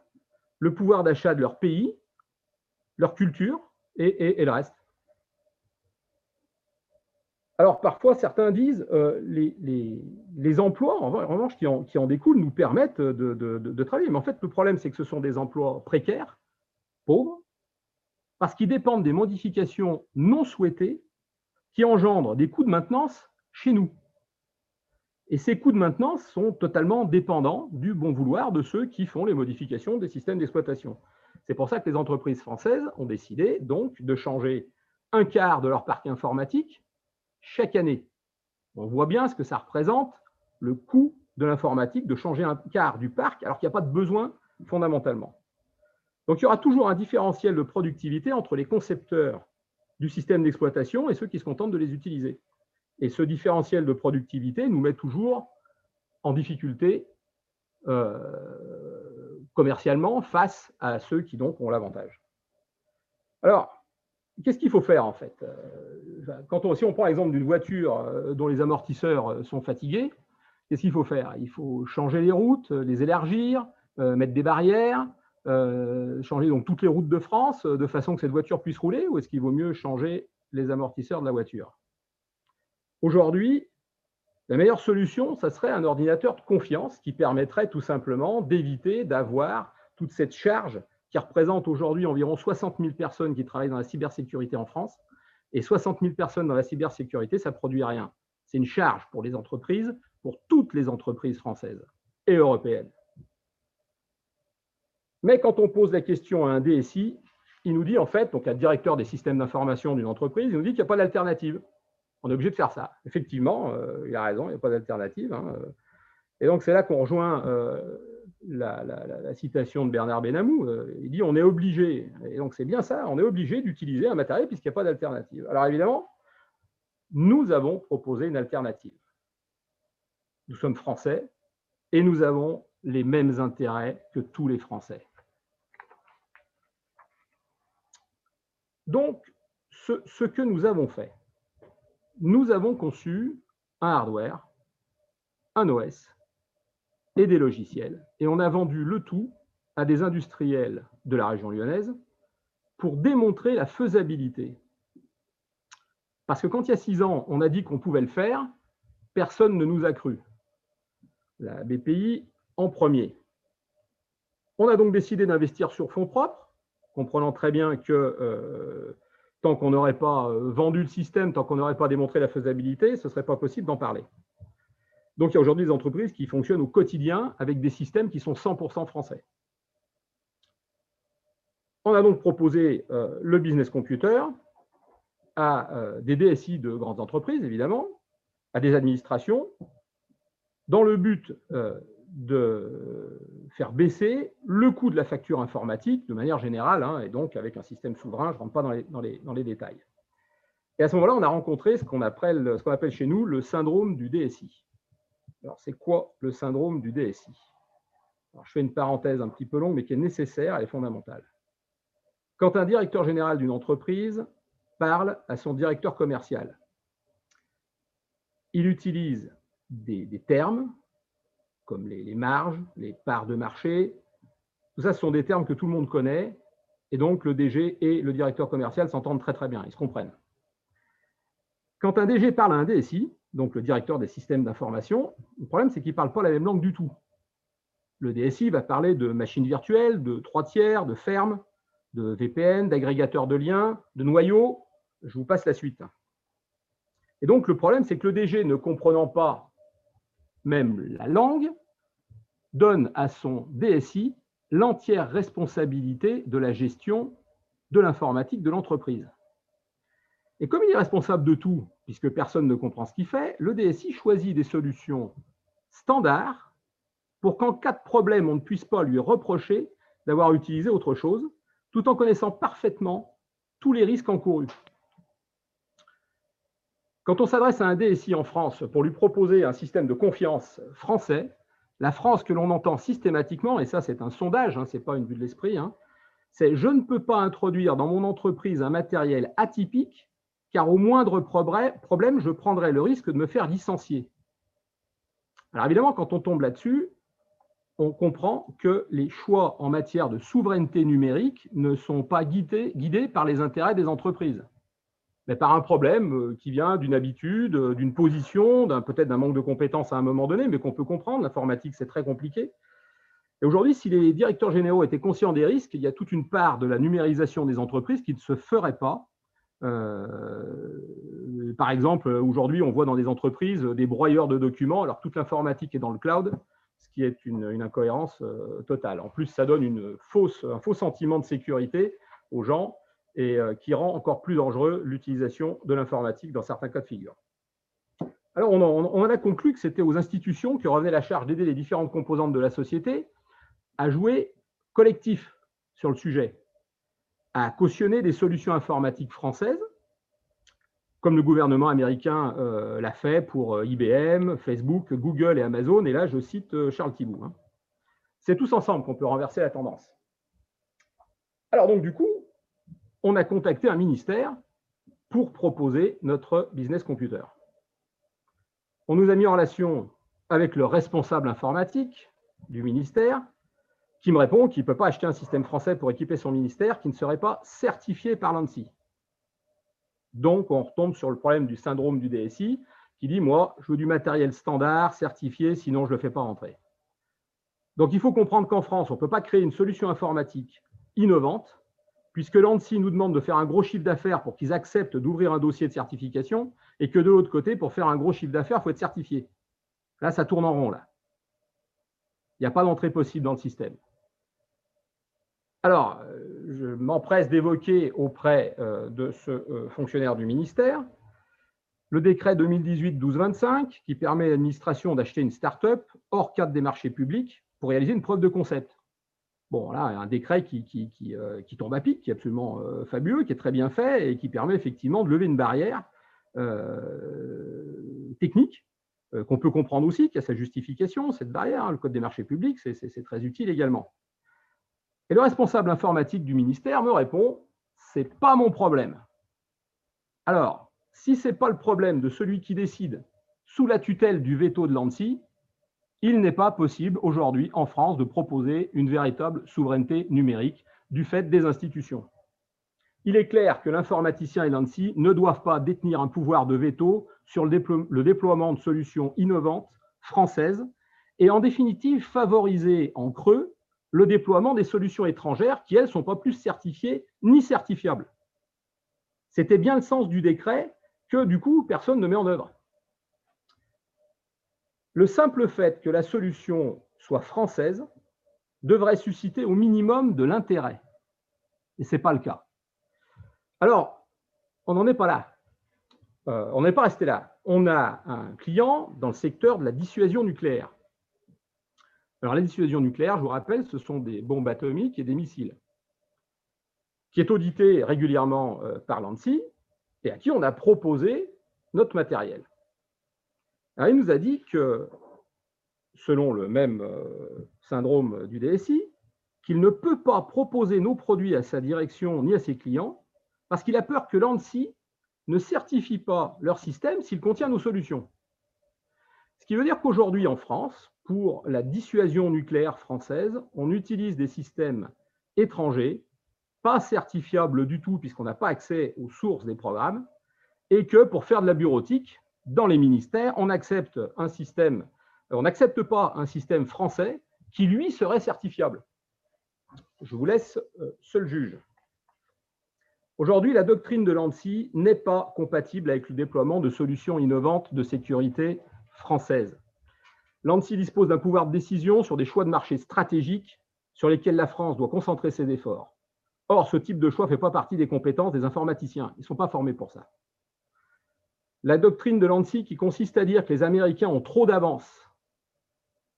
le pouvoir d'achat de leur pays, leur culture et, le reste. Alors parfois, certains disent euh, les, emplois, en revanche, qui en, découlent, nous permettent de, de travailler. Mais en fait, le problème, c'est que ce sont des emplois précaires, pauvres, parce qu'ils dépendent des modifications non souhaitées qui engendrent des coûts de maintenance chez nous. Et ces coûts de maintenance sont totalement dépendants du bon vouloir de ceux qui font les modifications des systèmes d'exploitation. C'est pour ça que les entreprises françaises ont décidé donc de changer un quart de leur parc informatique chaque année. On voit bien ce que ça représente, le coût de l'informatique, de changer un quart du parc alors qu'il n'y a pas de besoin fondamentalement. Donc il y aura toujours un différentiel de productivité entre les concepteurs du système d'exploitation et ceux qui se contentent de les utiliser. Et ce différentiel de productivité nous met toujours en difficulté euh, commercialement face à ceux qui donc ont l'avantage. Alors, qu'est-ce qu'il faut faire en fait euh, Quand on, Si on prend l'exemple d'une voiture euh, dont les amortisseurs sont fatigués, qu'est-ce qu'il faut faire? Il faut changer les routes, les élargir, mettre des barrières, euh, changer donc toutes les routes de France euh, de façon que cette voiture puisse rouler ou est-ce qu'il vaut mieux changer les amortisseurs de la voiture? Aujourd'hui, la meilleure solution, ça serait un ordinateur de confiance qui permettrait tout simplement d'éviter d'avoir toute cette charge qui représente aujourd'hui environ 60 000 personnes qui travaillent dans la cybersécurité en France. Et 60 000 personnes dans la cybersécurité, ça ne produit rien. C'est une charge pour les entreprises, pour toutes les entreprises françaises et européennes. Mais quand on pose la question à un DSI, il nous dit en fait, donc un directeur des systèmes d'information d'une entreprise, il nous dit qu'il n'y a pas d'alternative. On est obligé de faire ça. Effectivement, euh, il a raison, il n'y a pas d'alternative. Hein. Et donc c'est là qu'on rejoint euh, la, citation de Bernard Benamou. il dit on est obligé, et donc c'est bien ça, on est obligé d'utiliser un matériel puisqu'il n'y a pas d'alternative. Alors évidemment, nous avons proposé une alternative. Nous sommes français et nous avons les mêmes intérêts que tous les Français. Donc, ce, que nous avons fait, nous avons conçu un hardware, un OS et des logiciels, et on a vendu le tout à des industriels de la région lyonnaise pour démontrer la faisabilité. Parce que quand il y a six ans, on a dit qu'on pouvait le faire, personne ne nous a cru. La BPI en premier. On a donc décidé d'investir sur fonds propres, comprenant très bien que euh, tant qu'on n'aurait pas euh, vendu le système, tant qu'on n'aurait pas démontré la faisabilité, ce ne serait pas possible d'en parler. Donc il y a aujourd'hui des entreprises qui fonctionnent au quotidien avec des systèmes qui sont 100% français. On a donc proposé euh, le business computer à des DSI de grandes entreprises, évidemment, à des administrations, dans le but de faire baisser le coût de la facture informatique de manière générale, hein, et donc avec un système souverain, je ne rentre pas dans les, dans, les, dans les, détails. Et à ce moment-là, on a rencontré ce qu'on appelle, qu'on appelle chez nous le syndrome du DSI. Alors, c'est quoi le syndrome du DSI Je fais une parenthèse un petit peu longue, mais qui est nécessaire et fondamentale. Quand un directeur général d'une entreprise parle à son directeur commercial il utilise des, termes comme les, marges, les parts de marché. Tout ça, ce sont des termes que tout le monde connaît. Et donc, le DG et le directeur commercial s'entendent très, très bien. Ils se comprennent. Quand un DG parle à un DSI, donc le directeur des systèmes d'information, le problème, c'est qu'il ne parle pas la même langue du tout. Le DSI va parler de machines virtuelles, de trois tiers, de fermes, de VPN, d'agrégateurs de liens, de noyaux. Je vous passe la suite. Et donc, le problème, c'est que le DG, ne comprenant pas même la langue, donne à son DSI l'entière responsabilité de la gestion de l'informatique de l'entreprise. Et comme il est responsable de tout, puisque personne ne comprend ce qu'il fait, le DSI choisit des solutions standards pour qu'en cas de problème, on ne puisse pas lui reprocher d'avoir utilisé autre chose, tout en connaissant parfaitement tous les risques encourus. Quand on s'adresse à un DSI en France pour lui proposer un système de confiance français, la France que l'on entend systématiquement, et ça c'est un sondage, hein, ce n'est pas une vue de l'esprit, hein, c'est je ne peux pas introduire dans mon entreprise un matériel atypique, car au moindre problème, je prendrai le risque de me faire licencier. Alors évidemment, quand on tombe là-dessus, on comprend que les choix en matière de souveraineté numérique ne sont pas guidés, guidés par les intérêts des entreprises mais par un problème euh, qui vient d'une habitude, euh, d'une position, peut-être d'un manque de compétences à un moment donné, mais qu'on peut comprendre. L'informatique, c'est très compliqué. Et aujourd'hui, si les directeurs généraux étaient conscients des risques, il y a toute une part de la numérisation des entreprises qui ne se ferait pas. Euh, par exemple, aujourd'hui, on voit dans des entreprises des broyeurs de documents, alors toute l'informatique est dans le cloud, ce qui est une, incohérence totale. En plus, ça donne un faux sentiment de sécurité aux gens et euh, qui rend encore plus dangereux l'utilisation de l'informatique dans certains cas de figure. Alors, on en, a conclu que c'était aux institutions qui revenait la charge d'aider les différentes composantes de la société à jouer collectif sur le sujet, à cautionner des solutions informatiques françaises, comme le gouvernement américain euh, l'a fait pour euh, IBM, Facebook, Google et Amazon. Et là, je cite Charles Thibault. Hein. C'est tous ensemble qu'on peut renverser la tendance. Alors donc, du coup, on a contacté un ministère pour proposer notre business computer. On nous a mis en relation avec le responsable informatique du ministère qui me répond qu'il ne peut pas acheter un système français pour équiper son ministère qui ne serait pas certifié par l'ANSI. Donc, on retombe sur le problème du syndrome du DSI qui dit, moi, je veux du matériel standard, certifié, sinon je ne le fais pas rentrer. Donc, il faut comprendre qu'en France, on ne peut pas créer une solution informatique innovante puisque l'ANSI nous demande de faire un gros chiffre d'affaires pour qu'ils acceptent d'ouvrir un dossier de certification, et que de l'autre côté, pour faire un gros chiffre d'affaires, il faut être certifié. Là, ça tourne en rond. Là. Il n'y a pas d'entrée possible dans le système. Alors, euh, je m'empresse d'évoquer auprès euh, de ce euh, fonctionnaire du ministère le décret 2018-1225 qui permet à l'administration d'acheter une start-up hors cadre des marchés publics pour réaliser une preuve de concept. Bon, là, un décret qui, tombe à pic, qui est absolument fabuleux, qui est très bien fait et qui permet effectivement de lever une barrière technique qu'on peut comprendre aussi, qui a sa justification, cette barrière. Hein, le Code des marchés publics, c'est très utile également. Et le responsable informatique du ministère me répond c'est pas mon problème. Alors, si ce n'est pas le problème de celui qui décide sous la tutelle du veto de l'ANSI, il n'est pas possible aujourd'hui en France de proposer une véritable souveraineté numérique du fait des institutions. Il est clair que l'informaticien et l'ANSI ne doivent pas détenir un pouvoir de veto sur le, déploiement de solutions innovantes françaises et en définitive favoriser en creux le déploiement des solutions étrangères qui, elles, ne sont pas plus certifiées ni certifiables. C'était bien le sens du décret que, du coup, personne ne met en œuvre. Le simple fait que la solution soit française devrait susciter au minimum de l'intérêt. Et ce n'est pas le cas. Alors, on n'en est pas là. Euh, on n'est pas resté là. On a un client dans le secteur de la dissuasion nucléaire. Alors, la dissuasion nucléaire, je vous rappelle, ce sont des bombes atomiques et des missiles, qui est audité régulièrement euh, par l'ANSI et à qui on a proposé notre matériel il nous a dit que, selon le même euh, syndrome du DSI, qu'il ne peut pas proposer nos produits à sa direction ni à ses clients parce qu'il a peur que l'ANSI ne certifie pas leur système s'il contient nos solutions. Ce qui veut dire qu'aujourd'hui, en France, pour la dissuasion nucléaire française, on utilise des systèmes étrangers, pas certifiables du tout, puisqu'on n'a pas accès aux sources des programmes, et que pour faire de la bureautique, dans les ministères, on accepte un système, on n'accepte pas un système français qui, lui, serait certifiable. Je vous laisse euh, seul juge. Aujourd'hui, la doctrine de l'ANSI n'est pas compatible avec le déploiement de solutions innovantes de sécurité françaises. L'ANSI dispose d'un pouvoir de décision sur des choix de marché stratégiques sur lesquels la France doit concentrer ses efforts. Or, ce type de choix ne fait pas partie des compétences des informaticiens. Ils ne sont pas formés pour ça. La doctrine de l'ANSI qui consiste à dire que les Américains ont trop d'avance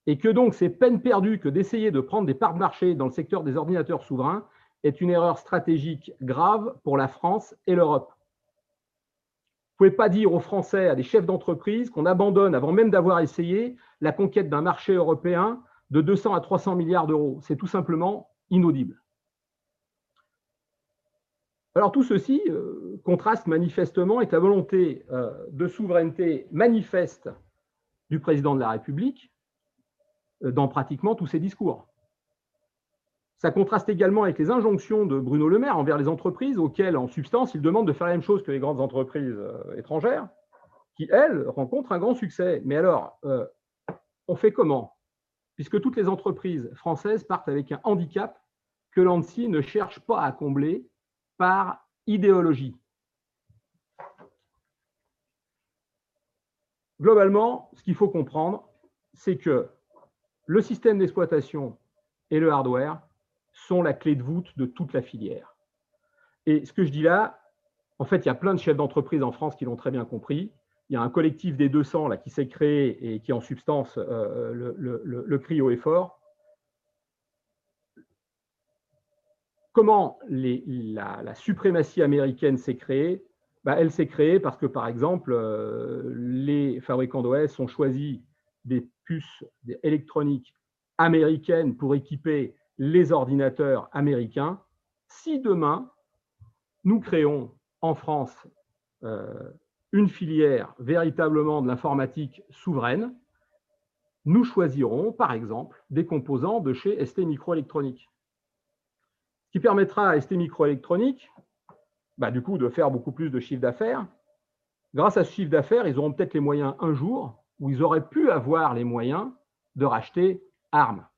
et que donc c'est peine perdue que d'essayer de prendre des parts de marché dans le secteur des ordinateurs souverains est une erreur stratégique grave pour la France et l'Europe. Pouvez pas dire aux Français, à des chefs d'entreprise, qu'on abandonne, avant même d'avoir essayé, la conquête d'un marché européen de 200 à 300 milliards d'euros. C'est tout simplement inaudible. Alors tout ceci euh, contraste manifestement avec la volonté euh, de souveraineté manifeste du président de la République euh, dans pratiquement tous ses discours. Ça contraste également avec les injonctions de Bruno Le Maire envers les entreprises, auxquelles, en substance, il demande de faire la même chose que les grandes entreprises étrangères, qui, elles, rencontrent un grand succès. Mais alors, on fait comment? Puisque toutes les entreprises françaises partent avec un handicap que l'ANSI ne cherche pas à combler par idéologie. Globalement, ce qu'il faut comprendre, c'est que le système d'exploitation et le hardware sont la clé de voûte de toute la filière. Et ce que je dis là, en fait, il y a plein de chefs d'entreprise en France qui l'ont très bien compris. Il y a un collectif des 200 là, qui s'est créé et qui, en substance, euh, le, le, le, et fort. Comment la, suprématie américaine s'est créée? Bah, Elle s'est créée parce que, par exemple, euh, les fabricants d'OS ont choisi des puces électroniques américaines pour équiper les ordinateurs américains. Si demain, nous créons en France euh, une filière véritablement de l'informatique souveraine, nous choisirons, par exemple, des composants de chez ST Microélectronique qui permettra à ST Microélectronique bah, du coup, de faire beaucoup plus de chiffre d'affaires. Grâce à ce chiffre d'affaires, ils auront peut-être les moyens un jour où ils auraient pu avoir les moyens de racheter armes, ce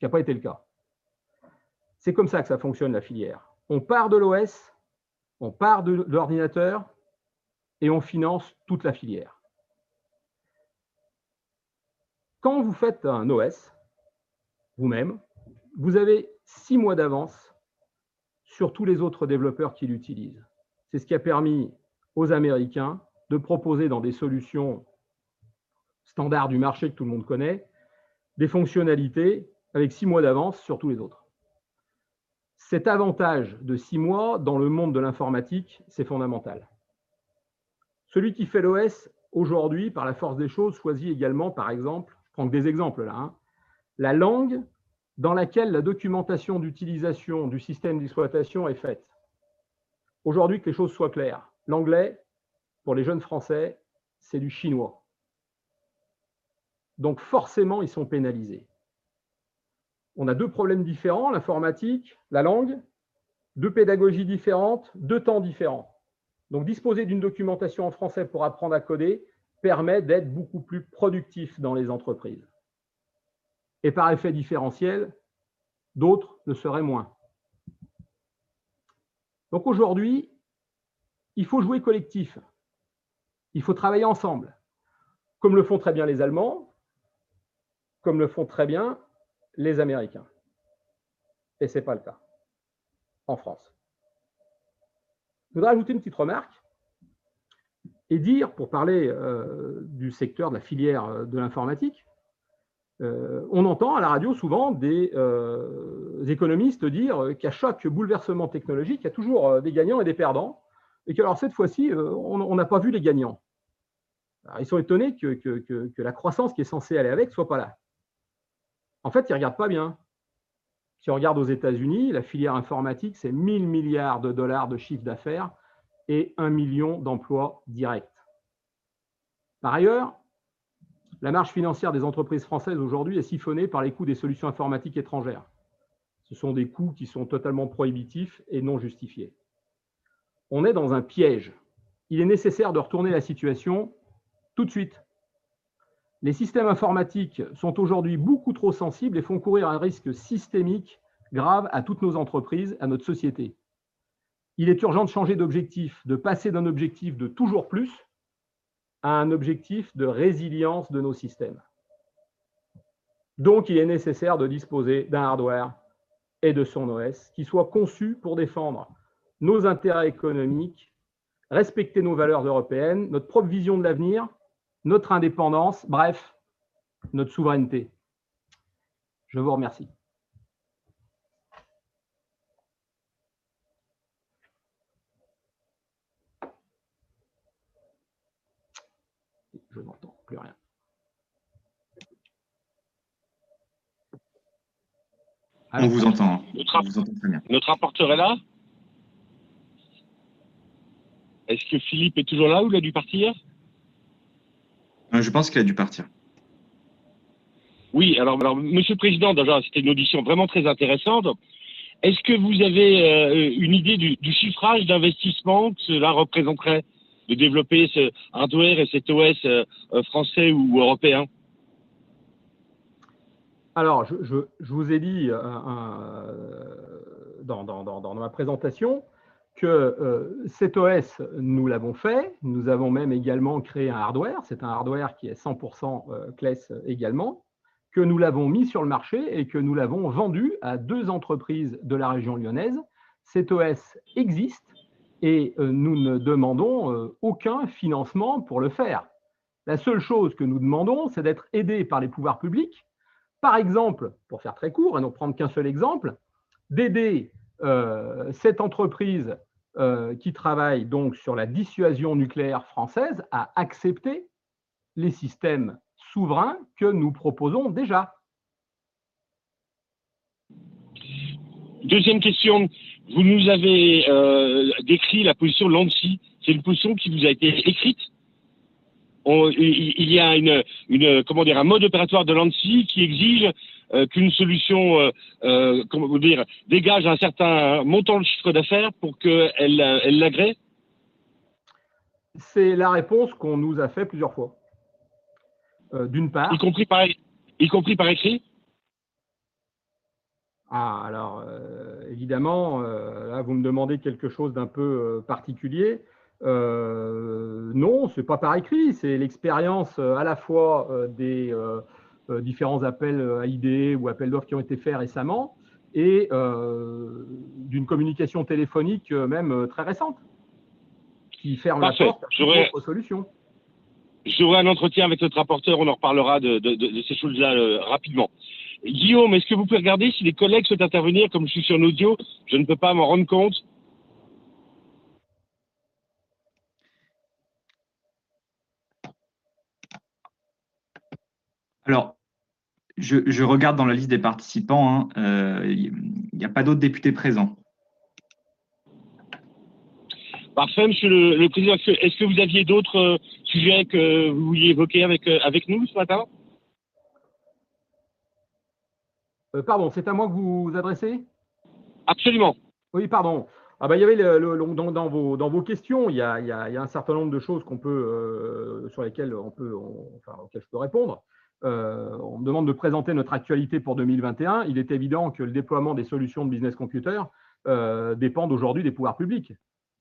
qui n'a pas été le cas. C'est comme ça que ça fonctionne la filière. On part de l'OS, on part de l'ordinateur et on finance toute la filière. Quand vous faites un OS, vous-même, vous avez six mois d'avance sur tous les autres développeurs qui l'utilisent. C'est ce qui a permis aux Américains de proposer dans des solutions standards du marché que tout le monde connaît, des fonctionnalités avec six mois d'avance sur tous les autres. Cet avantage de six mois dans le monde de l'informatique, c'est fondamental. Celui qui fait l'OS aujourd'hui, par la force des choses, choisit également, par exemple, je prends des exemples là, hein, la langue dans laquelle la documentation d'utilisation du système d'exploitation est faite. Aujourd'hui, que les choses soient claires, l'anglais, pour les jeunes Français, c'est du chinois. Donc forcément, ils sont pénalisés. On a deux problèmes différents, l'informatique, la langue, deux pédagogies différentes, deux temps différents. Donc disposer d'une documentation en français pour apprendre à coder permet d'être beaucoup plus productif dans les entreprises et par effet différentiel, d'autres le seraient moins. Donc aujourd'hui, il faut jouer collectif. Il faut travailler ensemble, comme le font très bien les Allemands, comme le font très bien les Américains. Et ce n'est pas le cas en France. Je voudrais ajouter une petite remarque et dire, pour parler euh, du secteur de la filière euh, de l'informatique, euh, on entend à la radio souvent des économistes dire qu'à chaque bouleversement technologique, il y a toujours des gagnants et des perdants, et que alors cette fois-ci, on n'a pas vu les gagnants. ils sont étonnés que, la croissance qui est censée aller avec ne soit pas là. En fait, ils ne regardent pas bien. Si on regarde aux États-Unis, la filière informatique, c'est 1000 milliards de dollars de chiffre d'affaires et 1 million d'emplois directs. Par ailleurs, La marge financière des entreprises françaises aujourd'hui est siphonnée par les coûts des solutions informatiques étrangères. Ce sont des coûts qui sont totalement prohibitifs et non justifiés. On est dans un piège. Il est nécessaire de retourner la situation tout de suite. Les systèmes informatiques sont aujourd'hui beaucoup trop sensibles et font courir un risque systémique grave à toutes nos entreprises, à notre société. Il est urgent de changer d'objectif, de passer d'un objectif de toujours plus à un objectif de résilience de nos systèmes. Donc, il est nécessaire de disposer d'un hardware et de son OS qui soit conçu pour défendre nos intérêts économiques, respecter nos valeurs européennes, notre propre vision de l'avenir, notre indépendance, bref, notre souveraineté. Je vous remercie. Je n'entends plus rien. On vous entend. Notre, On vous entend très bien. notre rapporteur est là Est-ce que Philippe est toujours là ou il a dû partir? Je pense qu'il a dû partir. Oui, alors, alors Monsieur le Président, déjà, c'était une audition vraiment très intéressante. Est-ce que vous avez euh, une idée du, du chiffrage d'investissement que cela représenterait de développer ce hardware et cet OS euh, euh, français ou européen? Alors, je, je- je vous ai dit euh, euh, dans, dans- dans- dans ma présentation que euh, cet OS, nous l'avons fait. Nous avons même également créé un hardware. C'est un hardware qui est 100% euh, CLES également, que nous l'avons mis sur le marché et que nous l'avons vendu à deux entreprises de la région lyonnaise. Cet OS existe et euh, nous ne demandons euh, aucun financement pour le faire. La seule chose que nous demandons, c'est d'être aidés par les pouvoirs publics par exemple, pour faire très court et ne prendre qu'un seul exemple, d'aider cette entreprise euh, qui travaille donc sur la dissuasion nucléaire française à accepter les systèmes souverains que nous proposons déjà. Deuxième question, vous nous avez euh, décrit la position de l'ANSI. C'est une position qui vous a été écrite On- il y a une, une, comment dire, un mode opératoire de l'ANSI qui exige euh, qu'une solution euh, euh, comment vous dire, dégage un certain montant de chiffre d'affaires pour qu'elle elle l'agrée? C'est la réponse qu'on nous a fait plusieurs fois. D'une part, y compris par, y compris par écrit? Ah, alors, évidemment, là, vous me demandez quelque chose d'un peu particulier. Euh, non, ce n'est pas par écrit, c'est l'expérience euh, à la fois euh, des différents appels à idées ou appels d'offres qui ont été faits récemment et d'une communication téléphonique même très récente qui ferme Parfait. la porte à toute solution. J'aurai un entretien avec notre rapporteur, on en reparlera de, de- de- de ces choses-là euh, rapidement. Guillaume, est-ce que vous pouvez regarder si les collègues souhaitent intervenir Comme je suis sur un audio, je ne peux pas m'en rendre compte. Alors, je, je regarde dans la liste des participants, hein, euh, il n'y a pas d'autres députés présents. Parfait, Monsieur le, le Président. Est-ce que, vous aviez d'autres euh, sujets que vous vouliez évoquer avec, euh, avec nous ce matin? Euh, pardon, c'est à moi que vous vous adressez? Absolument. Oui, pardon. Ah bah, il y avait le- le- le- dans, dans vos, dans vos questions, il y a, il y a- il y a un certain nombre de choses qu'on peut, euh, sur lesquelles on peut, on- enfin, auxquelles je peux répondre. Euh, on me demande de présenter notre actualité pour 2021. Il est évident que le déploiement des solutions de business computer euh, dépend aujourd'hui des pouvoirs publics.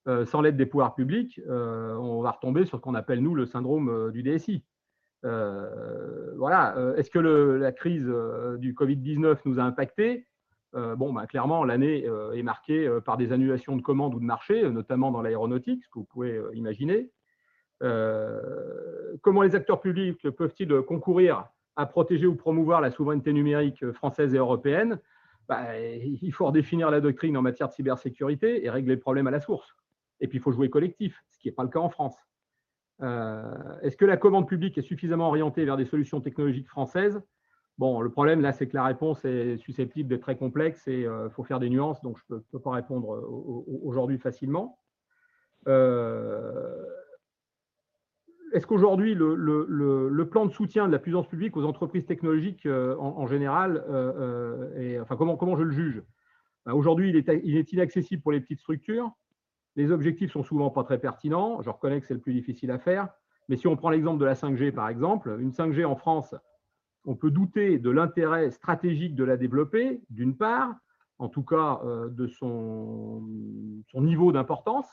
Euh, sans l'aide des pouvoirs publics, on va retomber sur ce qu'on appelle, nous, le syndrome du DSI. Voilà. Est-ce que la crise du Covid-19 nous a impacté euh, bon, ben, clairement, l'année est marquée par des annulations de commandes ou de marchés, notamment dans l'aéronautique, ce que vous pouvez imaginer. Euh, comment les acteurs publics peuvent-ils concourir à protéger ou promouvoir la souveraineté numérique euh, française et européenne? Ben, Il faut redéfinir la doctrine en matière de cybersécurité et régler le problème à la source. Et puis, il faut jouer collectif, ce qui n'est pas le cas en France. Euh, Est-ce que la commande publique est suffisamment orientée vers des solutions technologiques françaises? Bon, le problème là, c'est que la réponse est susceptible d'être très complexe et il faut faire des nuances, donc je ne peux, pas répondre euh, au- au- aujourd'hui facilement. Euh, est-ce qu'aujourd'hui, le, plan de soutien de la puissance publique aux entreprises technologiques en, général, enfin, comment, je le juge? Ben, Aujourd'hui, il est, inaccessible pour les petites structures. Les objectifs sont souvent pas très pertinents. Je reconnais que c'est le plus difficile à faire. Mais si on prend l'exemple de la 5G, par exemple, une 5G en France, on peut douter de l'intérêt stratégique de la développer, d'une part, en tout cas euh, de son niveau d'importance,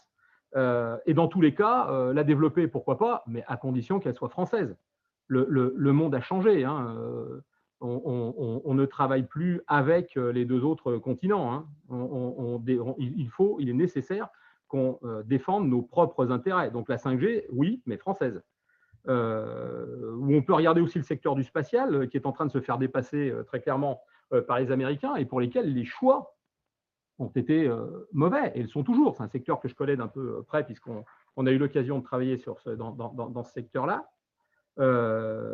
euh, et dans tous les cas, euh, la développer, pourquoi pas, mais à condition qu'elle soit française. Le, monde a changé. Hein, on, ne travaille plus avec les deux autres continents. Hein. il, faut, il est nécessaire qu'on défende nos propres intérêts. Donc la 5G, oui, mais française. Euh, on peut regarder aussi le secteur du spatial, euh, qui est en train de se faire dépasser euh, très clairement par les Américains et pour lesquels les choix ont été mauvais et ils sont toujours. C'est un secteur que je connais d'un peu près puisqu'on on a eu l'occasion de travailler sur dans, dans, dans, ce secteur-là. le,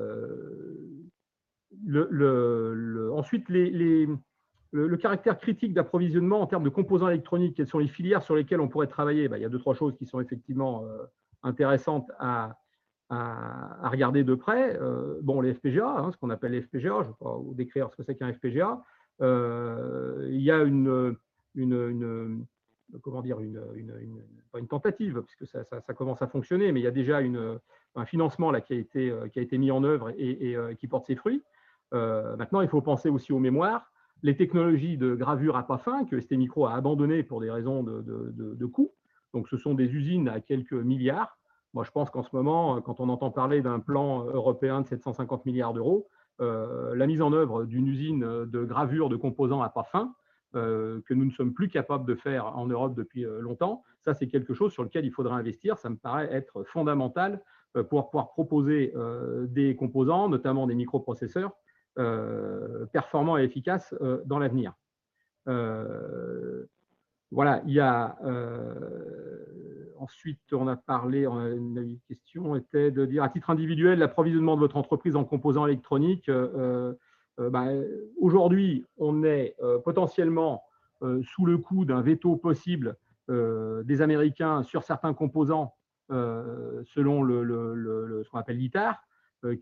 ensuite, les, les, le, caractère critique d'approvisionnement en termes de composants électroniques, quelles sont les filières sur lesquelles on pourrait travailler? Ben, Il y a deux, trois choses qui sont effectivement intéressantes à, à, regarder de près. Euh, bon, les FPGA, hein, ce qu'on appelle les FPGA, je ne vais pas vous décrire ce que c'est qu'un FPGA. Euh, il y a une, une, comment dire, une, une, tentative, puisque ça, ça, commence à fonctionner, mais il y a déjà une, un financement là, qui, a été, euh, qui a été mis en œuvre et, qui porte ses fruits. maintenant, il faut penser aussi aux mémoires. Les technologies de gravure à pas fin que ST Micro a abandonnées pour des raisons de, de, coût. Donc, ce sont des usines à quelques milliards moi, je pense qu'en ce moment, quand on entend parler d'un plan européen de 750 milliards d'euros, euh, la mise en œuvre d'une usine de gravure de composants à pas fin, euh, que nous ne sommes plus capables de faire en Europe depuis euh, longtemps, ça c'est quelque chose sur lequel il faudra investir. Ça me paraît être fondamental pour pouvoir proposer des composants, notamment des microprocesseurs, performants et efficaces dans l'avenir. voilà, il y a Ensuite, on a parlé, une question était de dire à titre individuel, l'approvisionnement de votre entreprise en composants électroniques. Euh, euh, bah, aujourd'hui, on est euh, potentiellement sous le coup d'un veto possible des Américains sur certains composants selon ce qu'on appelle l'ITAR,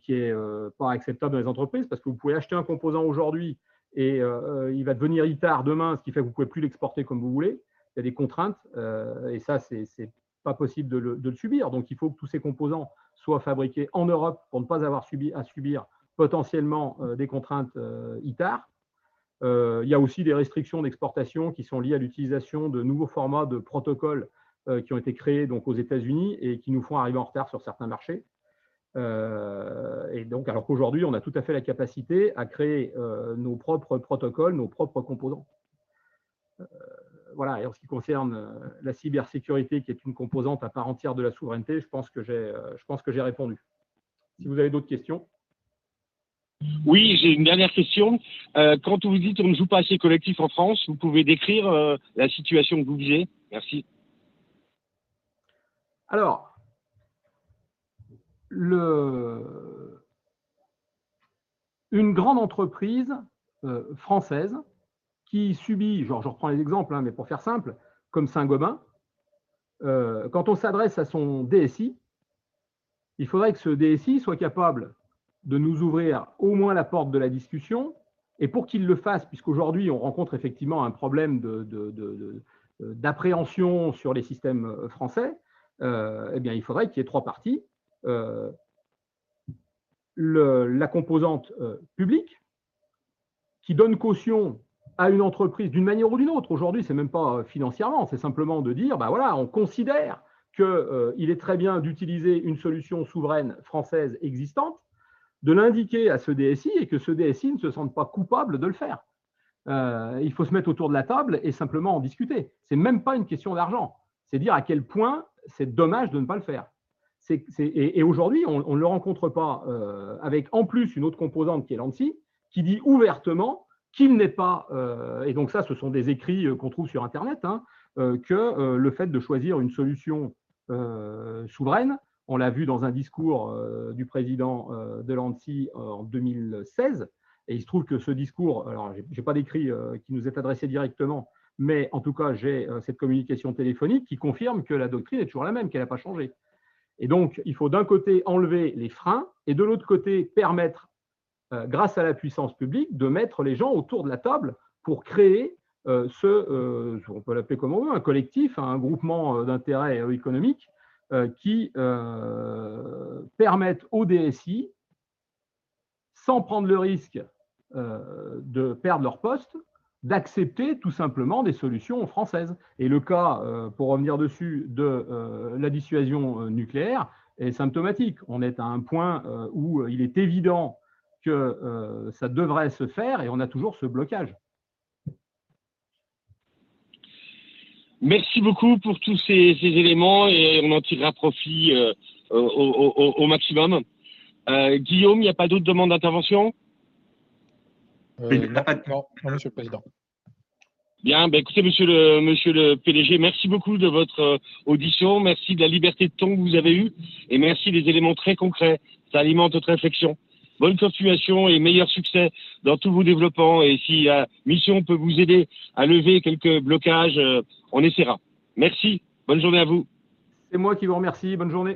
qui est pas acceptable dans les entreprises parce que vous pouvez acheter un composant aujourd'hui et il va devenir ITAR demain, ce qui fait que vous ne pouvez plus l'exporter comme vous voulez. Il y a des contraintes et ça, c'est pas possible de le, subir. Donc, il faut que tous ces composants soient fabriqués en Europe pour ne pas avoir à subir potentiellement euh, des contraintes euh, ITAR. Euh, il y a aussi des restrictions d'exportation qui sont liées à l'utilisation de nouveaux formats de protocoles qui ont été créés donc, aux États-Unis et qui nous font arriver en retard sur certains marchés. et donc, alors qu'aujourd'hui, on a tout à fait la capacité à créer nos propres protocoles, nos propres composants voilà, et en ce qui concerne la cybersécurité, qui est une composante à part entière de la souveraineté, je pense que j'ai répondu. Si vous avez d'autres questions. Oui, j'ai une dernière question. Euh, quand vous dites qu'on ne joue pas assez collectif en France, vous pouvez décrire la situation que vous vivez? Merci. Alors, le... une grande entreprise française qui subit, genre, je reprends les exemples, hein, mais pour faire simple, comme Saint-Gobain, euh, quand on s'adresse à son DSI, il faudrait que ce DSI soit capable de nous ouvrir au moins la porte de la discussion. Et pour qu'il le fasse, puisqu'aujourd'hui on rencontre effectivement un problème d'appréhension sur les systèmes euh, français, euh, eh bien, il faudrait qu'il y ait trois parties. le, la composante publique, qui donne caution à une entreprise d'une manière ou d'une autre. Aujourd'hui, c'est même pas euh, financièrement, c'est simplement de dire, bah voilà, on considère qu'il euh, est très bien d'utiliser une solution souveraine française existante, de l'indiquer à ce DSI et que ce DSI ne se sente pas coupable de le faire. Euh, il faut se mettre autour de la table et simplement en discuter. C'est même pas une question d'argent. C'est dire à quel point c'est dommage de ne pas le faire. et, aujourd'hui, on, ne le rencontre pas avec en plus une autre composante qui est l'ANSI, qui dit ouvertement qu'il n'est pas, euh, et donc ça, ce sont des écrits euh, qu'on trouve sur Internet, hein, euh, que le fait de choisir une solution souveraine, on l'a vu dans un discours du président de l'ANSI en 2016, et il se trouve que ce discours, alors je n'ai pas d'écrit qui nous est adressé directement, mais en tout cas, j'ai cette communication téléphonique qui confirme que la doctrine est toujours la même, qu'elle n'a pas changé. Et donc, il faut d'un côté enlever les freins et de l'autre côté permettre, euh, grâce à la puissance publique, de mettre les gens autour de la table pour créer euh, ce, euh, on peut l'appeler comme on veut, un collectif, un groupement d'intérêts économiques qui permettent au DSI, sans prendre le risque de perdre leur poste, d'accepter tout simplement des solutions françaises. Et le cas, euh, pour revenir dessus, de euh, la dissuasion euh, nucléaire est symptomatique. On est à un point où il est évident que ça devrait se faire et on a toujours ce blocage. Merci beaucoup pour tous ces, éléments et on en tirera profit au, maximum. Guillaume, il n'y a pas d'autres demandes d'intervention? Euh, non, Monsieur le Président. Bien, ben écoutez, monsieur le, monsieur le PDG, merci beaucoup de votre euh, audition, merci de la liberté de ton que vous avez eue et merci des éléments très concrets. Ça alimente notre réflexion. Bonne continuation et meilleur succès dans tous vos développements. Et si la mission peut vous aider à lever quelques blocages, euh, on essaiera. Merci. Bonne journée à vous. C'est moi qui vous remercie. Bonne journée.